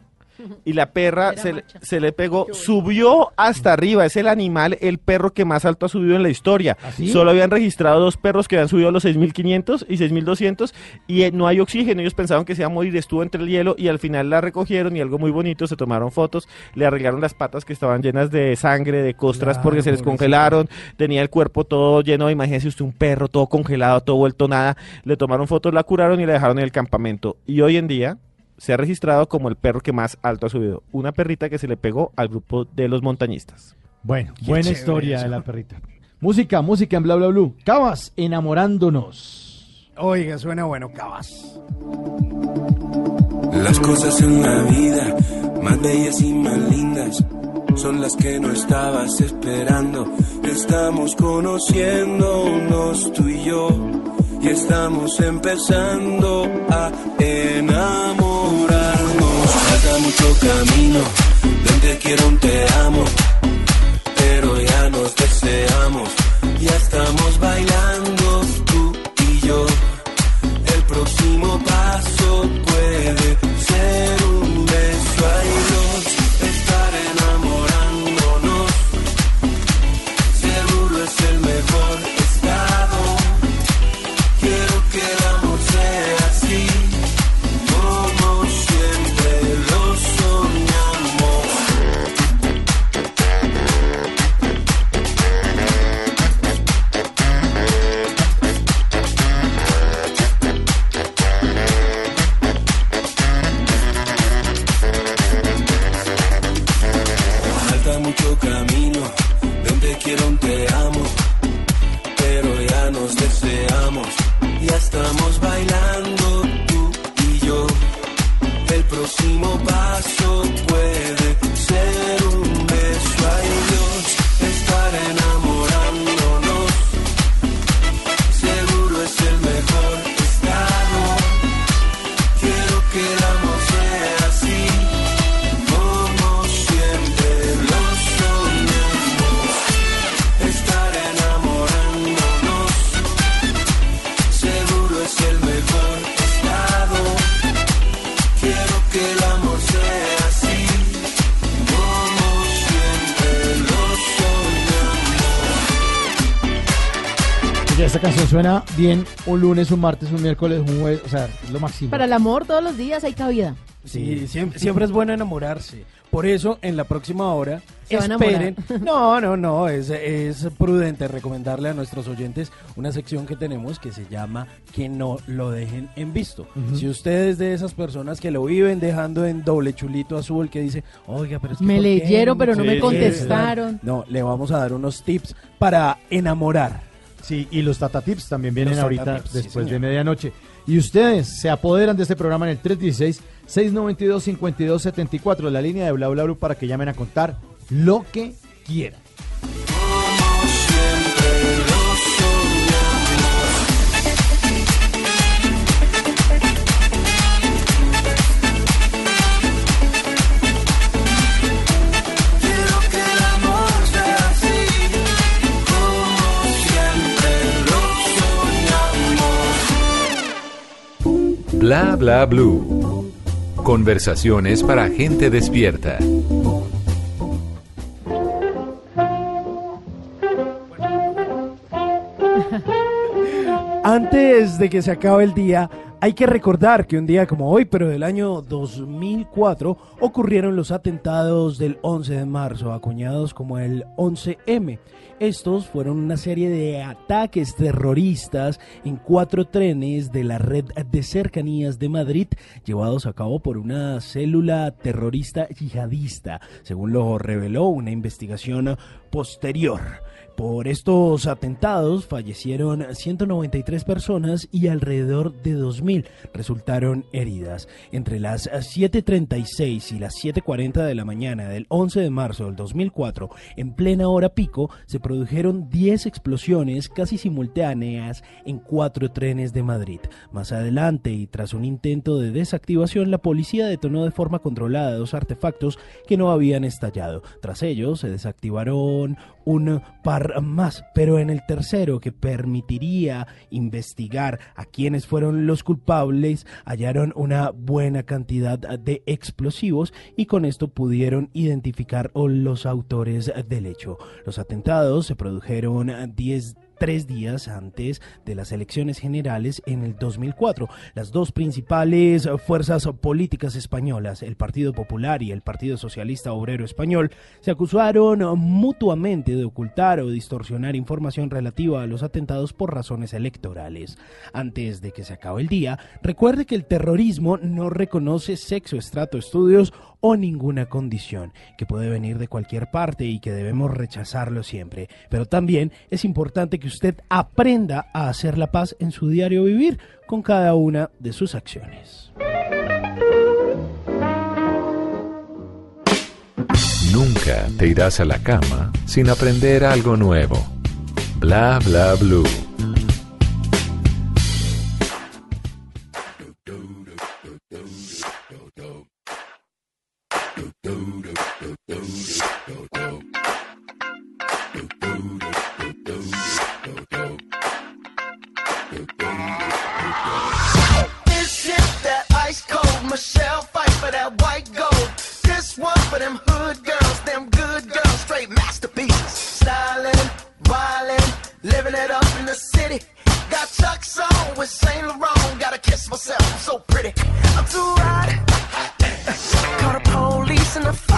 Y la perra se le, se le pegó, subió hasta arriba. Es el animal, el perro que más alto ha subido en la historia. sí? Solo habían registrado dos perros que habían subido a los 6.500 y 6.200 y eh, no hay oxígeno. Ellos pensaban que se iba a morir, estuvo entre el hielo y al final la recogieron y algo muy bonito, se tomaron fotos, le arreglaron las patas que estaban llenas de sangre, de costras Claro, porque se les congelaron, tenía el cuerpo todo lleno, imagínese usted un perro todo congelado, todo vuelto nada. Le tomaron fotos, la curaron y la dejaron en el campamento. Y hoy en día se ha registrado como el perro que más alto ha subido. Una perrita que se le pegó al grupo de los montañistas. Bueno, Qué buena historia eso. de la perrita. Música, música en Bla Bla Blue. Cabas, enamorándonos. Oiga, suena bueno, cabas. Las cosas en la vida, más bellas y más lindas, son las que no estabas esperando. Estamos conociéndonos tú y yo, estamos empezando a enamorarnos. Falta mucho camino, de un te quiero, un te amo, pero ya nos deseamos, ya estamos bailando estamos bailando tú y yo. El próximo paso esta canción suena bien un lunes, un martes, un miércoles, un jueves. O sea, es lo máximo. Para el amor todos los días hay cabida. Sí, siempre, siempre es bueno enamorarse. Por eso, en la próxima hora, Se va a esperen. No, no, no, es, es prudente recomendarle a nuestros oyentes una sección que tenemos que se llama Que no lo dejen en visto. Ujú. Si usted es de esas personas que lo viven dejando en doble chulito azul, que dice, oiga, pero es que Me ¿por qué leyeron, pero no me Sí, contestaron. No, le vamos a dar unos tips para enamorar. Sí, y los Tata Tips también vienen Los ahorita sí, después de medianoche. Y ustedes se apoderan de este programa en el 316-692-5274, la línea de Bla Bla para que llamen a contar lo que quieran. Bla bla blue. Conversaciones para gente despierta. Antes de que se acabe el día, hay que recordar que un día como hoy, pero del año 2004, ocurrieron los atentados del 11 de marzo, acuñados como el 11M. Estos fueron una serie de ataques terroristas en cuatro trenes de la red de cercanías de Madrid, llevados a cabo por una célula terrorista yihadista, según lo reveló una investigación posterior. Por estos atentados fallecieron 193 personas y alrededor de 2000 resultaron heridas. Entre las 7.36 y las 7.40 de la mañana del 11 de marzo del 2004, en plena hora pico, se produjeron 10 explosiones casi simultáneas en cuatro trenes de Madrid. Más adelante, y tras un intento de desactivación, la policía detonó de forma controlada dos artefactos que no habían estallado. Tras ello, se desactivaron un par más, pero en el tercero, que permitiría investigar a quienes fueron los culpables, hallaron una buena cantidad de explosivos y con esto pudieron identificar los autores del hecho. Los atentados se produjeron 10 tres días antes de las elecciones generales en el 2004. Las dos principales fuerzas políticas españolas, el Partido Popular y el Partido Socialista Obrero Español, se acusaron mutuamente de ocultar o distorsionar información relativa a los atentados por razones electorales. Antes de que se acabe el día, recuerde que el terrorismo no reconoce sexo, estrato, estudios o ninguna condición, que puede venir de cualquier parte y que debemos rechazarlo siempre. Pero también es importante que usted aprenda a hacer la paz en su diario vivir con cada una de sus acciones. Nunca te irás a la cama sin aprender algo nuevo. Bla bla blue. Got Chuck's on with Saint Laurent. Gotta kiss myself, I'm so pretty. I'm too hot.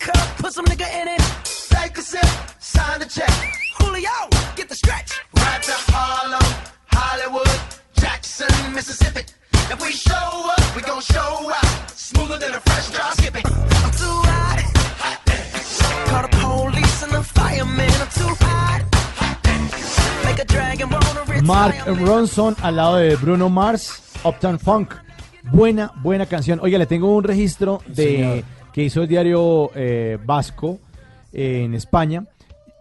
cup, put some nigga in it. Take a sip, sign the check. Julio, get the stretch. Right to Harlem, Hollywood, Jackson, Mississippi. If we show up, we gon' show out. Smoother than a fresh drop skipping. I'm too hot. Call the police and the fireman. I'm too hot. Make a dragon wanna retire. Mark Ronson al lado de Bruno Mars, Uptown Funk. Buena, buena canción. Oiga, le tengo un registro de Señor. Que hizo el diario eh, Vasco eh, en España.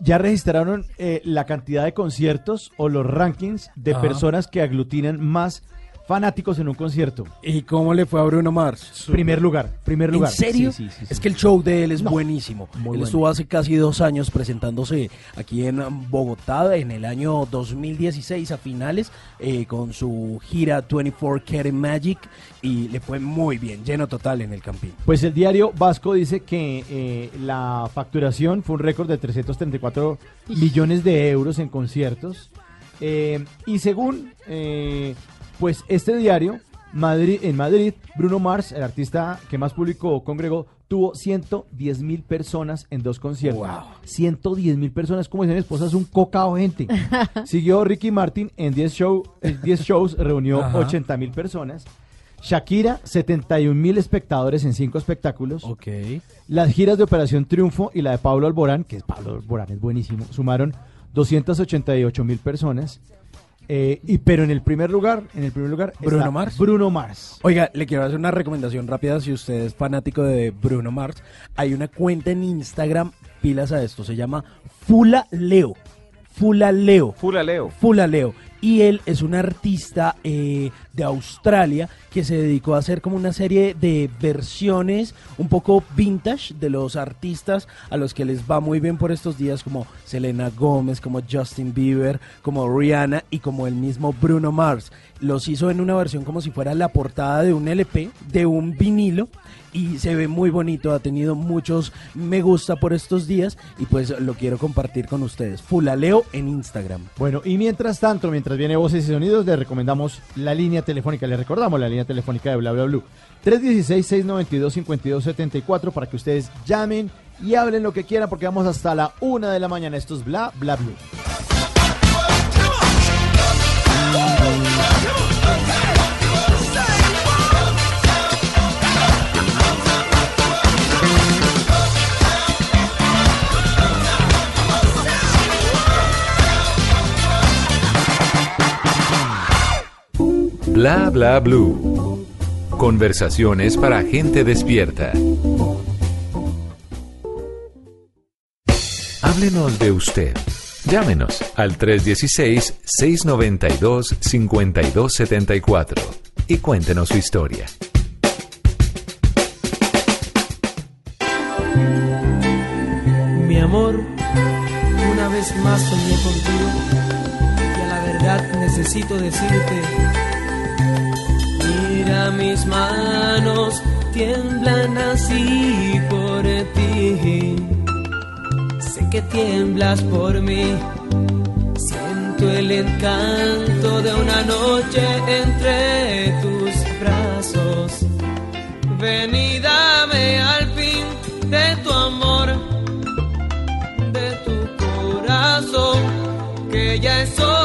Ya registraron eh, la cantidad de conciertos o los rankings de Ajá. personas que aglutinan más fanáticos en un concierto. ¿Y cómo le fue a Bruno Mars? Primer lugar, primer lugar. ¿En serio? Sí, sí, sí, Es que el show de él es No, buenísimo. muy él bueno. estuvo hace casi dos años presentándose aquí en Bogotá en el año 2016 a finales eh, con su gira 24 Karat Magic y le fue muy bien, lleno total en el Campín. Pues el diario Vasco dice que eh, la facturación fue un récord de 334 millones de euros en conciertos. Eh, y según eh, pues este diario, Madrid, en Madrid, Bruno Mars, el artista que más público congregó, tuvo 110 mil personas en dos conciertos. 110 mil personas, como dice mi esposa, es un cocao gente. Siguió Ricky Martin en 10, show, en 10 shows, reunió Ajá. 80 mil personas. Shakira, 71 mil espectadores en cinco espectáculos. Ok. Las giras de Operación Triunfo y la de Pablo Alborán, que es Pablo Alborán, es buenísimo, sumaron 288 mil personas. Eh, y pero en el primer lugar, en el primer lugar, Bruno está Mars. Bruno Mars. Oiga, le quiero hacer una recomendación rápida si usted es fanático de Bruno Mars. Hay una cuenta en Instagram, pilas a esto, se llama Fula Leo. Fula Leo. Fula Leo. Fula Leo. Y él es un artista eh, de Australia que se dedicó a hacer como una serie de versiones un poco vintage de los artistas a los que les va muy bien por estos días como Selena Gómez, como Justin Bieber, como Rihanna y como el mismo Bruno Mars. Los hizo en una versión como si fuera la portada de un LP, de un vinilo y se ve muy bonito, ha tenido muchos me gusta por estos días y pues lo quiero compartir con ustedes. Fulaleo en Instagram. Bueno, y mientras tanto, mientras viene Voces y Sonidos, le recomendamos la línea telefónica, le recordamos la línea telefónica de Bla Bla Blue. 316-692-5274 para que ustedes llamen y hablen lo que quieran porque vamos hasta la una de la mañana. Esto es Bla Bla Blue. Bla bla blue. Conversaciones para gente despierta. Háblenos de usted. Llámenos al 316-692-5274 y cuéntenos su historia. Mi amor, una vez más soñé contigo y a la verdad necesito decirte, mira mis manos tiemblan así por ti, sé que tiemblas por mí, siento el encanto de una noche entre tus brazos, ven y dame al fin de tu amor de tu corazón, que ya es hora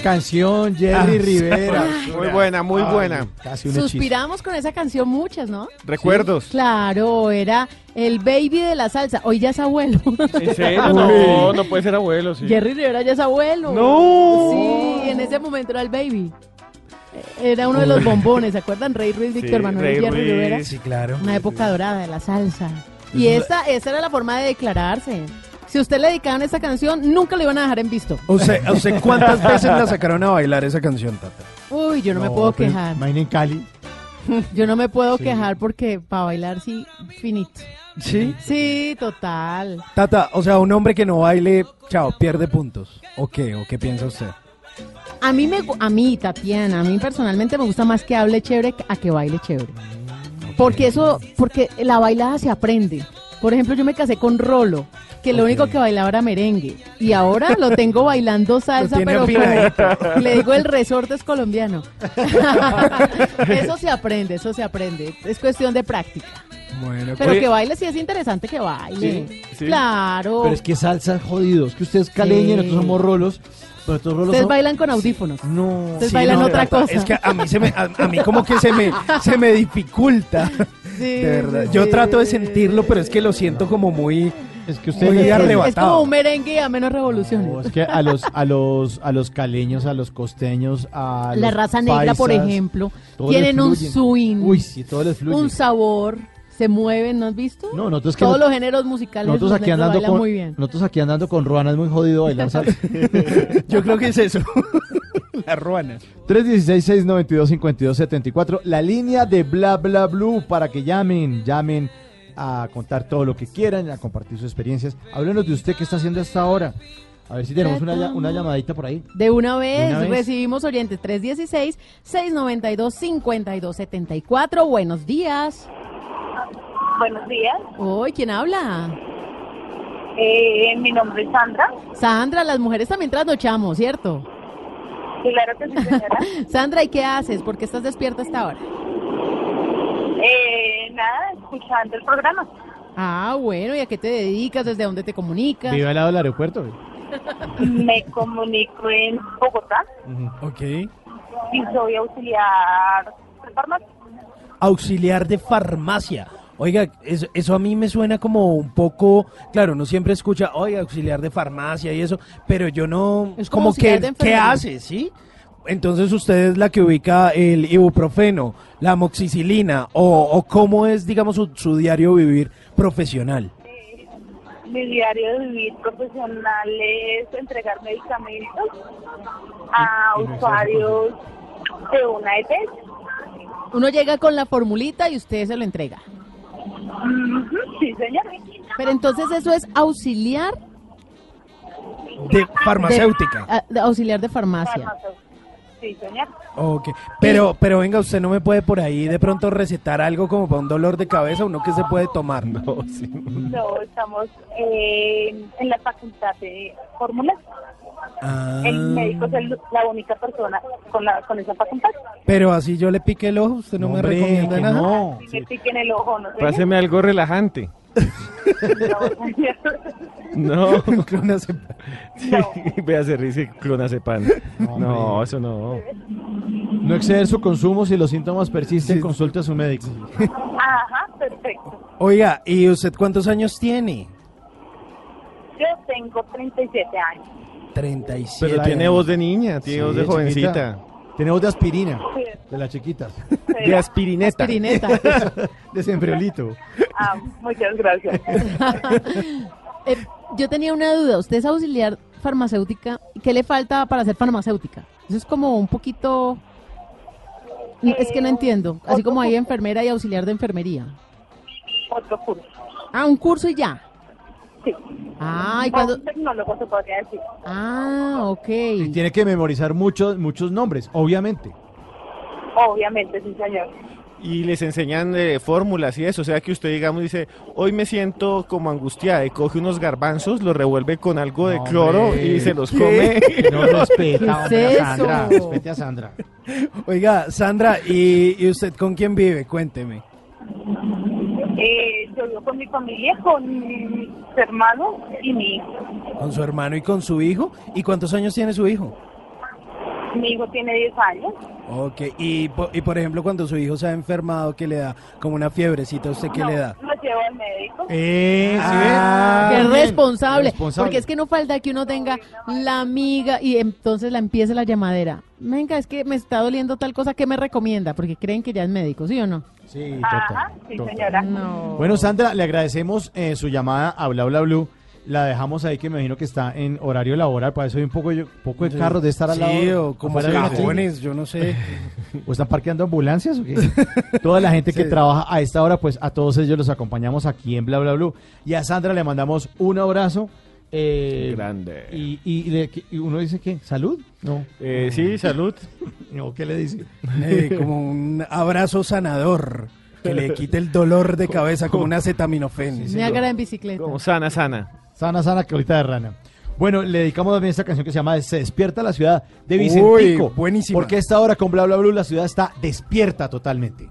canción, Jerry Ah, Rivera. Muy buena, muy Ay, buena. Casi un hechizo. Suspiramos con esa canción muchas, ¿no? Recuerdos. Claro, era el baby de la salsa. Hoy ya es abuelo. ¿En serio? No, no puede ser abuelo, sí. Jerry Rivera ya es abuelo. No. Sí, en ese momento era el baby. Era uno de los bombones, ¿se acuerdan? Rey Ruiz, Víctor Manuel Rey Jerry Ruiz, Rivera. Sí, claro. Una época dorada de la salsa. Y esta, esta era la forma de declararse. Si usted le dedicaban esta canción, nunca lo iban a dejar en visto. O sea, ¿cuántas veces la sacaron a bailar esa canción, Tata? Uy, yo no, me puedo pues, quejar. Imaginen Cali. Yo no me puedo Sí. quejar porque para bailar sí, finito. ¿Sí? Sí, total. Tata, o sea, un hombre que no baile, chao, pierde puntos. ¿O qué? ¿O qué piensa usted? A mí, me, gu- a mí, Tatiana, a mí personalmente me gusta más que hable chévere a que baile chévere. Porque eso, porque la bailada se aprende. Por ejemplo, yo me casé con Rolo, que lo único que bailaba era merengue. Y ahora lo tengo bailando salsa, pero como- le digo el resorte es colombiano. eso se aprende, eso se aprende. Es cuestión de práctica. Bueno, Pero Oye, que baile sí es interesante que baile. Sí, sí. Claro. Pero es que salsa es jodido. Es que usted es caleña y nosotros somos rolos. Pero Ustedes son- bailan con audífonos. No. Ustedes Sí, bailan no, otra cosa. Es que a mí, se me, a, a mí como que se me, se me dificulta. Sí, de verdad. sí, Yo trato de sentirlo, pero es que lo siento como muy... Es que Muy usted Es arrebatado. como un merengue a menos revoluciones. No, es que a los, a los, a los caleños, a los costeños, a La los raza negra, por ejemplo, tienen un swing, Uy, sí, todo les fluye. un sabor, se mueven, ¿no has visto? No, nosotros que Todos no- los géneros musicales nosotros aquí andando con muy bien. nosotros aquí andando con Ruana es muy jodido bailar salsa. Yo creo que es eso. La ruana. 316-692-5274, la línea de Bla Bla Blue para que llamen, llamen a contar todo lo que quieran, a compartir sus experiencias. Háblenos de usted qué está haciendo hasta ahora. A ver si tenemos una, llamadita por ahí. De una vez, De una vez. recibimos oyentes 316-692-5274. Buenos días. Buenos días. Hoy, ¿quién habla? Eh, mi nombre es Sandra. Sandra, las mujeres también trasnochamos, ¿cierto? Claro que sí, señora. Sandra, ¿y qué haces? ¿Por qué estás despierta hasta ahora? eh, nada, escuchando el programa. Ah, bueno, ¿y a qué te dedicas? ¿Desde dónde te comunicas? Vive al lado del aeropuerto. Me comunico en Bogotá Ok. y soy auxiliar de farmacia. Auxiliar de farmacia. Oiga, eso, eso a mí me suena como un poco, claro, uno siempre escucha, oiga, auxiliar de farmacia y eso, pero yo no, Es como que, ¿qué hace, sí? Entonces usted es la que ubica el ibuprofeno, la amoxicilina, o, o cómo es, digamos, su, su diario vivir profesional. Mi diario de vivir profesional es entregar medicamentos a usuarios de una E EPS. Uno llega con la formulita y usted se lo entrega. Sí, señor. Pero entonces eso es auxiliar De farmacéutica. de- a- de auxiliar de farmacia. Sí, señor. Ok, pero, pero venga, usted no me puede por ahí de pronto recetar algo como para un dolor de cabeza, uno que se puede tomar. No, sí. No, estamos eh, en la facultad de fórmulas. Ah, El médico es el- la única persona con, la, con esa facultad. pero así yo le pique el ojo, usted no, me Hombre, recomienda que nada. no. Si me piquen el ojo, no sé. Páseme algo relajante. No. Clonazepam. Sí, vea, se dice clonazepam. No, eso no. No exceder su consumo si los síntomas persisten, consulte a su médico. Ajá, perfecto. Oiga, ¿y usted cuántos años tiene? Yo tengo 37 años. 37. Pero tiene años. voz de niña, tiene Sí, voz de chiquita. jovencita. Tiene voz de aspirina, Sí. de las chiquitas. De aspirineta. Aspirineta. de sembriolito. Ah, muchas gracias. Eh, yo tenía una duda. Usted es auxiliar farmacéutica. ¿y ¿Qué le falta para ser farmacéutica? Eso es como un poquito... Es que no entiendo. Así como hay enfermera y auxiliar de enfermería. Otro curso. Ah, un curso y ya. Sí. Ah, ¿y cuándo? Un tecnólogo se podría decir. Ah, ok. Y tiene que memorizar muchos, muchos nombres, obviamente. Obviamente, sí, señor. Y les enseñan eh, fórmulas y eso. O sea que usted, digamos, dice, hoy me siento como angustiada y coge unos garbanzos, los revuelve con algo de cloro Hombre, y se los ¿qué? come. No respeta, ¿Qué es hombre, a Sandra. Respete a Sandra. Oiga, Sandra, ¿y, y usted con quién vive? Cuénteme. Eh, yo vivo con mi familia, con mis hermanos y mi hijo. ¿Con su hermano y con su hijo? ¿Y cuántos años tiene su hijo? Mi hijo tiene 10 años. Ok, y, po- y por ejemplo, cuando su hijo se ha enfermado, ¿qué le da? Como una fiebrecita, ¿a ¿usted qué No, le da? Lo llevo al médico. Eh, ¿sí Ah? Qué Bien, responsable. responsable. Porque es que no falta que uno tenga la amiga y entonces la empiece la llamadera. Venga, es que me está doliendo tal cosa, ¿qué me recomienda? Porque creen que ya es médico, ¿sí o no? Sí, Ajá, total, sí, total. señora. No. Bueno, Sandra, le agradecemos eh, su llamada a Bla Bla Blue. La dejamos ahí, que me imagino que está en horario laboral. Para eso hay un poco, un poco de Sí. carros de estar al lado. Sí, o como cajones, clínica. yo no sé. ¿O están parqueando ambulancias o qué? Toda la gente que Sí. trabaja a esta hora, pues a todos ellos los acompañamos aquí en Bla Bla Blue. Y a Sandra le mandamos un abrazo. eh, Grande. Y, y le- y uno dice que, ¿salud? No. Eh, sí, salud. No, ¿qué le dice? Eh, como un abrazo sanador que le quite el dolor de cabeza como una acetaminofén. Niágara en bicicleta. Como sana, sana. Sana, sana, colita de rana. Bueno, le dedicamos también esta canción que se llama Se despierta la ciudad de Vicentico. Uy, buenísima. Porque a esta hora con Bla Bla Blue la ciudad está despierta totalmente.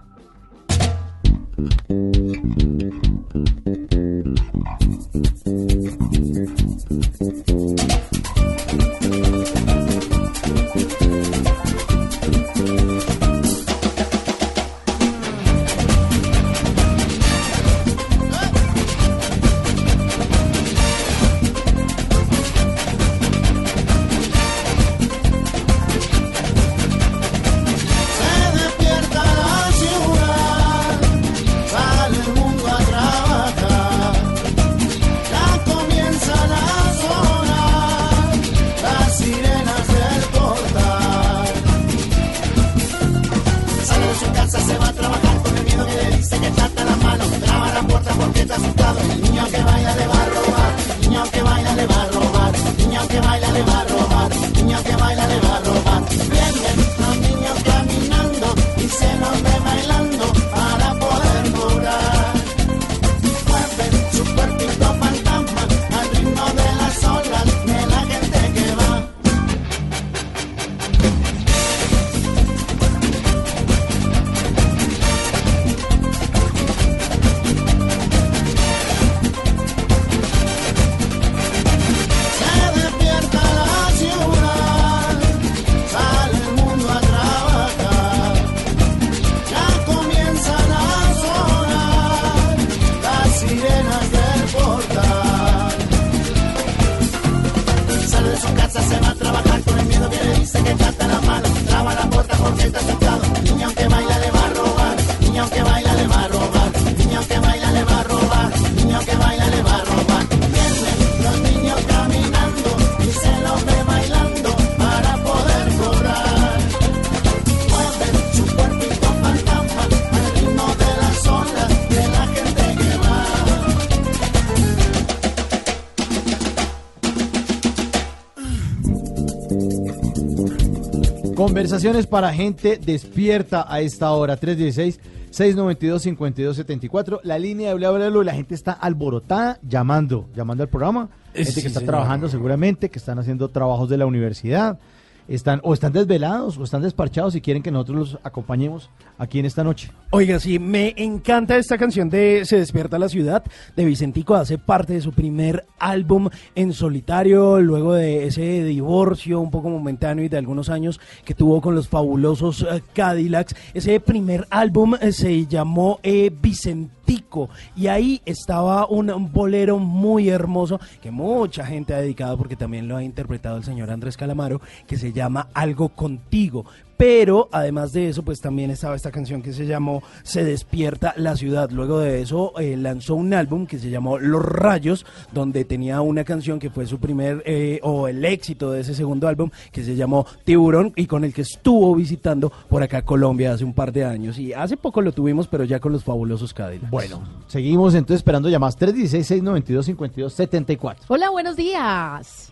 Conversaciones para gente despierta a esta hora. 316-692-5274. La línea de Bla Bla Blue. La gente está alborotada llamando, llamando al programa. Eh, Gente sí, que está señor. trabajando seguramente, que están haciendo trabajos de la universidad. Están, o están desvelados o están desparchados y quieren que nosotros los acompañemos aquí en esta noche. Oiga, sí, me encanta esta canción de Se despierta la ciudad de Vicentico, hace parte de su primer álbum en solitario, luego de ese divorcio un poco momentáneo y de algunos años que tuvo con los fabulosos eh, Cadillacs. Ese primer álbum eh, se llamó eh, Vicentico y ahí estaba un, un bolero muy hermoso que mucha gente ha dedicado porque también lo ha interpretado el señor Andrés Calamaro, que se llama Algo Contigo. Pero además de eso, pues también estaba esta canción que se llamó Se despierta la ciudad. Luego de eso eh, lanzó un álbum que se llamó Los Rayos, donde tenía una canción que fue su primer eh, o el éxito de ese segundo álbum que se llamó Tiburón y con el que estuvo visitando por acá Colombia hace un par de años. Y hace poco lo tuvimos, pero ya con los fabulosos Cadillacs. Bueno, seguimos entonces esperando llamadas 316-692-5274. Hola, buenos días.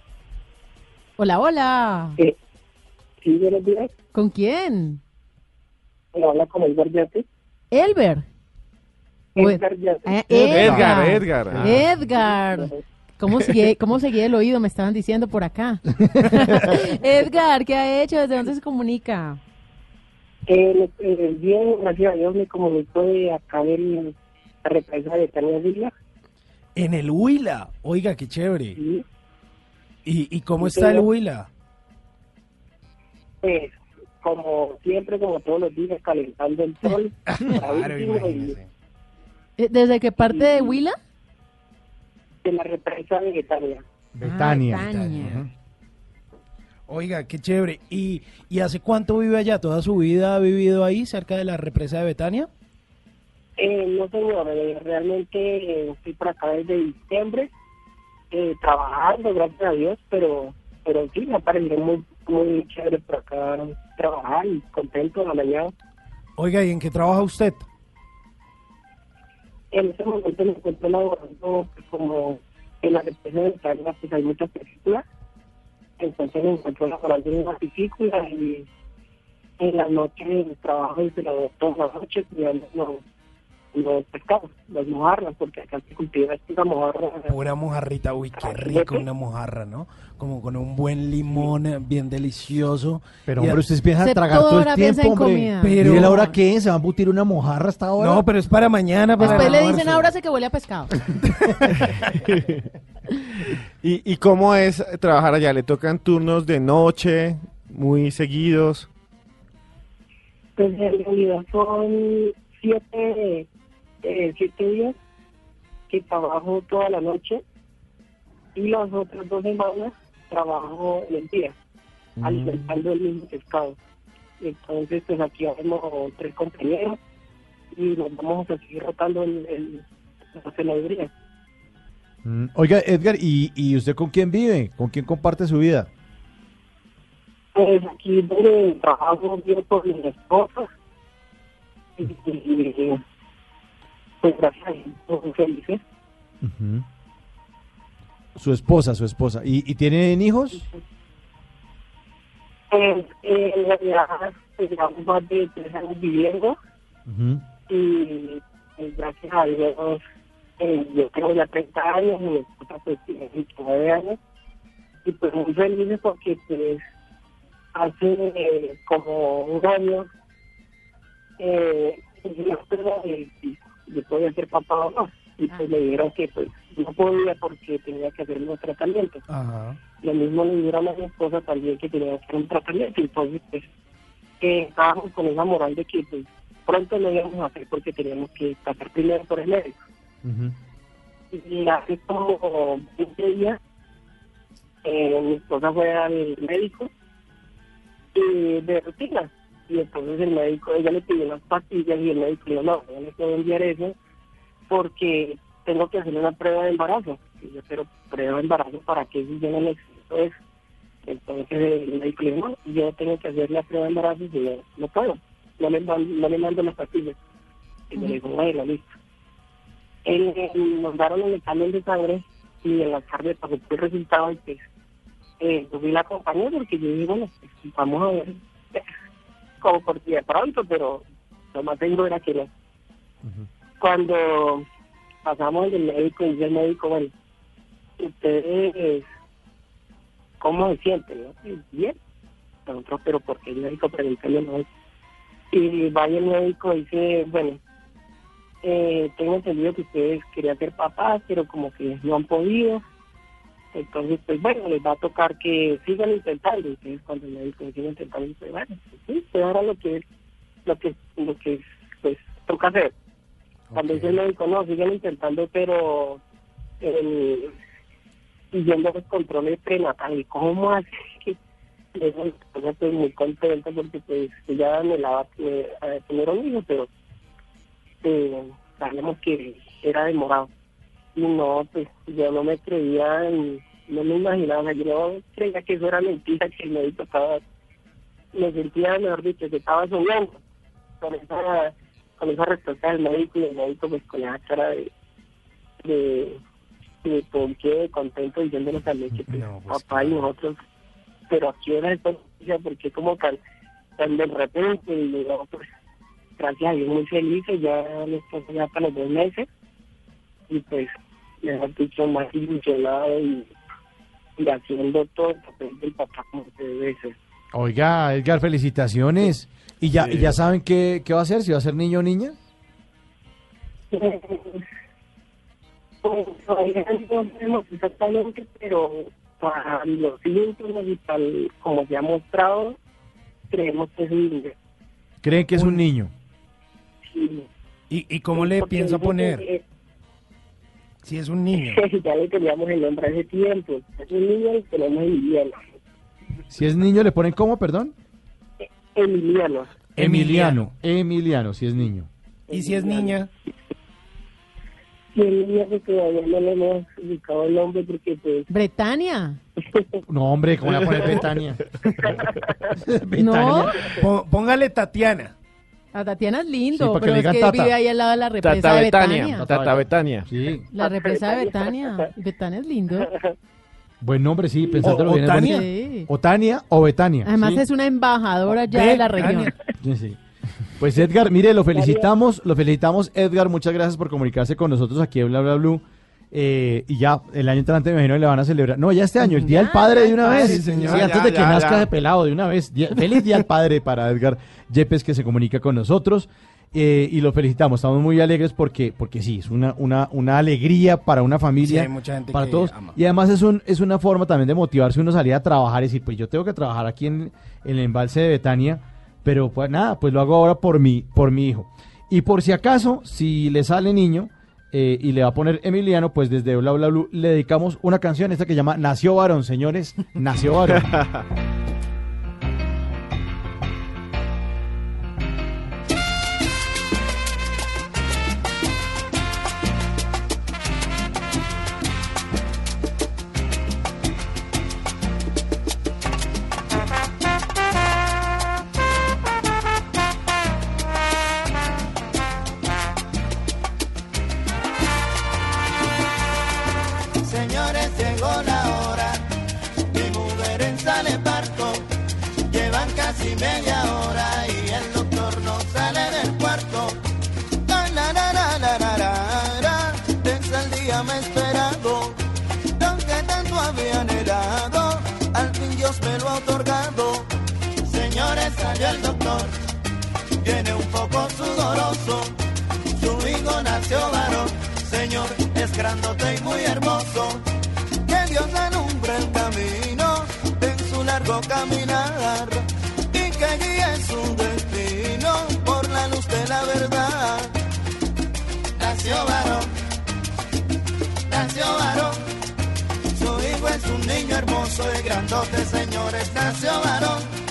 Hola, hola. Sí, buenos días. ¿Con quién? Habla con Edgar Yate. Elber. Edgar Yate. Eh, Edgar, Edgar. Ah. Edgar. ¿Cómo sigue, ¿Cómo seguía el oído? Me estaban diciendo por acá. Edgar, ¿qué ha hecho? ¿Desde dónde se comunica? Eh, eh, bien, gracias a Dios me comunicó de acá de la represa de Tania Villa. En el Huila. Oiga, qué chévere. ¿Y, y cómo Sí, está el señor. Huila? Pues, como siempre, como todos los días, calentando el sol. Claro, y. Eh, ¿Desde qué parte de Huila? de la represa de Tania. Betania. Ah, Betania. Oiga, qué chévere. ¿Y, ¿Y hace cuánto vive allá? ¿Toda su vida ha vivido ahí, cerca de la represa de Betania? Eh, no, señor, eh, realmente eh, estoy por acá desde diciembre eh, trabajando, gracias a Dios, pero pero sí, me pareció muy, muy chévere por acá trabajar y contento en la mañana. Oiga, ¿y en qué trabaja usted? En ese momento me encuentro laborando pues, como en la represa de Italia, pues hay muchas películas. Entonces me encuentro laborando en una película y en la noche trabajo desde las dos de la noche cuidando los, los pescados, las mojarras, porque acá se cultiva esta mojarra. Pura mojarrita, uy, qué rico una mojarra, ¿no? Como con un buen limón eh, bien delicioso. Pero, hombre, ustedes piensan tragar todo el tiempo, hombre. Pero... ¿Y la hora qué? ¿Se va a embutir una mojarra hasta ahora? No, pero es para mañana, para Después le dicen ahora se que huele a pescado. ¿Y, ¿Y cómo es trabajar allá? ¿Le tocan turnos de noche, muy seguidos? Pues en realidad son siete, eh, siete días que trabajo toda la noche y las otras dos semanas trabajo el día, alimentando el mismo pescado. Entonces, pues aquí vamos tres compañeros y nos vamos a seguir rotando en, en la cenaduría. Mm, Oiga, Edgar, ¿y, ¿y usted con quién vive? ¿Con quién comparte su vida? Pues aquí donde trabajo bien por mi esposa y, y, pues gracias a Dios, muy felices. Ujú. Su esposa, su esposa. ¿Y, y tienen hijos? Eh, eh, en realidad, pues, llevamos más de tres años viviendo Ujú. y pues, gracias a Dios, eh, yo tengo ya 30 años mi esposa pues tiene 29 años y pues muy felices porque pues hace eh, como un año eh, yo si yo podía ser papá o no y pues me dijeron que pues no podía porque tenía que hacer unos tratamientos. Ajá. Lo mismo le dijeron a mi esposa también que tenía que hacer un tratamiento. Entonces, pues, que estábamos con esa moral de que pues, pronto lo íbamos a hacer porque teníamos que pasar primero por el médico. Y hace como 20 días, eh, mi esposa fue al médico y de rutina. Y entonces el médico, ella le pidió unas pastillas y el médico le dijo, no, no le puedo enviar eso porque tengo que hacer una prueba de embarazo. Y yo, pero prueba de embarazo, ¿para qué si yo no necesito eso? Entonces el médico le dijo, no, yo tengo que hacer la prueba de embarazo y yo no puedo, no le, man- no le mando las pastillas. Y yo le digo, bueno, listo. Él, nos daron el examen de sangre y en la tarde pasó el resultado y pues eh, yo fui la acompañé porque yo dije, bueno, pues, vamos a ver, como por de pronto, pero lo más seguro era que no. Cuando pasamos del médico, dice el médico, bueno, ustedes, ¿cómo se sienten? no? Y Bien. Nosotros, pero ¿por qué el médico preguntándolo eso? Y vaya el médico y dice, bueno, eh, tengo entendido que ustedes querían ser papás, pero como que no han podido. Entonces, pues bueno, les va a tocar que sigan intentando. Entonces, cuando el médico sigue intentando, dice, bueno, pues, sí, pues ahora lo que lo que lo que pues toca hacer. Cuando dice el médico, no, siguen intentando, pero eh, siguiendo los controles prenatales. ¿Cómo así? Eso me estoy muy contenta porque pues ella me la va a tener, un hijo, pero eh, sabíamos que era demorado. Y no, pues yo no me creía, y no me imaginaba, yo no creía que eso era mentira, que el médico estaba, me sentía, mejor dicho, que estaba soñando con esa, con esa respuesta del médico y el médico pues con esa cara de, de, de por qué, contento diciéndonos también que pues, papá y nosotros, pero aquí era esta noticia porque como tan, tan de repente y yo pues gracias a Dios muy felices, ya les pasó ya para los dos meses y pues mejor dicho más ilusionado y, y haciendo todo el papel del papá como se debe ser. Oiga, Edgar, felicitaciones. ¿Y ya, y ya saben qué, qué va a hacer? ¿Si va a ser niño o niña? Pues todavía no sabemos exactamente, pero para los síntomas y tal como se ha mostrado, creemos que es un niño. ¿Creen que es un niño? Sí. ¿Y, y cómo le Porque piensa poner? que, Si es un niño. ya le teníamos el nombre hace tiempo. Es un niño y tenemos Emiliano. Si es niño, ¿le ponen cómo, perdón? Emiliano. Emiliano. Emiliano, si es niño. ¿Y si es niña? ¿Quién le dijo que todavía no le hemos ubicado el nombre? Porque pues... Bretania. No, hombre, ¿cómo le va a poner Betania? No. Pó- Póngale Tatiana. A Tatiana es lindo, Sí, para que pero le es digan que Tata. vive ahí al lado de la represa Tata de Betania. Betania. Tata Betania. Sí. La represa de Betania. Betania es lindo. Buen nombre, sí, pensándolo O- bien. es Otania. bonito. Sí. Otania o Betania. Además sí. es una embajadora ya de la región. Sí, sí. Pues Edgar, mire, lo felicitamos, lo felicitamos, Edgar, muchas gracias por comunicarse con nosotros aquí en Bla Bla Blue. Eh, y ya, el año entrante me imagino que le van a celebrar. No, ya este año, el Día del Padre de una vez. sí, señor. Sí, antes Ya, de que ya, nazca ya. de pelado de una vez. Día- feliz Día del Padre para Edgar Yepes que se comunica con nosotros. Eh, y lo felicitamos, estamos muy alegres porque, porque sí, es una, una, una alegría para una familia, Sí, hay mucha gente para que todos. ama. Y además es, un, es una forma también de motivarse uno a salir a trabajar y decir, pues yo tengo que trabajar aquí en, en el embalse de Betania, pero pues nada, pues lo hago ahora por mi, por mi hijo. Y por si acaso, si le sale niño eh, y le va a poner Emiliano, pues desde Bla Bla Blue le dedicamos una canción, esta que llama Nació Varón, señores, Nació Varón. doctor. Viene un poco sudoroso. Su hijo nació varón. Señor, es grandote y muy hermoso. Que Dios alumbre el camino en su largo caminar. Y que guíe su destino por la luz de la verdad. Nació varón. Nació varón. Su hijo es un niño hermoso y grandote, señores. Nació varón.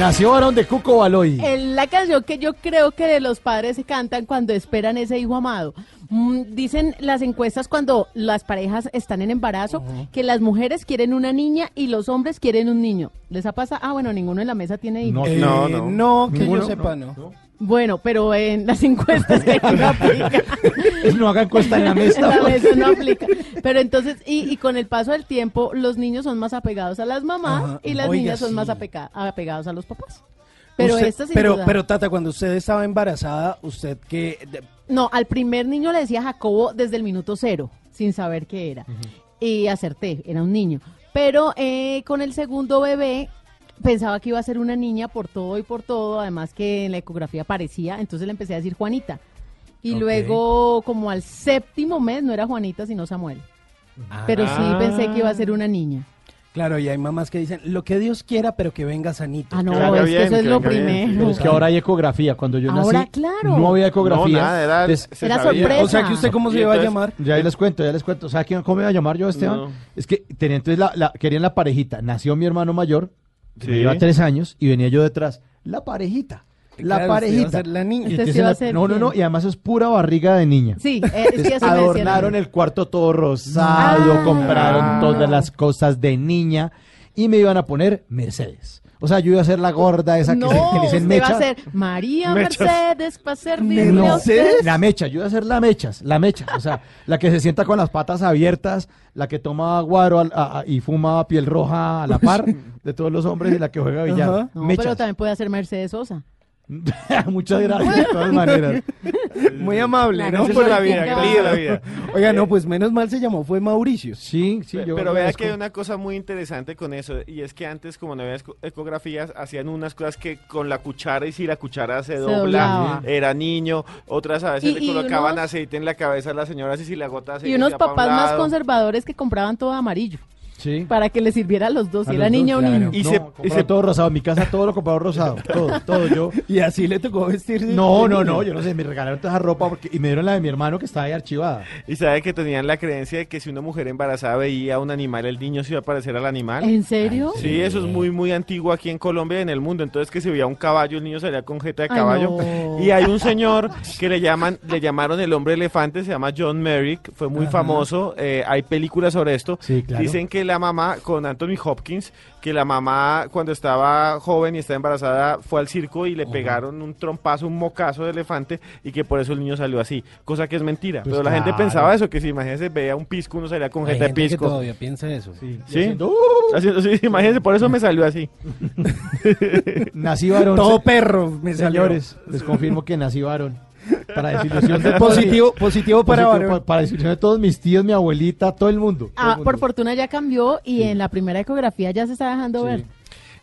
Nació varón de Cuco Baloy. Es la canción que yo creo que de los padres se cantan cuando esperan ese hijo amado. Mm, dicen las encuestas cuando las parejas están en embarazo que las mujeres quieren una niña y los hombres quieren un niño. ¿Les ha pasado? Ah, bueno, ninguno en la mesa tiene hijos. Eh, No, no. no, que Ninguno, yo sepa, no. Bueno, pero en las encuestas que no aplica. No haga encuesta en la mesa. En la mesa no aplica. Pero entonces, y, y con el paso del tiempo, los niños son más apegados a las mamás Ajá. y las Oiga, niñas son sí. más apeca- apegados a los papás. Pero Usted- esta sin pero, duda. pero Tata, cuando usted estaba embarazada, usted que No, al primer niño le decía Jacobo desde el minuto cero, sin saber qué era. Y acerté, era un niño. Pero eh, con el segundo bebé pensaba que iba a ser una niña por todo y por todo, además que en la ecografía parecía, entonces le empecé a decir Juanita. Y luego, como al séptimo mes, no era Juanita, sino Samuel. Pero sí Ah. pensé que iba a ser una niña. Claro, y hay mamás que dicen, lo que Dios quiera, pero que venga sanito. Ah, no, Que venga es que eso es que lo bien, primero. Pero es que ahora hay ecografía. Cuando yo Ahora, nací, claro. no había ecografía. No, nada, era- Entonces- se Era sabía. sorpresa. O sea, que usted cómo se iba a llamar. Ya les cuento, ya les cuento. ¿Sabe quién, cómo me iba a llamar yo, Esteban? No. Es que tenía entonces la, la- querían la parejita. Nació mi hermano mayor, me lleva tres años, y venía yo detrás. La parejita. La Claro, usted iba a parejita. ser la niña. Usted a ser no, no, no. Y además es pura barriga de niña. Sí, eh, me adornaron el cuarto todo rosado, Ah. compraron todas las cosas de niña y me iban a poner Mercedes. O sea, yo iba a ser la gorda esa que, No, se, que le dicen usted va a mecha. ser María Mechas. Mercedes para servirle a No, usted. la mecha, yo iba a ser la mechas, la mecha, o sea, la que se sienta con las patas abiertas, la que toma guaro a- a- y fuma piel roja a la par de todos los hombres y la que juega billar. No, pero también puede ser Mercedes Sosa. Muchas gracias, de todas maneras. Muy amable, Claro, ¿no? Por la vida, la vida. Oiga, no, pues menos mal se llamó, fue Mauricio. Sí, sí, Pe- Pero vea que hay una cosa muy interesante con eso, y es que antes, como no había ecografías, hacían unas cosas que con la cuchara, y si la cuchara se, dobla, doblaba. era niño, otras a veces Y- le colocaban unos- aceite en la cabeza a las señoras, y si la gota aceite Y unos un papás más conservadores que compraban todo amarillo. Sí. Para que les sirviera a los dos, si A era los dos, niña o claro. niño. Y se, y todo rosado. En mi casa todo lo compraba rosado. Todo, todo yo. Y así le tocó vestir. de- No, no, niño. no, yo no sé, me regalaron toda esa ropa porque, y me dieron la de mi hermano que estaba ahí archivada. Y sabe que tenían la creencia de que si una mujer embarazada veía a un animal, el niño se iba a parecer al animal. ¿En serio? Sí, eso es muy, muy antiguo aquí en Colombia y en el mundo. Entonces que si veía un caballo, el niño salía con jeta de Ay, caballo. no. Y hay un señor que le llaman, le llamaron el hombre elefante, se llama John Merrick, fue muy Ajá. famoso. eh, hay películas sobre esto. Sí, claro. Dicen que la mamá, con Anthony Hopkins, que la mamá cuando estaba joven y estaba embarazada fue al circo y le pegaron un trompazo, un mocazo de elefante y que por eso el niño salió así. Cosa que es mentira. Pues Pero la gente pensaba eso, que si imagínense veía un pisco, uno salía con Hay de gente que pisco. todavía piensa eso. Sí. ¿Sí? haciendo, "Uh". Haciendo- sí, imagínense, por eso me salió así. Nací varón. Todo perro me salió. Señores, les confirmo que nací varón. Para desilusión de Positivo- positivo para pa- Para desilusión de todos mis tíos, mi abuelita, todo el mundo. todo Ah, el por fortuna ya cambió y en la primera ecografía ya se está dejando ver.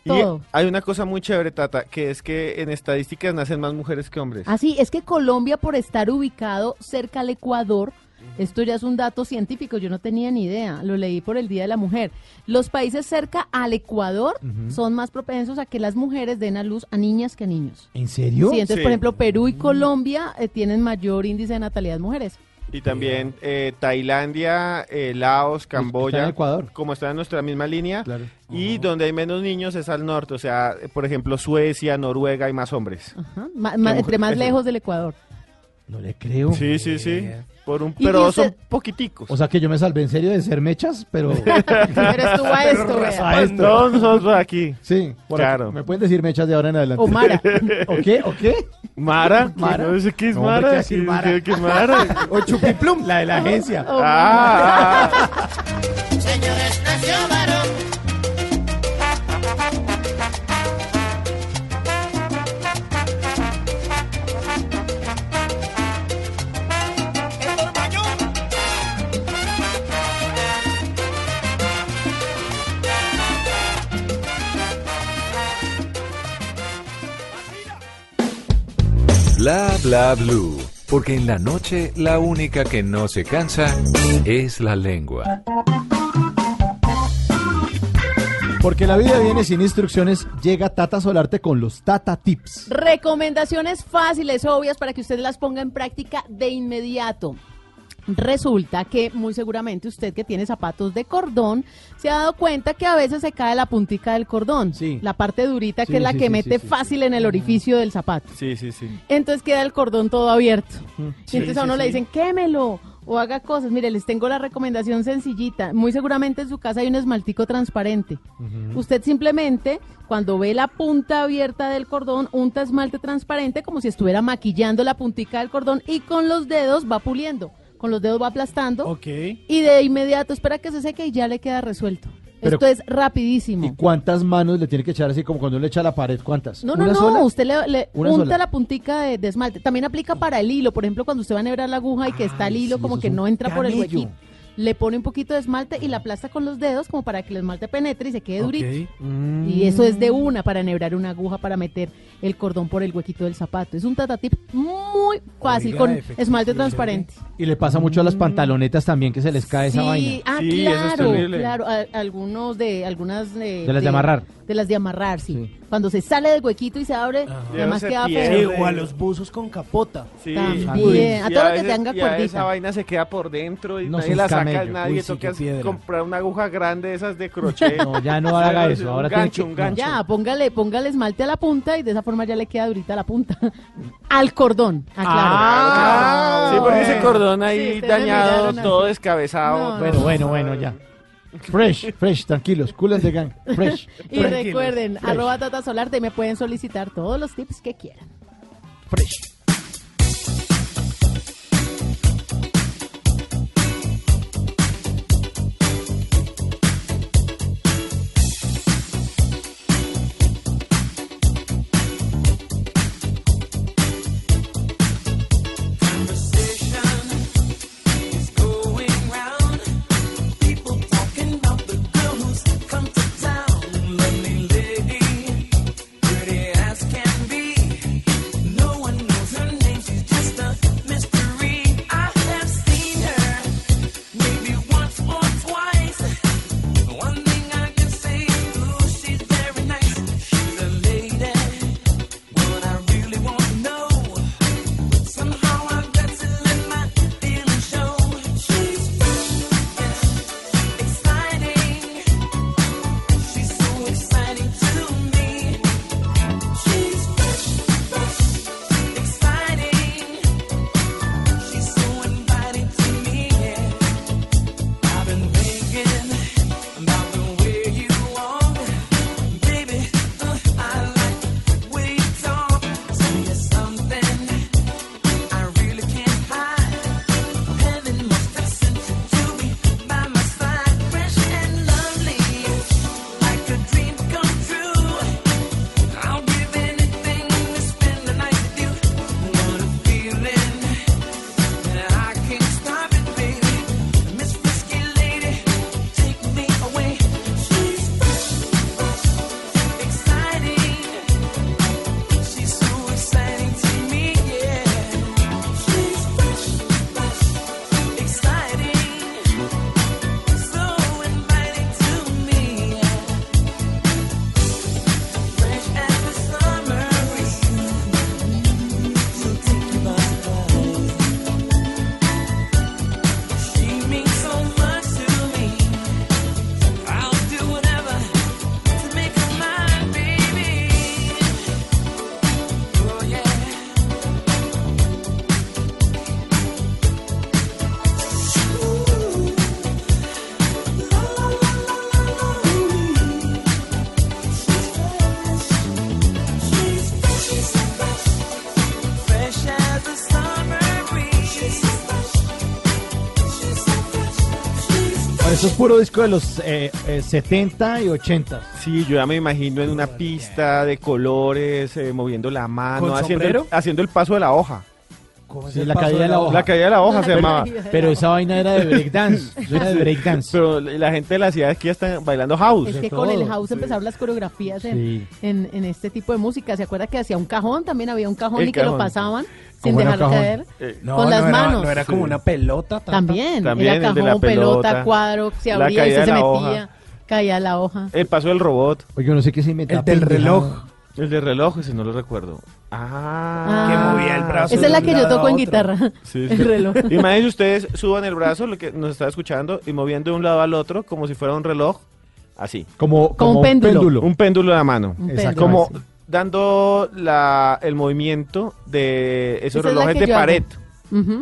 Y Todo. hay una cosa muy chévere, Tata, que es que en estadísticas nacen más mujeres que hombres. Así es que Colombia, por estar ubicado cerca al Ecuador, esto ya es un dato científico, yo no tenía ni idea, lo leí por el Día de la Mujer. Los países cerca al Ecuador son más propensos a que las mujeres den a luz a niñas que a niños. ¿En serio? Sí, entonces, Sí. por ejemplo, Perú y Colombia eh, tienen mayor índice de natalidad de mujeres. Y también eh, Tailandia, eh, Laos, Camboya, en Ecuador. como está en nuestra misma línea. Y donde hay menos niños es al norte, o sea, por ejemplo, Suecia, Noruega hay más hombres. Ajá, ma- ma- mujer- entre más lejos del Ecuador. No le creo. Sí, sí, sí. Por un, ¿Y pero usted- son poquiticos. O sea que yo me salvé en serio de ser mechas, pero. Pero estuvo a esto. A esto. No, nosotros aquí. Sí, por Claro. aquí. Me pueden decir mechas de ahora en adelante. O Mara. ¿O qué? ¿O qué? Mara, Mara. No sé qué es Mara. ¿qué decir ¿Qué- Mara? qué- Mara? o Chupiplum, la de la agencia. Oh, Ah, ah. Señores, nació varón. Bla bla blue. Porque en la noche la única que no se cansa es la lengua. Porque la vida viene sin instrucciones, llega Tata Solarte con los Tata Tips. Recomendaciones fáciles, obvias, para que usted las ponga en práctica de inmediato. Resulta que muy seguramente usted que tiene zapatos de cordón se ha dado cuenta que a veces se cae la puntica del cordón, la parte durita que Sí, es la sí, que sí, mete sí, sí, fácil en el orificio del zapato. Sí, sí, sí. Entonces queda el cordón todo abierto. Sí, y entonces a sí, uno le sí. dicen, quémelo o haga cosas. Mire, les tengo la recomendación sencillita. Muy seguramente en su casa hay un esmaltico transparente. Usted simplemente, cuando ve la punta abierta del cordón, unta esmalte transparente como si estuviera maquillando la puntica del cordón y con los dedos va puliendo. Con los dedos va aplastando. Y de inmediato espera que se seque y ya le queda resuelto. Pero- Esto es rapidísimo. ¿Y cuántas manos le tiene que echar así como cuando uno le echa a la pared? ¿Cuántas? No, no, ¿Una no, sola? usted le, le Una unta sola. la puntica de, de esmalte. También aplica para el hilo, por ejemplo, cuando usted va a enhebrar la aguja y que está el hilo como que no entra por el huequito. Le pone un poquito de esmalte y la aplasta con los dedos como para que el esmalte penetre y se quede durito. Y eso es de una para enhebrar una aguja para meter el cordón por el huequito del zapato. Es un tatatip muy fácil Oiga, con esmalte sí, transparente. Y le pasa mucho a las pantalonetas también que se les cae esa vaina. ah, Sí, eso es claro, terrible. claro. a- algunos de, algunas de, De las de amarrar. De las de amarrar, sí. Cuando se sale del huequito y se abre, además queda feo. o a los buzos con capota. Sí. También, a todo lo que veces- tenga a cuerdita. esa vaina se queda por dentro y No, nadie la un saca, camello. nadie Uy, sí, toca comprar una aguja grande de esas de crochet. No, ya no haga eso, Un ahora tiene gancho, que- un gancho. Ya, póngale, póngale esmalte a la punta y de esa forma ya le queda durita la punta. Al cordón, aclaro. sí, porque ese cordón ahí Sí, dañado, todo así. descabezado. Bueno, bueno, bueno, ya. Fresh, fresh, tranquilos, cool and the gang, fresh. Y recuerden, arroba Tata Solarte, me pueden solicitar todos los tips que quieran. Fresh. Puro disco de los eh, eh, 70 y 80. Sí, yo ya me imagino en una pista de colores, eh, moviendo la mano, ¿Con haciendo el, sombrero? haciendo el paso de la hoja. Sí, la caída de la hoja. La caída de la hoja se Pero- llamaba. Pero esa vaina era de breakdance. Eso era de breakdance. Pero la gente de la ciudad aquí ya están bailando house. Es que con el house empezaron las coreografías en, Sí. en, en este tipo de música. ¿Se acuerda que hacía un cajón? También había un cajón El y que lo cajón. pasaban sin ¿Cómo era dejarlo cajón? caer. Eh, no, con no las era- manos. no era como una pelota. tata. También, También era el de la cajón, pelota, pelota. cuadro, se abría y se, de metía, hoja. caía la hoja. El paso del robot. Oye, no sé qué se inventaba. El del reloj. El del reloj, ese no lo recuerdo. Ah, que movía el brazo. Esa de es la que yo toco en guitarra. Sí, El sí. reloj. Imagínense ustedes suban el brazo, lo que nos está escuchando, y moviendo de un lado al otro como si fuera un reloj, así. Como, Como un péndulo. Un péndulo de la mano. Un Exacto. Como dando la, el movimiento de esos Esa relojes de pared.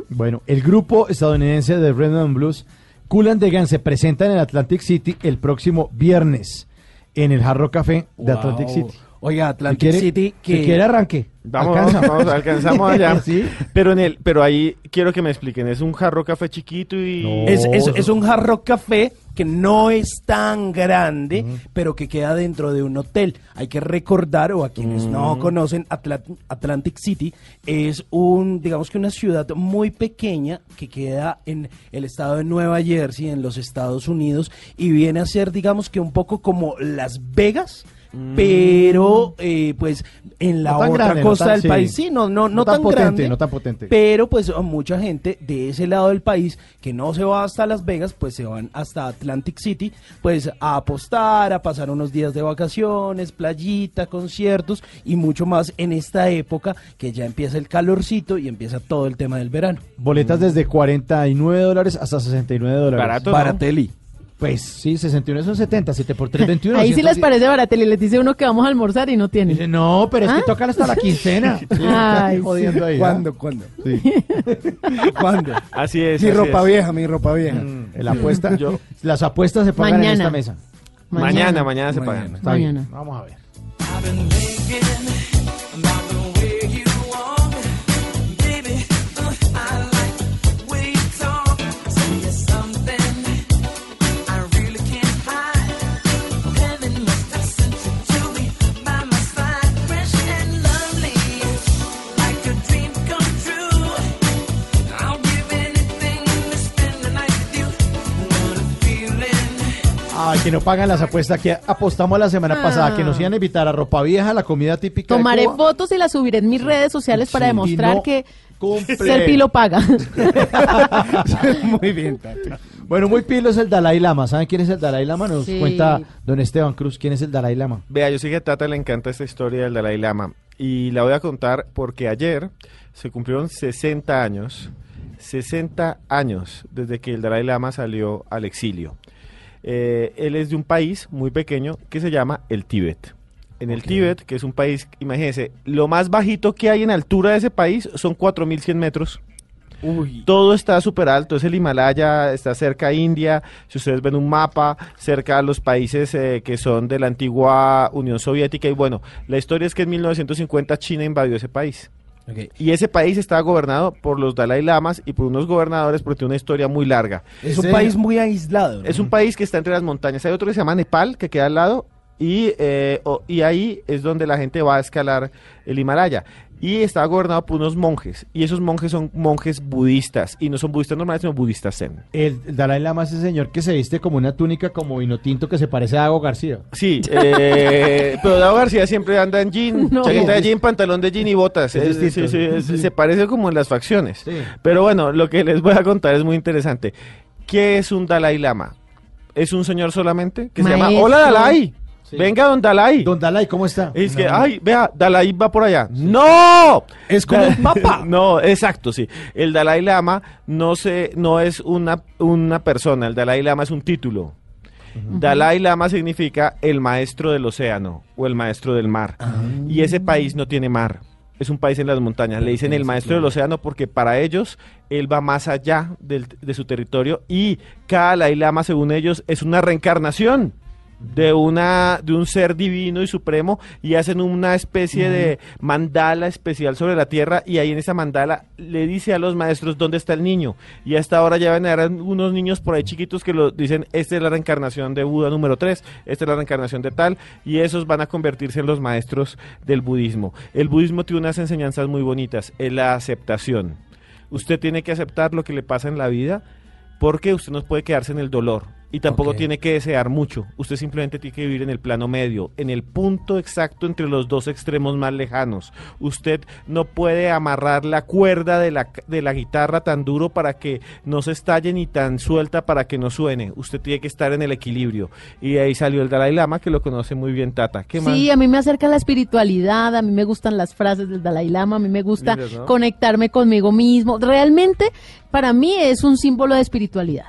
Bueno, el grupo estadounidense de Rhythm and Blues, Cool and the Gang, se presenta en el Atlantic City el próximo viernes en el Hard Rock Café de Wow. Atlantic City. Oiga, Si Atlantic quiere- City, si que quiere arranque. Vamos, Alcanza. vamos, alcanzamos allá. Sí. Pero en el, pero ahí quiero que me expliquen, es un jarro café chiquito y es, es- es un hard rock café que no es tan grande, pero que queda dentro de un hotel. Hay que recordar, o a quienes no conocen, Atla- Atlantic City es un, digamos que una ciudad muy pequeña que queda en el estado de Nueva Jersey, en los Estados Unidos, y viene a ser, digamos que un poco como Las Vegas. Pero, eh, pues, en la No otra grande, no costa tan- del sí. país, sí, no, no, no, No tan tan, potente, grande, no tan potente. pero pues mucha gente de ese lado del país que no se va hasta Las Vegas, pues se van hasta Atlantic City, pues a apostar, a pasar unos días de vacaciones, playita, conciertos y mucho más en esta época que ya empieza el calorcito y empieza todo el tema del verano. Boletas desde 49 dólares hasta 69 dólares. Barato, ¿no? Pues sí, 61 son 70, 7 por 3, 21. Ahí sí les 110. parece baratel y les dice uno que vamos a almorzar y no tienen. Dice, no, pero es que ¿Ah? tocan hasta la quincena. Sí, Ay, jodiendo ahí, ¿ah? ¿Cuándo? ¿Cuándo? ¿Cuándo? así es. Mi así ropa es. vieja, mi ropa vieja. Mm, La apuesta, Yo- las apuestas se pagan en Mañana. esta mesa. Mañana, mañana se Mañana. pagan. Está bien, Mañana. Vamos a ver. Que no pagan las apuestas que apostamos la semana Ah. pasada, que nos iban a invitar a ropa vieja, la comida típica. de Tomaré Cuba. fotos y las subiré en mis redes sociales para Sí, demostrar no que cumple. ser pilo paga. Muy bien, Tati. Bueno, muy pilo es el Dalai Lama. ¿Saben quién es el Dalai Lama? Nos Sí. cuenta don Esteban Cruz. ¿Quién es el Dalai Lama? Vea, yo sé que a Tata le encanta esta historia del Dalai Lama y la voy a contar porque ayer se cumplieron 60 años, 60 años desde que el Dalai Lama salió al exilio. Eh, él es de un país muy pequeño que se llama el Tíbet. En el Tíbet, que es un país, imagínense, lo más bajito que hay en altura de ese país son 4.100 metros. Todo está súper alto, es el Himalaya, está cerca a India, si ustedes ven un mapa, cerca a los países eh, que son de la antigua Unión Soviética y bueno, la historia es que en 1950 China invadió ese país. Y ese país estaba gobernado por los Dalai Lamas y por unos gobernadores porque tiene una historia muy larga. Es un país muy aislado. ¿no? Es un país que está entre las montañas. Hay otro que se llama Nepal, que queda al lado, y, eh, y ahí es donde la gente va a escalar el Himalaya. Y está gobernado por unos monjes, y esos monjes son monjes budistas, y no son budistas normales, sino budistas zen. El, el Dalai Lama es ese señor que se viste como una túnica como vino tinto que se parece a Dago García. Sí, eh, pero Dago García siempre anda en jean, No. chaqueta de jean, pantalón de jean y botas. Es Es- distinto. sí, sí, es- Sí. Se parece como en las facciones. Sí. Pero bueno, lo que les voy a contar es muy interesante. ¿Qué es un Dalai Lama? ¿Es un señor solamente? Que se llama. Hola Dalai. Venga, don Dalai. Don Dalai, ¿cómo está? Es que, ay, vea, Dalai va por allá. ¡No! Es como un papa. no, exacto, sí. El Dalai Lama no se, no es una, una persona, el Dalai Lama es un título. Dalai Lama significa el maestro del océano o el maestro del mar. Y ese país no tiene mar. Es un país en las montañas. Le dicen el maestro del océano porque para ellos él va más allá del- de su territorio y cada Dalai Lama, según ellos, es una reencarnación de una de un ser divino y supremo y hacen una especie de mandala especial sobre la tierra y ahí en esa mandala le dice a los maestros dónde está el niño y hasta ahora ya van a haber unos niños por ahí chiquitos que lo dicen esta es la reencarnación de Buda número 3 esta es la reencarnación de tal y esos van a convertirse en los maestros del budismo. El budismo tiene unas enseñanzas muy bonitas es la aceptación. Usted tiene que aceptar lo que le pasa en la vida porque usted no puede quedarse en el dolor. Y tampoco tiene que desear mucho. Usted simplemente tiene que vivir en el plano medio, en el punto exacto entre los dos extremos más lejanos. Usted no puede amarrar la cuerda de la, de la guitarra tan duro para que no se estalle ni tan suelta para que no suene. Usted tiene que estar en el equilibrio. Y de ahí salió el Dalai Lama, que lo conoce muy bien Tata. ¿Qué más? Sí, a mí me acerca la espiritualidad, a mí me gustan las frases del Dalai Lama, a mí me gusta conectarme conmigo mismo. Realmente, para mí es un símbolo de espiritualidad.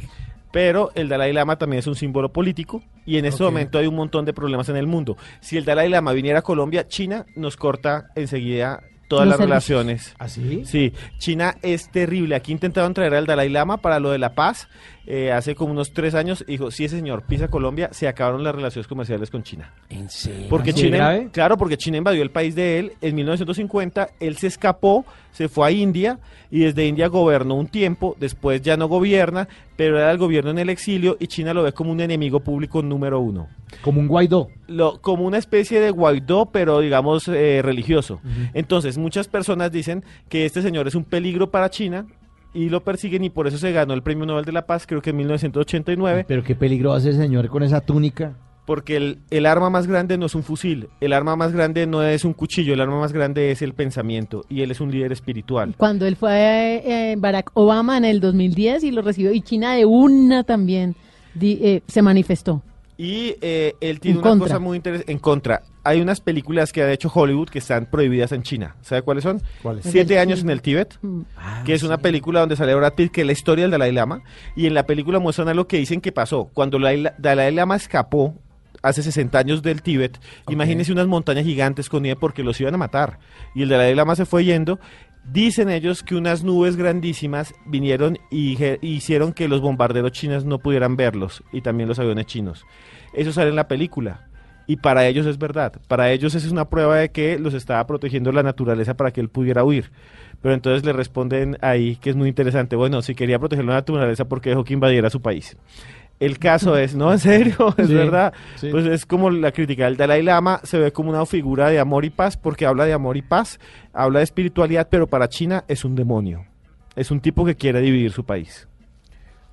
Pero el Dalai Lama también es un símbolo político y en este momento hay un montón de problemas en el mundo. Si el Dalai Lama viniera a Colombia, China nos corta enseguida todas Los las servicios. relaciones. ¿Así? Sí, China es terrible. Aquí intentaron traer al Dalai Lama para lo de la paz eh, hace como unos tres años. Dijo, si ese señor pisa Colombia, se acabaron las relaciones comerciales con China. ¿En serio? Porque ¿Así de China, grave? claro, porque China invadió el país de él en 1950, él se escapó, se fue a India y desde India gobernó un tiempo, después ya no gobierna, pero era el gobierno en el exilio y China lo ve como un enemigo público número uno. Como un Guaidó. Lo, como una especie de Guaidó, pero digamos eh, religioso. Entonces, muchas personas dicen que este señor es un peligro para China y lo persiguen y por eso se ganó el Premio Nobel de la Paz, creo que en 1989. Pero qué peligro hace el señor con esa túnica. Porque el, el arma más grande no es un fusil, el arma más grande no es un cuchillo, el arma más grande es el pensamiento y él es un líder espiritual. Cuando él fue eh, Barack Obama en el 2010 y lo recibió, y China de una también di- eh, se manifestó. Y eh, él tiene En una contra. cosa muy interesante en contra. Hay unas películas que ha hecho Hollywood que están prohibidas en China. ¿Sabe cuáles son? ¿Cuáles? Siete años en el Tíbet, Mm. que es una película donde sale Brad Pitt, que es la historia del Dalai Lama. Y en la película muestran algo que dicen que pasó. Cuando el Dalai Lama escapó hace 60 años del Tíbet, imagínense unas montañas gigantes con nieve porque los iban a matar. Y el Dalai Lama se fue yendo. Dicen ellos que unas nubes grandísimas vinieron y je- hicieron que los bombarderos chinos no pudieran verlos y también los aviones chinos. Eso sale en la película. Y para ellos es verdad. Para ellos es una prueba de que los estaba protegiendo la naturaleza para que él pudiera huir. Pero entonces le responden ahí que es muy interesante. Bueno, si quería proteger la naturaleza, ¿por qué dejó que invadiera su país? El caso es, no, en serio, es Sí, verdad. sí. Pues es como la crítica del Dalai Lama, se ve como una figura de amor y paz, porque habla de amor y paz, habla de espiritualidad, pero para China es un demonio. Es un tipo que quiere dividir su país.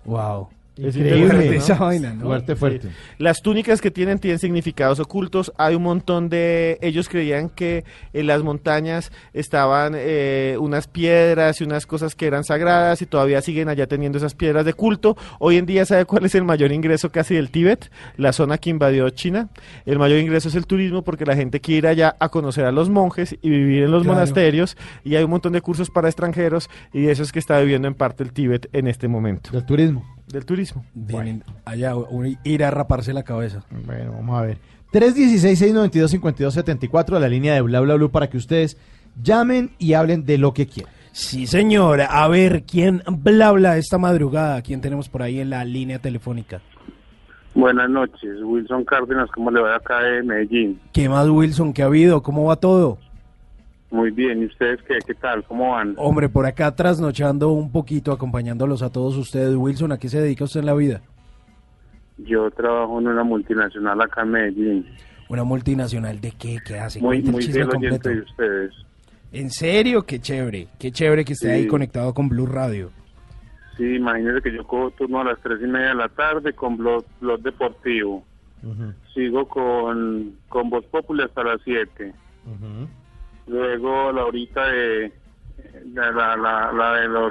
Wow. Es Increíble, esa vaina, ¿no? Fuerte, fuerte. Sí. Las túnicas que tienen tienen significados ocultos. Hay un montón de... Ellos creían que en las montañas estaban eh, unas piedras y unas cosas que eran sagradas y todavía siguen allá teniendo esas piedras de culto. Hoy en día, ¿sabe cuál es el mayor ingreso casi del Tíbet? La zona que invadió China. El mayor ingreso es el turismo porque la gente quiere ir allá a conocer a los monjes y vivir en los Claro. monasterios. Y hay un montón de cursos para extranjeros y eso es que está viviendo en parte el Tíbet en este momento. Del turismo. Del turismo. Vienen allá un- ir a raparse la cabeza. Bueno, vamos a ver. 316-692-5274 a la línea de bla bla bla para que ustedes llamen y hablen de lo que quieran. Sí, señor. A ver, ¿quién bla bla esta madrugada? ¿Quién tenemos por ahí en la línea telefónica? Buenas noches, Wilson Cárdenas, ¿cómo le va acá de Medellín? ¿Qué más, Wilson? ¿Qué ha habido? ¿Cómo va todo? Muy bien, ¿y ustedes qué, qué tal? ¿Cómo van? Hombre, por acá trasnochando un poquito, acompañándolos a todos ustedes. Wilson, ¿a qué se dedica usted en la vida? Yo trabajo en una multinacional acá en Medellín, ¿Una multinacional de qué? ¿Qué hace? muy, muy fiel oyente de ustedes. ¿En serio? Qué chévere. Qué chévere que esté ahí conectado con Blue Radio. Sí, imagínense que yo cojo turno a las tres y media de la tarde con Blog, blog Deportivo. Sigo con, con Voz Populi hasta las 7. Luego la horita de, de la, la, la de los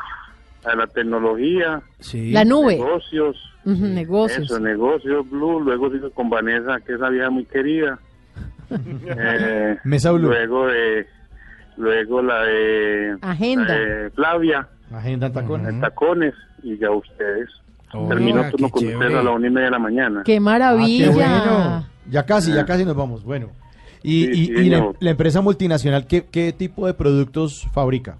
de la tecnología, Sí. La nube. negocios, Ujú, negocios. eso, negocios, Blue, luego sigo con Vanessa, que es una vieja muy querida. Eh, Mesa Blue. Luego de luego la de, Agenda. la de Flavia, Agenda en tacones. en tacones, y ya ustedes. Oiga, Termino turno con ustedes a la una y media de la mañana. ¡Qué Ah, maravilla! qué bueno. Ya casi, ya Ah. casi nos vamos. Bueno. Y, Sí, y- sí, y la, empresa multinacional, ¿qué, ¿qué tipo de productos fabrica?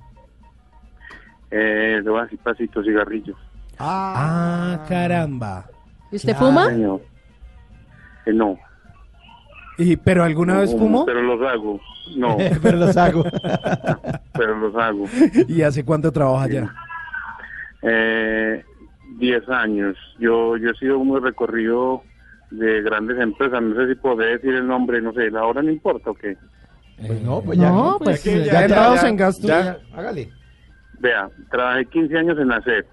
Eh, le voy a decir pasito, cigarrillos. Ah, caramba. ¿Y usted Claro. fuma? Eh, no. ¿Y, ¿Pero alguna vez No, fumó? Pero los hago. No, Pero los hago. pero los hago. ¿Y hace cuánto trabaja ya? Eh, 10 años. Yo, yo he sido muy recorrido de grandes empresas. No sé si podré decir el nombre, no sé, la hora no importa o qué. Pues no, pues ya. No, pues, ya, que- ya ya entrados ya- en gasto. ya- hágale. Vea, trabajé 15 años en la SED.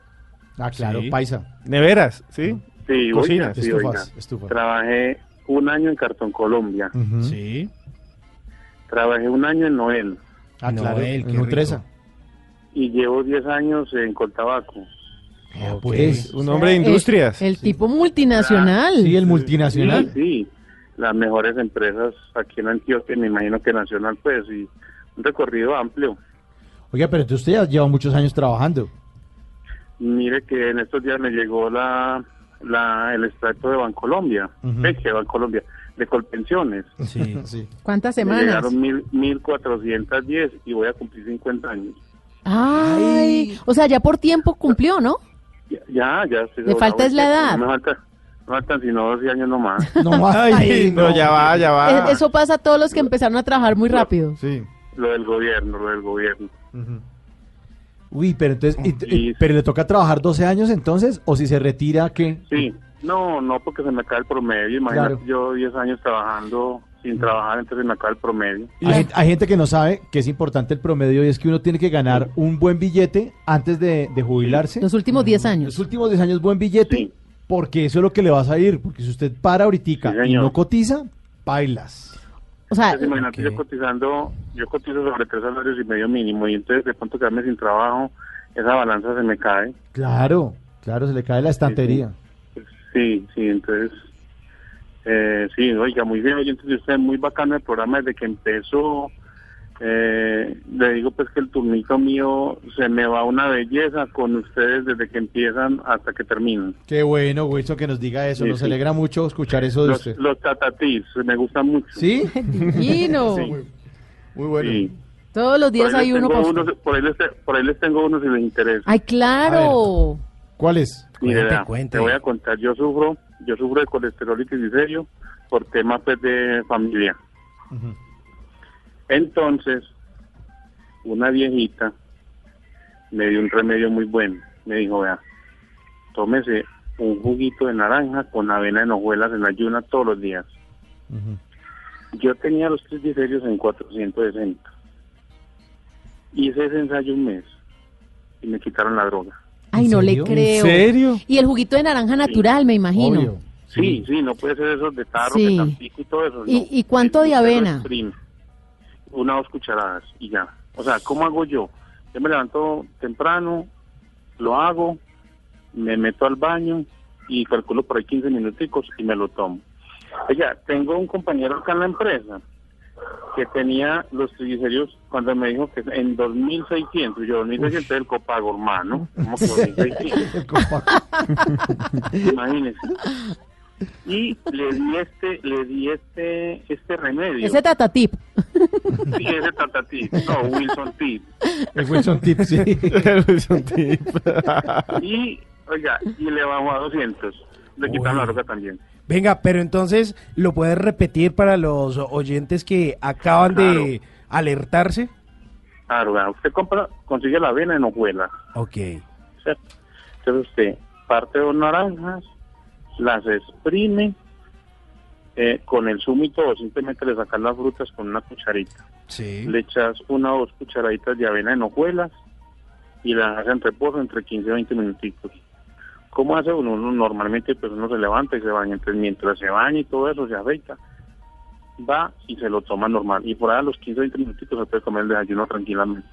Ah, claro, Sí. paisa. Neveras, ¿sí? Sí, Cocinas, oiga, sí, estufas, oiga. estufas. Trabajé un año en Cartón Colombia. Sí. Trabajé un año en Noel. Ah, claro, Noel, qué en Nutresa. Y llevo 10 años en Coltabaco. Pues, Un hombre de industrias. El tipo multinacional. sí, el multinacional. Sí, sí. Las mejores empresas aquí en Antioquia, me imagino que nacional, pues, y un recorrido amplio. Oiga, pero entonces usted ya lleva muchos años trabajando. Mire que en estos días me llegó la, la el extracto de Bancolombia, que Bancolombia, de Colpensiones. Sí. sí. ¿Cuántas Me semanas? llegaron mil, 1410 y voy a cumplir 50 años. Ay, o sea, ya por tiempo cumplió, ¿no? Ya, ya, ya Le falta es la edad. No me falta, no me faltan sino 12 años nomás. No, Ay, ay, no, ya va, ya va. Eh, Eso pasa a todos los que empezaron a trabajar muy rápido. Sí. lo del gobierno, lo del gobierno. Uy, pero entonces, y- pero le toca trabajar 12 años entonces, o si se retira, ¿qué? Sí, no, no, porque se me acaba el promedio. Imagínate, Claro. yo 10 años trabajando sin trabajar, entonces se me acaba el promedio. Hay, gente- hay gente que no sabe que es importante el promedio y es que uno tiene que ganar un buen billete antes de, de jubilarse. Los últimos 10 Los años. últimos 10 años buen billete, Sí. porque eso es lo que le va a salir. Porque si usted para ahorita Sí, y no cotiza, bailas. O sea, Entonces, imagínate, yo cotizando, yo cotizo sobre tres salarios y medio mínimo, y entonces de pronto quedarme sin trabajo, esa balanza se me cae. Claro, claro, se le cae la estantería. Sí, sí, entonces, eh, sí, oiga, muy bien, oye, entonces usted muy bacano el programa desde que empezó. Eh, le digo pues que el turnito mío se me va una belleza con ustedes desde que empiezan hasta que terminan. Qué bueno, Wilson, que nos diga eso. Sí, Nos sí. alegra mucho escuchar eso de Los, usted. los tatatís, me gustan mucho. ¿Sí? divino. Sí. Muy bueno. Sí. Todos los días hay uno unos- por, ahí les, te- por ahí les tengo uno si les interesa. Ay, claro. ¿Cuál es? Cuente. te voy a contar, yo sufro, yo sufro de colesterol y triglicéridos por temas pues, de familia. Entonces, una viejita me dio un remedio muy bueno. Me dijo, vea, tómese un juguito de naranja con avena en hojuelas en ayuna todos los días. Yo tenía los triglicéridos en 460. Hice ese ensayo un mes y me quitaron la droga. Ay, no le creo. ¿En serio? Y el juguito de naranja natural, me imagino. Obvio. Sí, sí, no puede ser esos de tarro, Sí. tampico y todo eso. ¿Y- no. y cuánto de avena? Una o dos cucharadas y ya. O sea, ¿cómo hago yo? Yo me levanto temprano, lo hago, me meto al baño y calculo por ahí 15 minuticos y me lo tomo. Oiga, tengo un compañero acá en la empresa que tenía los triglicéridos cuando me dijo que en 2600, yo 2600 es el copago, hermano. ¿Cómo que 2600? El copaco. Imagínese. Y le di este, le di este, este remedio. Ese tatatip. Sí, ese tatatip. No, Wilson Tip. El Wilson Tip, sí. El Wilson Tip. Y, oiga, y le bajó a 200. Le quitaron la roca también. Venga, pero entonces, ¿lo puedes repetir para los oyentes que acaban de alertarse? Claro, usted compra, consigue la avena en hojuelas. Ok. ¿cierto? Entonces usted parte dos naranjas, las exprime eh, con el zumo y todo, simplemente le sacas las frutas con una cucharita. Sí. Le echas una o dos cucharaditas de avena en hojuelas y la dejas en reposo entre 15 y 20 minutitos. ¿Cómo hace uno? Uno normalmente pues uno se levanta y se baña, entonces mientras se baña y todo eso se afeita, va y se lo toma normal. Y por ahí a los 15 o 20 minutitos se puede comer el desayuno tranquilamente.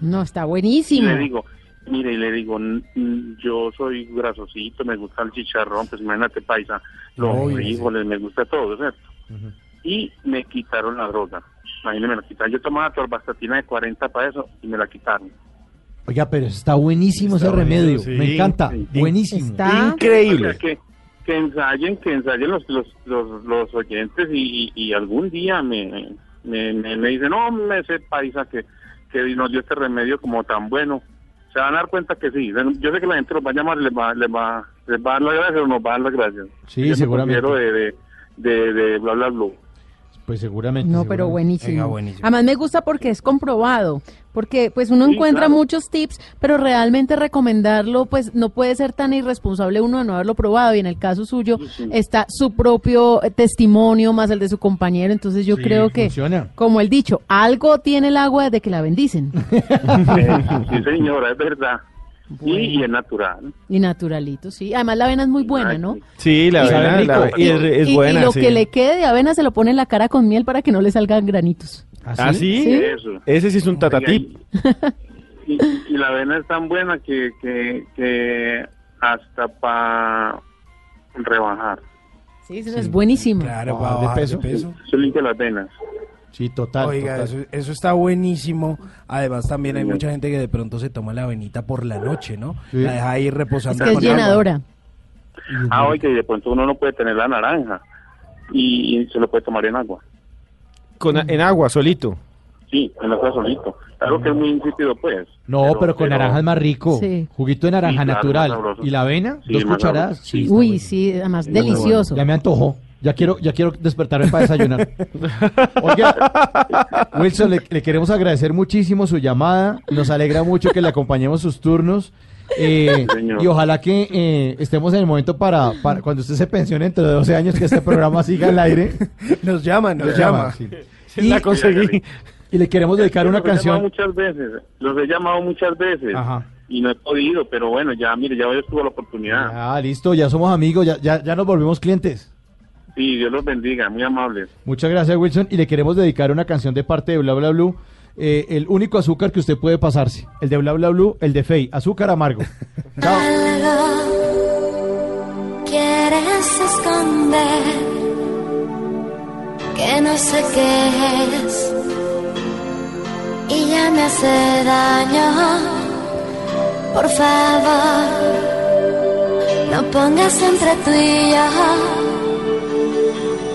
No, está Y buenísimo. le digo, mire, y le digo, "N- n- yo soy grasosito, me gusta el chicharrón, pues imagínate paisa, los frijoles, me gusta todo, ¿cierto? Y me quitaron la droga. Imagínate, me la quitaron. Yo tomaba torbastatina de 40 para eso y me la quitaron. Oiga, pero está buenísimo ese remedio. sí. Me encanta. Sí. Buenísimo. Está. O sea, que, que ensayen, que ensayen los, los, los, los oyentes y, y- algún día me, me, me, me dicen, no, me ese paisa que, que nos dio este remedio como tan bueno. Se van a dar cuenta que sí. Yo sé que la gente los va a llamar, les va, les va, les va a dar las gracias o nos va a dar las gracias. Sí, Yo seguramente. de, de, de, de bla, bla, bla. Pues seguramente. No, pero seguramente. buenísimo. Venga, buenísimo. Además me gusta porque es comprobado, porque pues uno Sí, encuentra claro. muchos tips, pero realmente recomendarlo pues no puede ser tan irresponsable uno de no haberlo probado y en el caso suyo sí. está su propio eh, testimonio más el de su compañero, entonces yo Sí, creo que funciona. como el dicho, algo tiene el agua de que la bendicen. Sí, señora, es verdad. Y, y es natural. Y naturalito, sí. Además la avena es muy buena, ¿no? Sí, la Y- avena la- y es, es y- y buena. lo sí. que le quede de avena se lo pone en la cara con miel para que no le salgan granitos. ¿Ah, sí? Sí. Eso. Ese sí es un tatatip. Y, y la avena es tan buena que, que, que hasta para rebajar. Sí, sí, es buenísimo. Claro, Bajar para de bajar peso. de peso. Eso limpia las venas. Sí, total. Oiga, total. eso, eso está buenísimo. Además, también hay mucha gente que de pronto se toma la avenita por la noche, ¿no? Sí. La deja ahí Es reposando. que es con agua. llenadora. Ah, oye, de pronto uno no puede tener la naranja y, y se lo puede tomar en agua. Con, en agua, solito. Sí, en agua solito. Algo que es muy insípido, pues. No, pero, con naranja es más rico. Sí. Juguito de naranja Sí, natural. ¿Y la avena? Sí, ¿Dos cucharadas? Sí. Uy, bueno. sí, además delicioso. Ya me antojó. Ya quiero, ya quiero despertarme para desayunar. Oiga, Wilson, le, le queremos agradecer muchísimo su llamada. Nos alegra mucho que le acompañemos sus turnos. Eh, y ojalá que eh, estemos en el momento para, para cuando usted se pensione dentro de 12 años que este programa siga al aire. Nos llama, nos Nos llama. llama, sí. Sí, la conseguí. Y le queremos dedicar una Los he llamado canción. muchas veces. Los he llamado muchas veces. Ajá. Y no he podido, pero bueno, ya, mire, ya hoy tuvo la oportunidad. Ah, listo, ya somos amigos, ya, ya, ya nos volvimos clientes. Sí, Dios los bendiga, muy amables. Muchas gracias, Wilson. Y le queremos dedicar una canción de parte de Bla Bla Blue. Eh, el único azúcar que usted puede pasarse. El de Bla Bla Blue, el de Fey. Azúcar amargo. Chao. Algo quieres esconder que no sé qué es y ya me hace daño. Por favor, no pongas entre tú y yo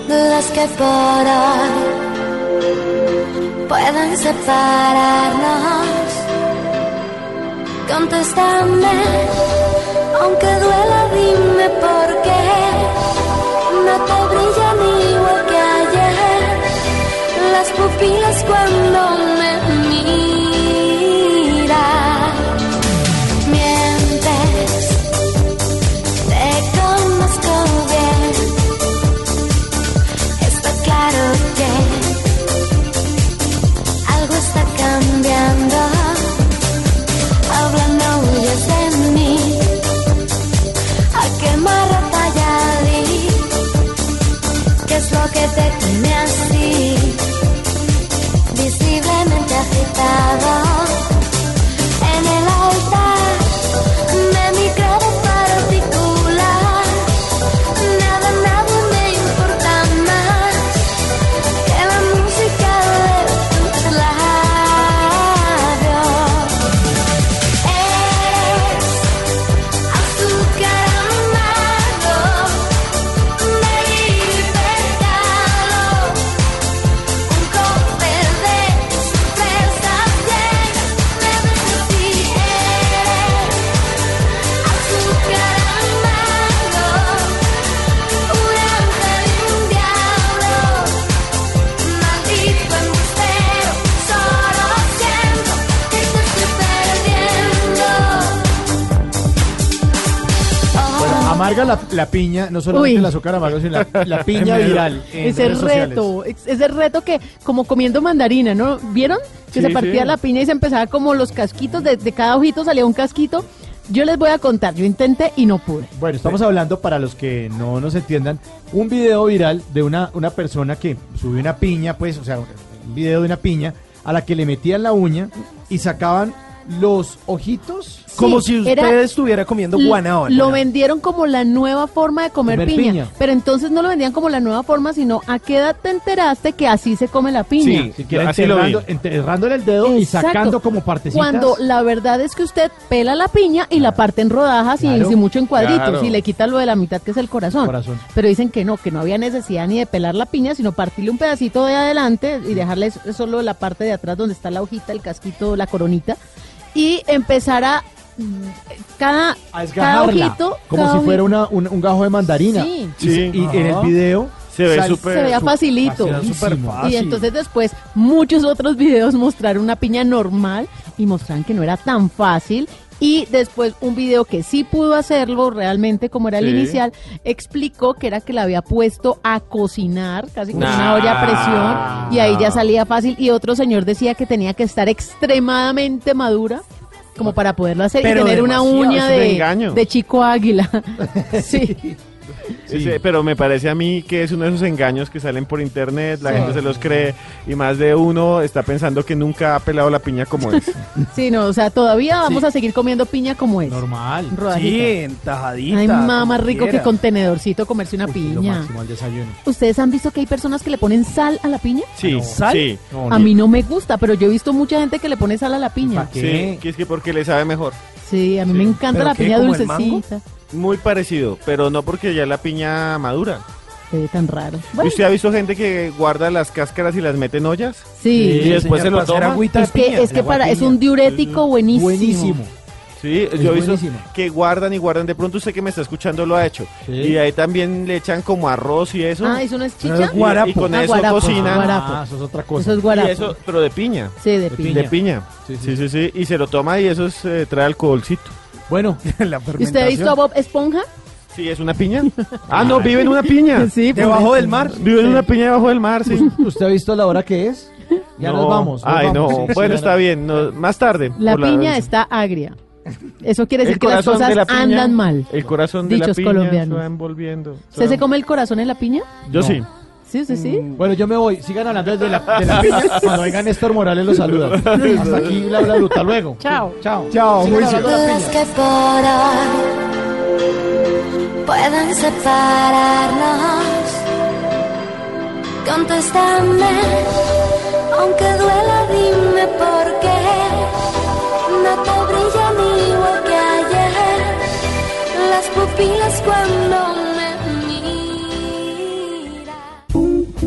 dudas que por hoy puedan separarnos. Contéstame, aunque duela, dime por qué no te brillan igual que ayer las pupilas cuando estaba amarga la, la piña, no solamente Uy. el azúcar amargo, sino la, la piña viral. en Ese redes sociales. reto, ex- ese reto que como comiendo mandarina, ¿no? ¿Vieron? Que Sí, se partía sí. la piña y se empezaba como los casquitos, de, de cada ojito salía un casquito. Yo les voy a contar, yo intenté y no pude. Bueno, estamos hablando, para los que no nos entiendan, un video viral de una, una persona que subió una piña, pues, o sea, un video de una piña a la que le metían la uña y sacaban los ojitos. Como Sí, si era- usted estuviera comiendo guanábana. Lo vendieron como la nueva forma de comer, Comer piña, piña. Pero entonces no lo vendían como la nueva forma, sino a qué edad te enteraste que así se come la piña. Si quiere así lo enterrando, enterrándole el dedo y sacando como partecitas. Cuando la verdad es que usted pela la piña y la parte en rodajas y mucho en cuadritos Claro. y le quita lo de la mitad que es el corazón. Corazón. Pero dicen que no, que no había necesidad ni de pelar la piña, sino partirle un pedacito de adelante y dejarle solo la parte de atrás donde está la hojita, el casquito, la coronita y empezar a cada, a cada ojito como cada si fuera una- un, un gajo de mandarina. Sí. Y, se- y en el video Se ve súper- se veía facilito. Fácil. Y entonces después muchos otros videos mostraron una piña normal y mostraron que no era tan fácil. Y después un video que sí pudo hacerlo realmente como era el Sí. inicial, explicó que era que la había puesto a cocinar, casi con Nah. una olla a presión, y ahí ya salía fácil. Y otro señor decía que tenía que estar extremadamente madura como para poderlo hacer Pero y tener una uña de de chico águila. sí. Ese- pero me parece a mí que es uno de esos engaños que salen por internet, la Sí. gente se los cree y más de uno está pensando que nunca ha pelado la piña como es. Sí, no, o sea, todavía vamos a seguir comiendo piña como es. Normal. Rodajita. Sí, en tajadita. Ay, mamá, más rico que quiera. con tenedorcito comerse una Lo piña. máximo al desayuno. ¿Ustedes han visto que hay personas que le ponen sal a la piña? Sí, sí. A mí no me gusta, pero yo he visto mucha gente que le pone sal a la piña. Sí, que es que porque le sabe mejor. Sí, a mí me encanta ¿Pero la qué, piña como el mango? dulcecita. Muy parecido, pero no porque ya la piña madura. Se ve tan raro. ¿Y ¿Usted ha visto gente que guarda las cáscaras y las mete en ollas? Sí. Y después se lo toma. agüita de Es que, piña. es que para, es un diurético buenísimo. Buenísimo. Sí, Es yo he visto que guardan y guardan. De pronto usted que me está escuchando lo ha hecho. Y ahí también le echan como arroz y eso. Ah, ¿eso no es chicha? Y- Y, con Ah, eso guarapo, cocinan. guarapo. Ah, eso es otra cosa. Eso es guarapo. Y eso, pero de piña. Sí, de piña. De piña. Sí, sí, sí. Y se lo toma y eso es, eh, trae alcoholcito. Bueno, la ¿Y usted ha visto a Bob Esponja? Sí, es una piña. Ah, no, vive en una piña. Sí, Debajo del mar. Vive en una piña debajo del mar, sí. ¿Usted ha visto la hora que es? Ya No. nos vamos. nos Ay, vamos. no. Sí, Bueno, sí, está bien. no, más tarde. La piña está agria. Eso quiere decir que las cosas de la piña, andan mal. El corazón de la piña se colombianos. va envolviendo. ¿Usted se come el corazón en la piña? Yo No. Sí. Sí, sí. Bueno, yo me voy. Sigan hablando de la, de la piña. Cuando venga Néstor Morales los saluda. Hasta aquí bla bla bla. Hasta luego. Chao. Chao. Chao, Sigan muy hablando de la Dudas piña. que por hoy puedan separarnos. Contéstame, aunque duela, dime por qué no te brillan igual que ayer las pupilas cuando